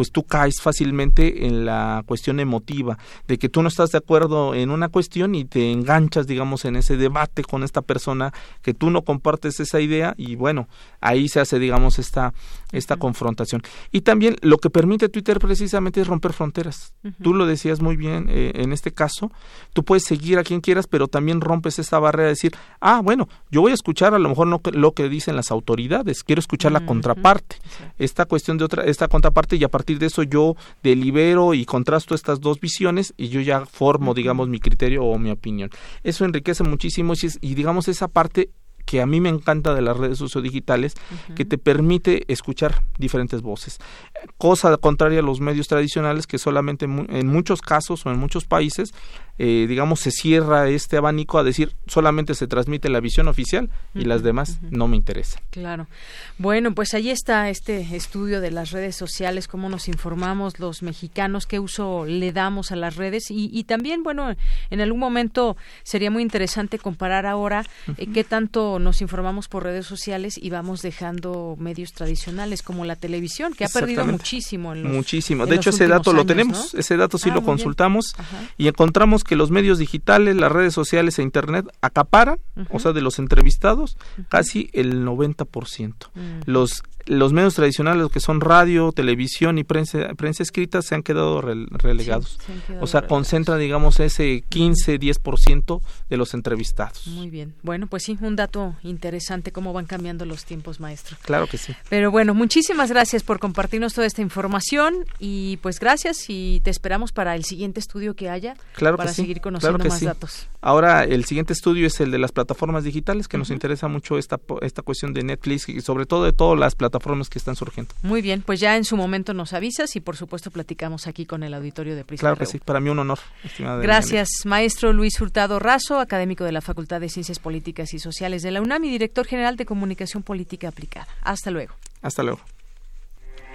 pues tú caes fácilmente en la cuestión emotiva, de que tú no estás de acuerdo en una cuestión y te enganchas, digamos, en ese debate con esta persona que tú no compartes esa idea y bueno, ahí se hace, digamos, esta, esta confrontación. Y también lo que permite Twitter precisamente es romper fronteras. Tú lo decías muy bien eh, en este caso, tú puedes seguir a quien quieras, pero también rompes esta barrera de decir, ah, bueno, yo voy a escuchar a lo mejor no lo que dicen las autoridades, quiero escuchar la contraparte. Esta cuestión de otra, esta contraparte y a partir de eso yo delibero y contrasto estas dos visiones y yo ya formo, digamos, mi criterio o mi opinión. Eso enriquece muchísimo y, digamos, esa parte que a mí me encanta de las redes sociodigitales, que te permite escuchar diferentes voces. Cosa contraria a los medios tradicionales que solamente en muchos casos o en muchos países eh, digamos, se cierra este abanico a decir solamente se transmite la visión oficial y las demás no me interesan. Claro. Bueno, pues ahí está este estudio de las redes sociales, cómo nos informamos los mexicanos, qué uso le damos a las redes y, y también, bueno, en algún momento sería muy interesante comparar ahora eh, qué tanto nos informamos por redes sociales y vamos dejando medios tradicionales como la televisión, que ha perdido muchísimo. En muchísimo. De hecho, ese dato lo tenemos, ese dato sí ah, lo consultamos y encontramos que que los medios digitales, las redes sociales e Internet acaparan, o sea, de los entrevistados, casi el 90%. Los los medios tradicionales, que son radio, televisión y prensa, prensa escrita, se han quedado relegados. o sea, concentra, digamos, ese 15-10% de los entrevistados. Muy bien. Bueno, pues sí, un dato interesante, cómo van cambiando los tiempos, maestro. Claro que sí. Pero bueno, muchísimas gracias por compartirnos toda esta información y pues gracias y te esperamos para el siguiente estudio que haya claro para seguir conociendo más datos. Ahora, el siguiente estudio es el de las plataformas digitales, que nos interesa mucho esta, esta cuestión de Netflix y sobre todo de todas las plataformas que están surgiendo. Muy bien, pues ya en su momento nos avisas y por supuesto platicamos aquí con el auditorio de Prisma. Claro que sí, para mí un honor. Gracias, maestro Luis Hurtado Razo, académico de la Facultad de Ciencias Políticas y Sociales de la UNAM y director general de Comunicación Política Aplicada. Hasta luego. Hasta luego.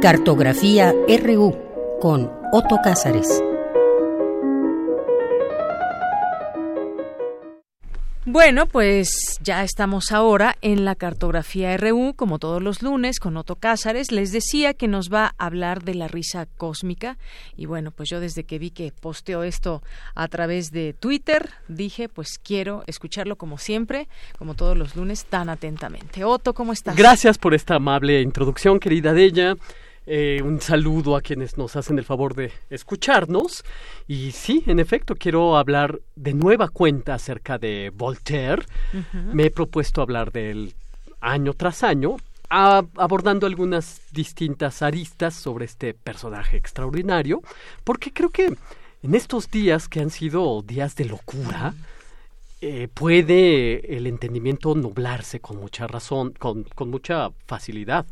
Cartografía RU con Otto Cázares. Bueno, pues ya estamos ahora en la cartografía RU, como todos los lunes, con Otto Cázares. Les decía que nos va a hablar de la risa cósmica. Y bueno, pues yo desde que vi que posteó esto a través de Twitter, dije, pues quiero escucharlo como siempre, como todos los lunes, tan atentamente. Otto, ¿cómo estás? Gracias por esta amable introducción, querida de ella. Eh, un saludo a quienes nos hacen el favor de escucharnos. Y sí, en efecto, quiero hablar de nueva cuenta acerca de Voltaire. Me he propuesto hablar del año tras año, abordando algunas distintas aristas sobre este personaje extraordinario, porque creo que en estos días que han sido días de locura, eh, puede el entendimiento nublarse con mucha razón, con, con mucha facilidad.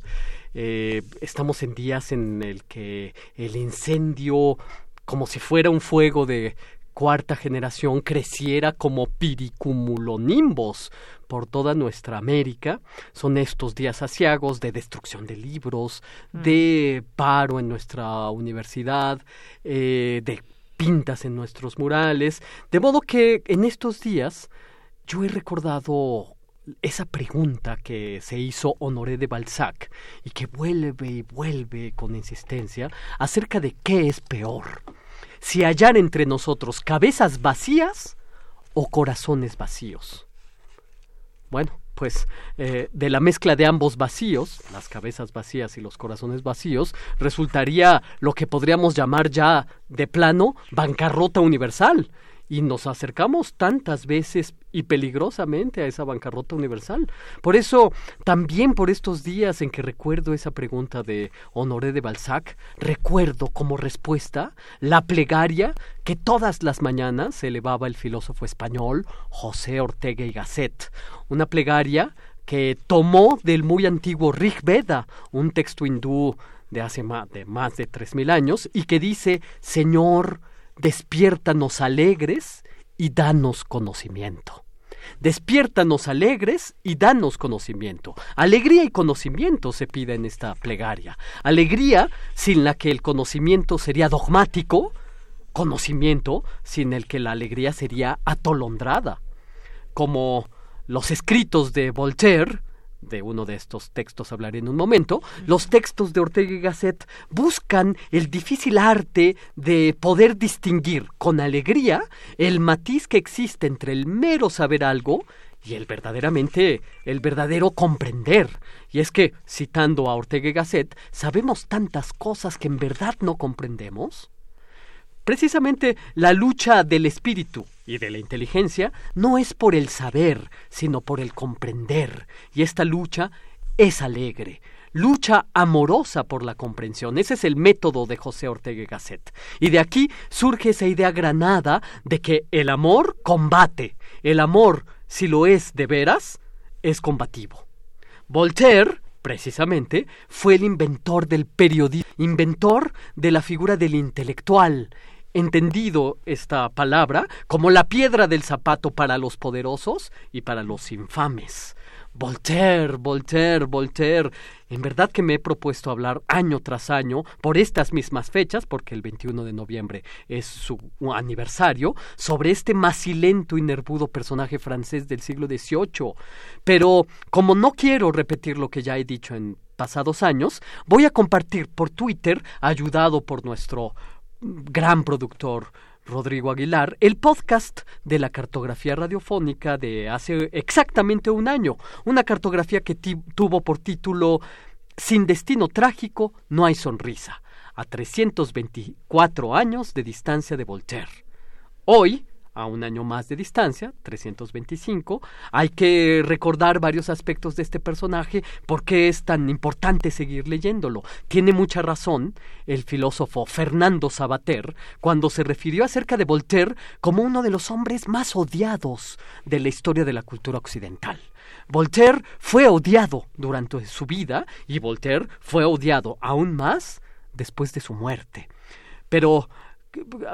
Eh, estamos en días en el que el incendio, como si fuera un fuego de cuarta generación, creciera como piricumulonimbos por toda nuestra América. Son estos días asiagos de destrucción de libros, mm. de paro en nuestra universidad, eh, de pintas en nuestros murales. De modo que en estos días yo he recordado esa pregunta que se hizo Honoré de Balzac y que vuelve y vuelve con insistencia acerca de qué es peor, si hallar entre nosotros cabezas vacías o corazones vacíos. Bueno, pues eh, de la mezcla de ambos vacíos, las cabezas vacías y los corazones vacíos, resultaría lo que podríamos llamar ya de plano bancarrota universal y nos acercamos tantas veces y peligrosamente a esa bancarrota universal. Por eso, también por estos días en que recuerdo esa pregunta de Honoré de Balzac, recuerdo como respuesta la plegaria que todas las mañanas elevaba el filósofo español José Ortega y Gasset, una plegaria que tomó del muy antiguo Rig Veda, un texto hindú de hace más de, más de 3.000 años, y que dice, Señor, despiértanos alegres y danos conocimiento. Despiértanos alegres y danos conocimiento. Alegría y conocimiento se pide en esta plegaria. Alegría sin la que el conocimiento sería dogmático, conocimiento sin el que la alegría sería atolondrada. Como los escritos de Voltaire, de uno de estos textos hablaré en un momento, los textos de Ortega y Gasset buscan el difícil arte de poder distinguir con alegría el matiz que existe entre el mero saber algo y el verdaderamente, el verdadero comprender. Y es que, citando a Ortega y Gasset, sabemos tantas cosas que en verdad no comprendemos. Precisamente la lucha del espíritu y de la inteligencia no es por el saber, sino por el comprender. Y esta lucha es alegre, lucha amorosa por la comprensión. Ese es el método de José Ortega y Gasset. Y de aquí surge esa idea granada de que el amor combate. El amor, si lo es de veras, es combativo. Voltaire, precisamente, fue el inventor del periodismo, inventor de la figura del intelectual, entendido esta palabra como la piedra del zapato para los poderosos y para los infames. Voltaire, Voltaire, Voltaire. En verdad que me he propuesto hablar año tras año por estas mismas fechas, porque el 21 de noviembre es su aniversario, sobre este macilento y nervudo personaje francés del siglo XVIII. Pero como no quiero repetir lo que ya he dicho en pasados años, voy a compartir por Twitter, ayudado por nuestro gran productor Rodrigo Aguilar, el podcast de la cartografía radiofónica de hace exactamente un año, una cartografía que tuvo por título Sin destino trágico no hay sonrisa, a 324 años de distancia de Voltaire. Hoy, a un año más de distancia, 325. Hay que recordar varios aspectos de este personaje, por qué es tan importante seguir leyéndolo. Tiene mucha razón el filósofo Fernando Sabater cuando se refirió acerca de Voltaire como uno de los hombres más odiados de la historia de la cultura occidental. Voltaire fue odiado durante su vida y Voltaire fue odiado aún más después de su muerte. Pero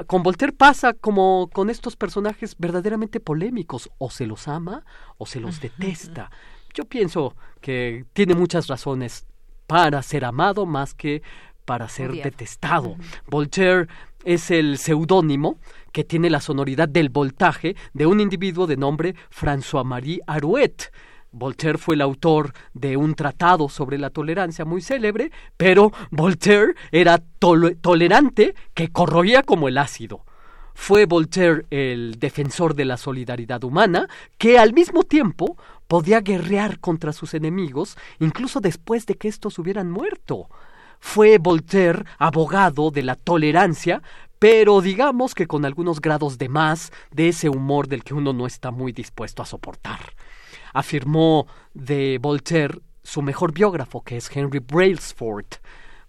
con Voltaire pasa como con estos personajes verdaderamente polémicos, o se los ama o se los detesta. Yo pienso que tiene muchas razones para ser amado más que para ser detestado. Voltaire es el seudónimo que tiene la sonoridad del voltaje de un individuo de nombre François-Marie Arouet, Voltaire fue el autor de un tratado sobre la tolerancia muy célebre, pero Voltaire era tolerante que corroía como el ácido. Fue Voltaire el defensor de la solidaridad humana, que al mismo tiempo podía guerrear contra sus enemigos, incluso después de que estos hubieran muerto. Fue Voltaire abogado de la tolerancia, pero digamos que con algunos grados de más de ese humor del que uno no está muy dispuesto a soportar afirmó de Voltaire su mejor biógrafo, que es Henry Brailsford.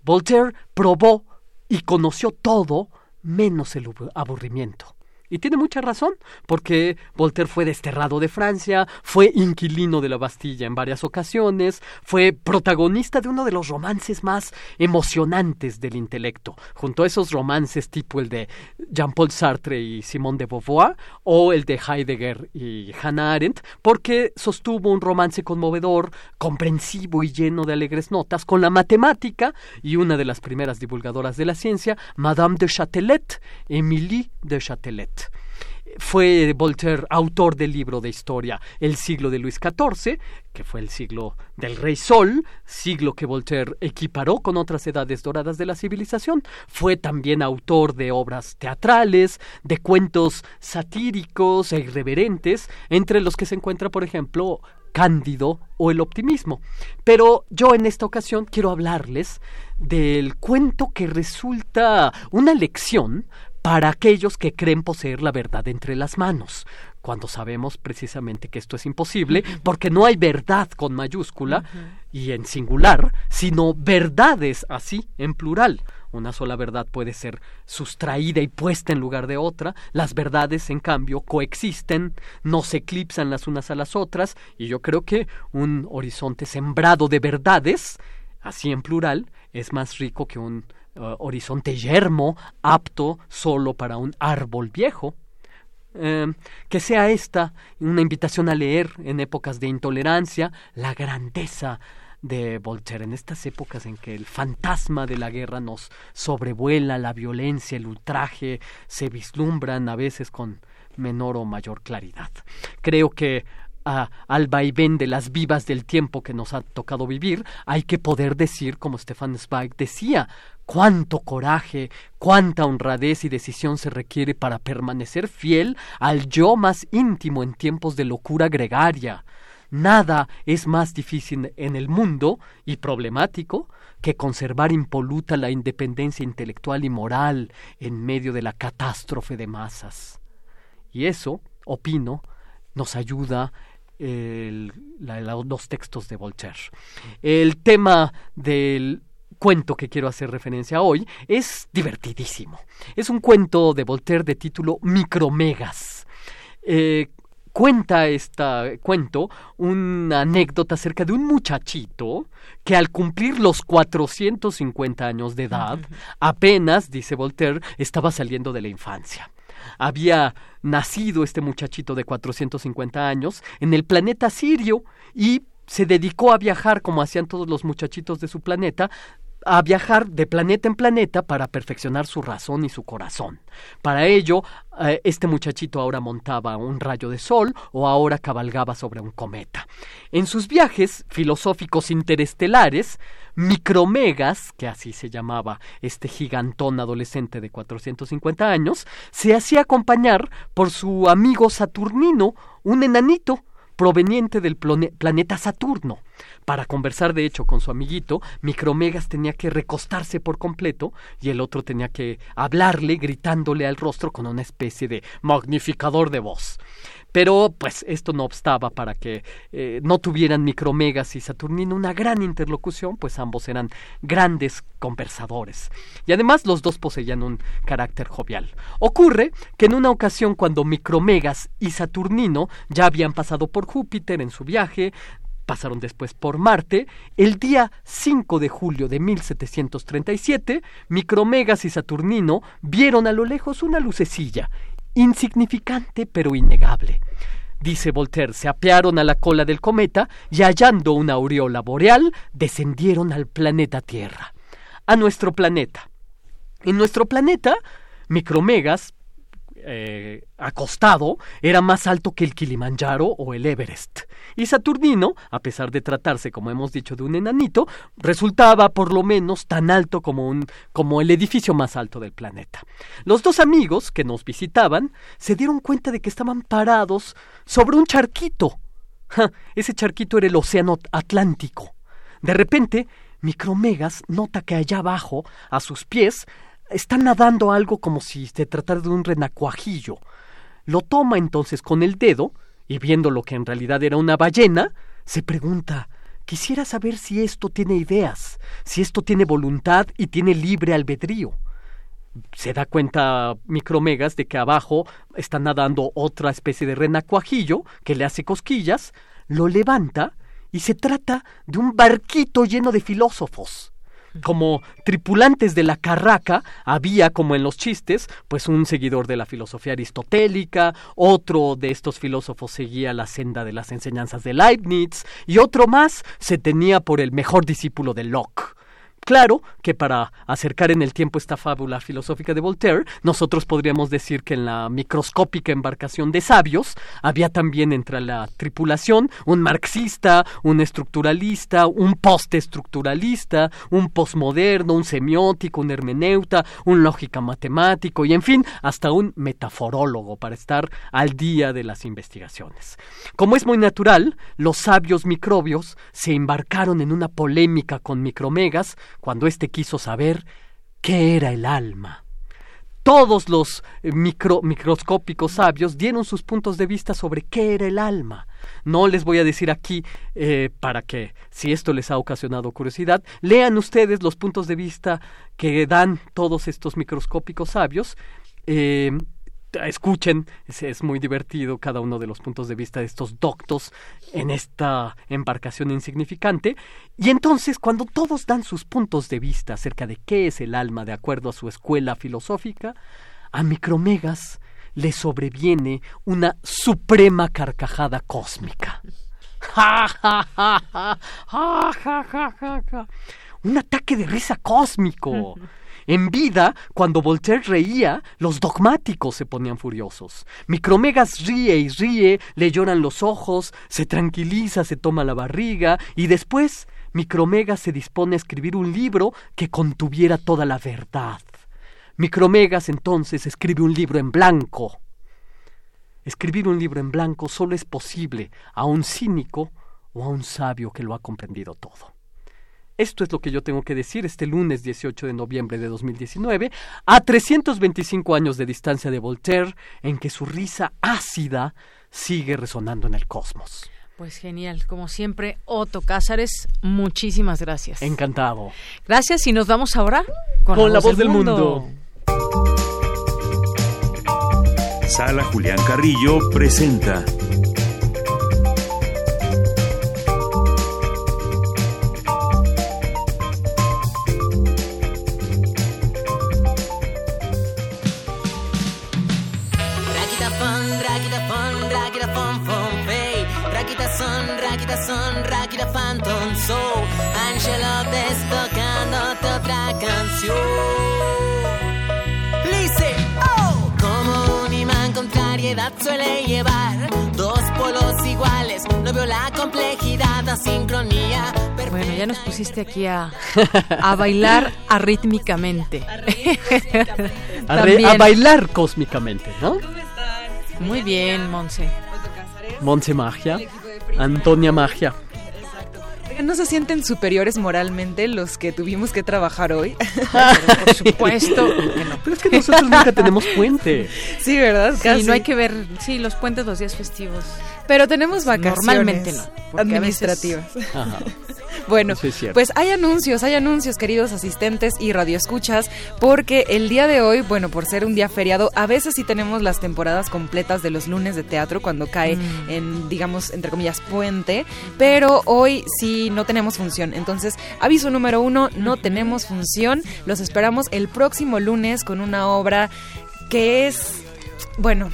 Voltaire probó y conoció todo menos el aburrimiento. Y tiene mucha razón, porque Voltaire fue desterrado de Francia, fue inquilino de la Bastilla en varias ocasiones, fue protagonista de uno de los romances más emocionantes del intelecto, junto a esos romances tipo el de Jean-Paul Sartre y Simone de Beauvoir, o el de Heidegger y Hannah Arendt, porque sostuvo un romance conmovedor, comprensivo y lleno de alegres notas con la matemática y una de las primeras divulgadoras de la ciencia, Madame de Châtelet, Émilie de Châtelet fue Voltaire autor del libro de historia El siglo de Luis XIV, que fue el siglo del Rey Sol, siglo que Voltaire equiparó con otras edades doradas de la civilización. Fue también autor de obras teatrales, de cuentos satíricos e irreverentes, entre los que se encuentra, por ejemplo, Cándido o el optimismo. Pero yo en esta ocasión quiero hablarles del cuento que resulta una lección para aquellos que creen poseer la verdad entre las manos, cuando sabemos precisamente que esto es imposible, porque no hay verdad con mayúscula y en singular, sino verdades así en plural. Una sola verdad puede ser sustraída y puesta en lugar de otra. Las verdades, en cambio, coexisten, no se eclipsan las unas a las otras, y yo creo que un horizonte sembrado de verdades, así en plural, es más rico que un Uh, horizonte yermo, apto solo para un árbol viejo. Em, que sea esta una invitación a leer en épocas de intolerancia la grandeza de Voltaire, en estas épocas en que el fantasma de la guerra nos sobrevuela, la violencia, el ultraje se vislumbran a veces con menor o mayor claridad. Creo que al vaivén de las vivas del tiempo que nos ha tocado vivir, hay que poder decir, como Stefan Zweig decía, cuánto coraje, cuánta honradez y decisión se requiere para permanecer fiel al yo más íntimo en tiempos de locura gregaria. Nada es más difícil en el mundo y problemático que conservar impoluta la independencia intelectual y moral en medio de la catástrofe de masas. Y eso, opino, nos ayuda los textos de Voltaire. El tema del cuento que quiero hacer referencia hoy es divertidísimo. Es un cuento de Voltaire de título Micromegas. Eh, cuenta este cuento una anécdota acerca de un muchachito que al cumplir los 450 años de edad, apenas, dice Voltaire, estaba saliendo de la infancia había nacido este muchachito de 450 años en el planeta Sirio y se dedicó a viajar como hacían todos los muchachitos de su planeta a viajar de planeta en planeta para perfeccionar su razón y su corazón. Para ello, eh, este muchachito ahora montaba un rayo de sol o ahora cabalgaba sobre un cometa. En sus viajes filosóficos interestelares, Micromegas, que así se llamaba este gigantón adolescente de 450 años, se hacía acompañar por su amigo Saturnino, un enanito proveniente del planeta Saturno. Para conversar, de hecho, con su amiguito, Micromegas tenía que recostarse por completo y el otro tenía que hablarle gritándole al rostro con una especie de magnificador de voz. Pero pues esto no obstaba para que eh, no tuvieran Micromegas y Saturnino una gran interlocución, pues ambos eran grandes conversadores. Y además los dos poseían un carácter jovial. Ocurre que en una ocasión cuando Micromegas y Saturnino ya habían pasado por Júpiter en su viaje, pasaron después por Marte, el día 5 de julio de 1737, Micromegas y Saturnino vieron a lo lejos una lucecilla insignificante pero innegable. Dice Voltaire, se apearon a la cola del cometa y hallando una aureola boreal, descendieron al planeta Tierra. A nuestro planeta. En nuestro planeta, Micromegas eh, acostado era más alto que el Kilimanjaro o el Everest. Y Saturnino, a pesar de tratarse, como hemos dicho, de un enanito, resultaba por lo menos tan alto como, un, como el edificio más alto del planeta. Los dos amigos que nos visitaban se dieron cuenta de que estaban parados sobre un charquito. ese charquito era el Océano Atlántico. De repente, Micromegas nota que allá abajo, a sus pies, está nadando algo como si se tratara de un renacuajillo. Lo toma entonces con el dedo y viendo lo que en realidad era una ballena, se pregunta Quisiera saber si esto tiene ideas, si esto tiene voluntad y tiene libre albedrío. se da cuenta Micromegas de que abajo está nadando otra especie de renacuajillo que le hace cosquillas, lo levanta y se trata de un barquito lleno de filósofos como tripulantes de la carraca había, como en los chistes, pues un seguidor de la filosofía aristotélica, otro de estos filósofos seguía la senda de las enseñanzas de Leibniz y otro más se tenía por el mejor discípulo de Locke. Claro que para acercar en el tiempo esta fábula filosófica de Voltaire, nosotros podríamos decir que en la microscópica embarcación de sabios había también entre la tripulación un marxista, un estructuralista, un postestructuralista, un posmoderno, un semiótico, un hermeneuta, un lógica matemático y en fin, hasta un metaforólogo para estar al día de las investigaciones. Como es muy natural, los sabios microbios se embarcaron en una polémica con micromegas cuando éste quiso saber qué era el alma. Todos los eh, microscópicos sabios dieron sus puntos de vista sobre qué era el alma. No les voy a decir aquí eh, para que, si esto les ha ocasionado curiosidad, lean ustedes los puntos de vista que dan todos estos microscópicos sabios. Eh, escuchen, es, muy divertido cada uno de los puntos de vista de estos doctos en esta embarcación insignificante. Y entonces, cuando todos dan sus puntos de vista acerca de qué es el alma de acuerdo a su escuela filosófica, a Micromegas le sobreviene una suprema carcajada cósmica. Un ataque de risa cósmico. En vida, cuando Voltaire reía, los dogmáticos se ponían furiosos. Micromegas ríe y ríe, le lloran los ojos, se tranquiliza, se toma la barriga y después Micromegas se dispone a escribir un libro que contuviera toda la verdad. Micromegas entonces escribe un libro en blanco. Escribir un libro en blanco solo es posible a un cínico o a un sabio que lo ha comprendido todo. Esto es lo que yo tengo que decir este lunes 18 de noviembre de 2019, a 325 años de distancia de Voltaire, en que su risa ácida sigue resonando en el cosmos. Pues genial, como siempre, Otto Cázares, muchísimas gracias. Encantado. Gracias y nos vamos ahora con, la, voz, del, mundo. Sala Julián Carrillo presenta son Rakita Phantom Soul Angelo tocándote otra canción. Dice, oh. Como un imán contrariedad suele llevar Dos polos iguales. No veo la complejidad, la sincronía Bueno, ya nos pusiste aquí a, a bailar arrítmicamente. A, a bailar cósmicamente, ¿no? Muy bien, Monse. Monse Magia. Antonia Magia. ¿No se sienten superiores moralmente los que tuvimos que trabajar hoy? por supuesto Pero es que nosotros nunca tenemos puente. Sí, ¿verdad? Y no hay que ver, sí, los puentes los días festivos. Pero tenemos vacaciones. Normalmente no. Administrativas. Bueno, pues hay anuncios, hay anuncios, queridos asistentes y radioescuchas, porque el día de hoy, bueno, por ser un día feriado, a veces sí tenemos las temporadas completas de los lunes de teatro cuando cae mm. en, digamos, entre comillas, puente, pero hoy sí no tenemos función. Entonces, aviso número uno, no tenemos función. Los esperamos el próximo lunes con una obra que es, bueno,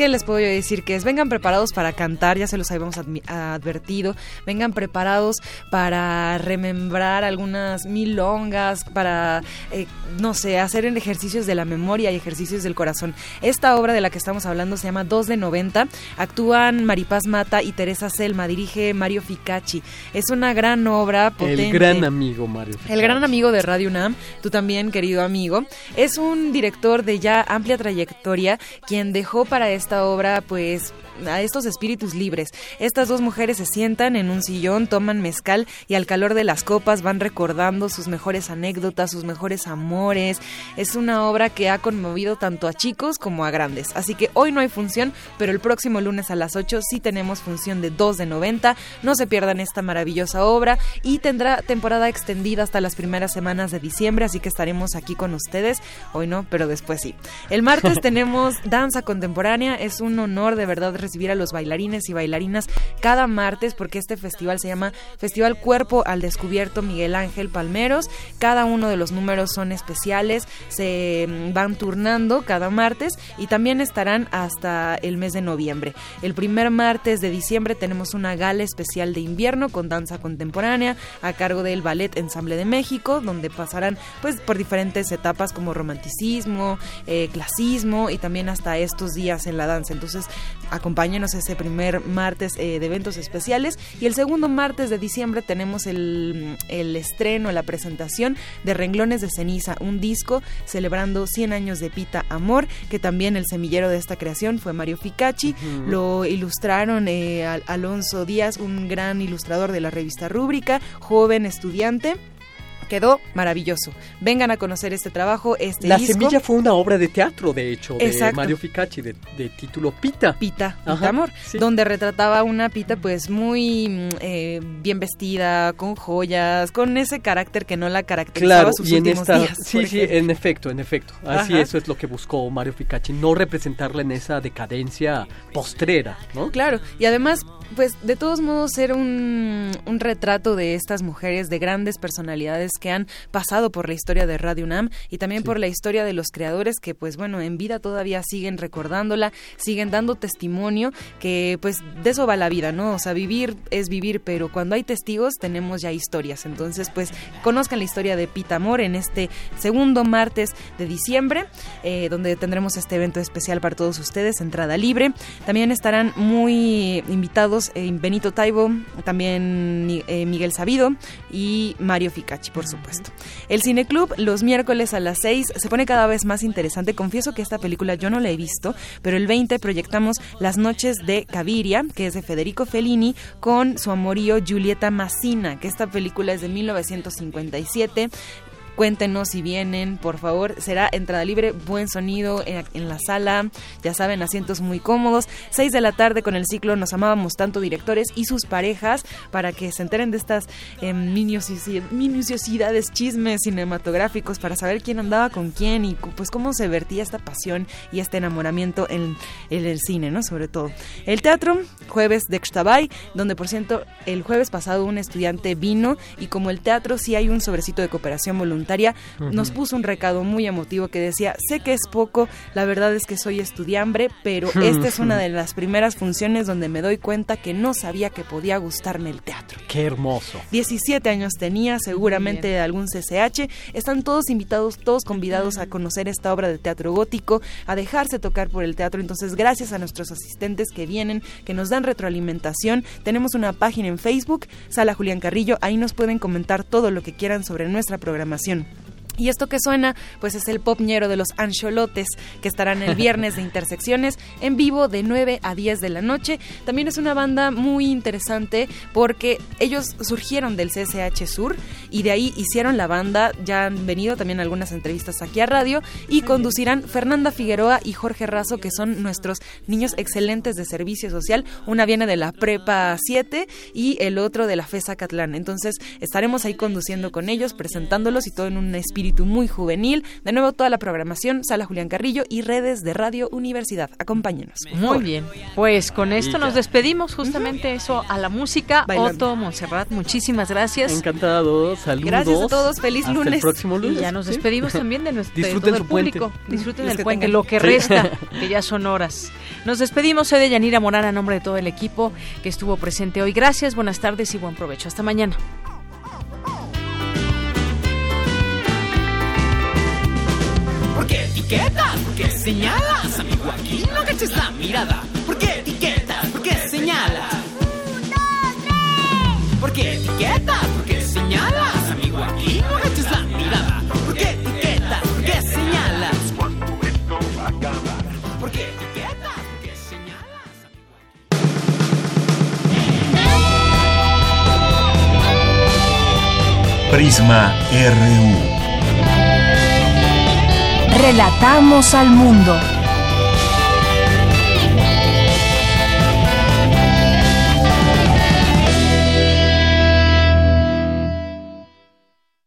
¿qué les puedo decir? Que es, vengan preparados para cantar, ya se los habíamos advertido, vengan preparados para remembrar algunas milongas, para, eh, no sé, hacer ejercicios de la memoria y ejercicios del corazón. Esta obra de la que estamos hablando se llama 2 de 90, actúan Maripaz Mata y Teresa Selma, dirige Mario Ficacci. Es una gran obra potente. El gran amigo Mario. Ficacci. El gran amigo de Radio UNAM, tú también, querido amigo. Es un director de ya amplia trayectoria, quien dejó para este esta obra pues a estos espíritus libres. Estas dos mujeres se sientan en un sillón, toman mezcal y al calor de las copas van recordando sus mejores anécdotas, sus mejores amores. Es una obra que ha conmovido tanto a chicos como a grandes. Así que hoy no hay función, pero el próximo lunes a las 8 sí tenemos función de 2 de 90. No se pierdan esta maravillosa obra y tendrá temporada extendida hasta las primeras semanas de diciembre, así que estaremos aquí con ustedes. Hoy no, pero después sí. El martes tenemos danza contemporánea. Es un honor de verdad recibir a los bailarines y bailarinas cada martes porque este festival se llama Festival Cuerpo al Descubierto Miguel Ángel Palmeros. Cada uno de los números son especiales, se mm, van turnando cada martes y también estarán hasta el mes de noviembre. El primer martes de diciembre tenemos una gala especial de invierno con danza contemporánea a cargo del Ballet Ensamble de México, donde pasarán pues por diferentes etapas como romanticismo, eh, clasismo y también hasta estos días en la danza. Entonces, acompáñenos ese primer martes eh, de eventos especiales. Y el segundo martes de diciembre tenemos el, el estreno, la presentación de Renglones de Ceniza, un disco celebrando 100 años de Pita Amor, que también el semillero de esta creación fue Mario Ficacci, lo ilustraron eh, Alonso Díaz, un gran ilustrador de la revista Rúbrica, joven estudiante quedó maravilloso. Vengan a conocer este trabajo, este La semilla fue una obra de teatro, de hecho, de Mario Ficacci, de, título Pita. Pita, Pita Amor, donde retrataba una Pita pues muy mm, eh, bien vestida, con joyas, con ese carácter que no la caracterizaba claro, sus y últimos en esta, días. Sí, sí, en efecto, en efecto. Así eso es lo que buscó Mario Ficacci, no representarla en esa decadencia postrera, ¿no? Claro, y además pues de todos modos ser un, un, retrato de estas mujeres de grandes personalidades que han pasado por la historia de Radio UNAM y también por la historia de los creadores que pues bueno en vida todavía siguen recordándola siguen dando testimonio que pues de eso va la vida no o sea vivir es vivir pero cuando hay testigos tenemos ya historias. Entonces pues conozcan la historia de Pita Amor en este segundo martes de diciembre eh, donde tendremos este evento especial para todos ustedes entrada libre. También estarán muy invitados eh, Benito Taibo, también eh, Miguel Sabido y Mario Ficacci, por supuesto. El Cineclub los miércoles a las 6 se pone cada vez más interesante. Confieso que esta película yo no la he visto, pero el 20 proyectamos Las noches de Caviria, que es de Federico Fellini, con su amorío Giulietta Massina, que esta película es de 1957 Cuéntenos si vienen, por favor. Será entrada libre, buen sonido en, la sala. Ya saben, asientos muy cómodos. 6 de la tarde con el ciclo Nos amábamos tanto directores y sus parejas para que se enteren de estas eh, minuciosidades, chismes cinematográficos para saber quién andaba con quién y pues cómo se vertía esta pasión y este enamoramiento en, el cine, ¿no? Sobre todo. El teatro, jueves de Xtabay, donde por cierto el jueves pasado un estudiante vino y como el teatro sí hay un sobrecito de cooperación voluntaria nos puso un recado muy emotivo que decía, sé que es poco, la verdad es que soy estudiambre, pero esta es una de las primeras funciones donde me doy cuenta que no sabía que podía gustarme el teatro. Qué hermoso. 17 años tenía, seguramente de algún CCH. Están todos invitados, todos convidados a conocer esta obra de teatro gótico, a dejarse tocar por el teatro. Entonces, gracias a nuestros asistentes que vienen, que nos dan retroalimentación. Tenemos una página en Facebook, Sala Julián Carrillo, ahí nos pueden comentar todo lo que quieran sobre nuestra programación información. Y esto que suena, pues es el pop ñero de los Ancholotes, que estarán el viernes de Intersecciones en vivo de 9 a 10 de la noche. También es una banda muy interesante porque ellos surgieron del CSH Sur y de ahí hicieron la banda. Ya han venido también algunas entrevistas aquí a radio y conducirán Fernanda Figueroa y Jorge Razo, que son nuestros niños excelentes de servicio social. Una viene de la Prepa 7 y el otro de la FESA Catlán. Entonces estaremos ahí conduciendo con ellos, presentándolos y todo en un espíritu muy juvenil. De nuevo, toda la programación, Sala Julián Carrillo y redes de Radio Universidad. Acompáñenos. Muy bien. Pues con esto nos despedimos justamente eso a la música. Otto, Montserrat, muchísimas gracias. Encantado, saludos. Gracias a todos, feliz lunes. El próximo lunes. Y ya nos despedimos también de nuestro Disfruten todo el público. Disfruten del puente, lo que resta, que ya son horas. Nos despedimos, soy de Yanira Morán a nombre de todo el equipo que estuvo presente hoy. Gracias, buenas tardes y buen provecho. Hasta mañana. ¿Por qué etiquetas? ¿Por señalas? Amigo, aquí no caches la mirada. ¿Por qué etiquetas? ¿Por qué señalas? Un, dos, tres. ¿Por qué etiquetas? Señalas? Amigo, aquí no caches la mirada. ¿Por qué etiquetas? ¿Por señalas? Cuando esto acaba. ¿Por qué etiquetas? ¿Por qué señalas? Prisma RU. Relatamos al mundo.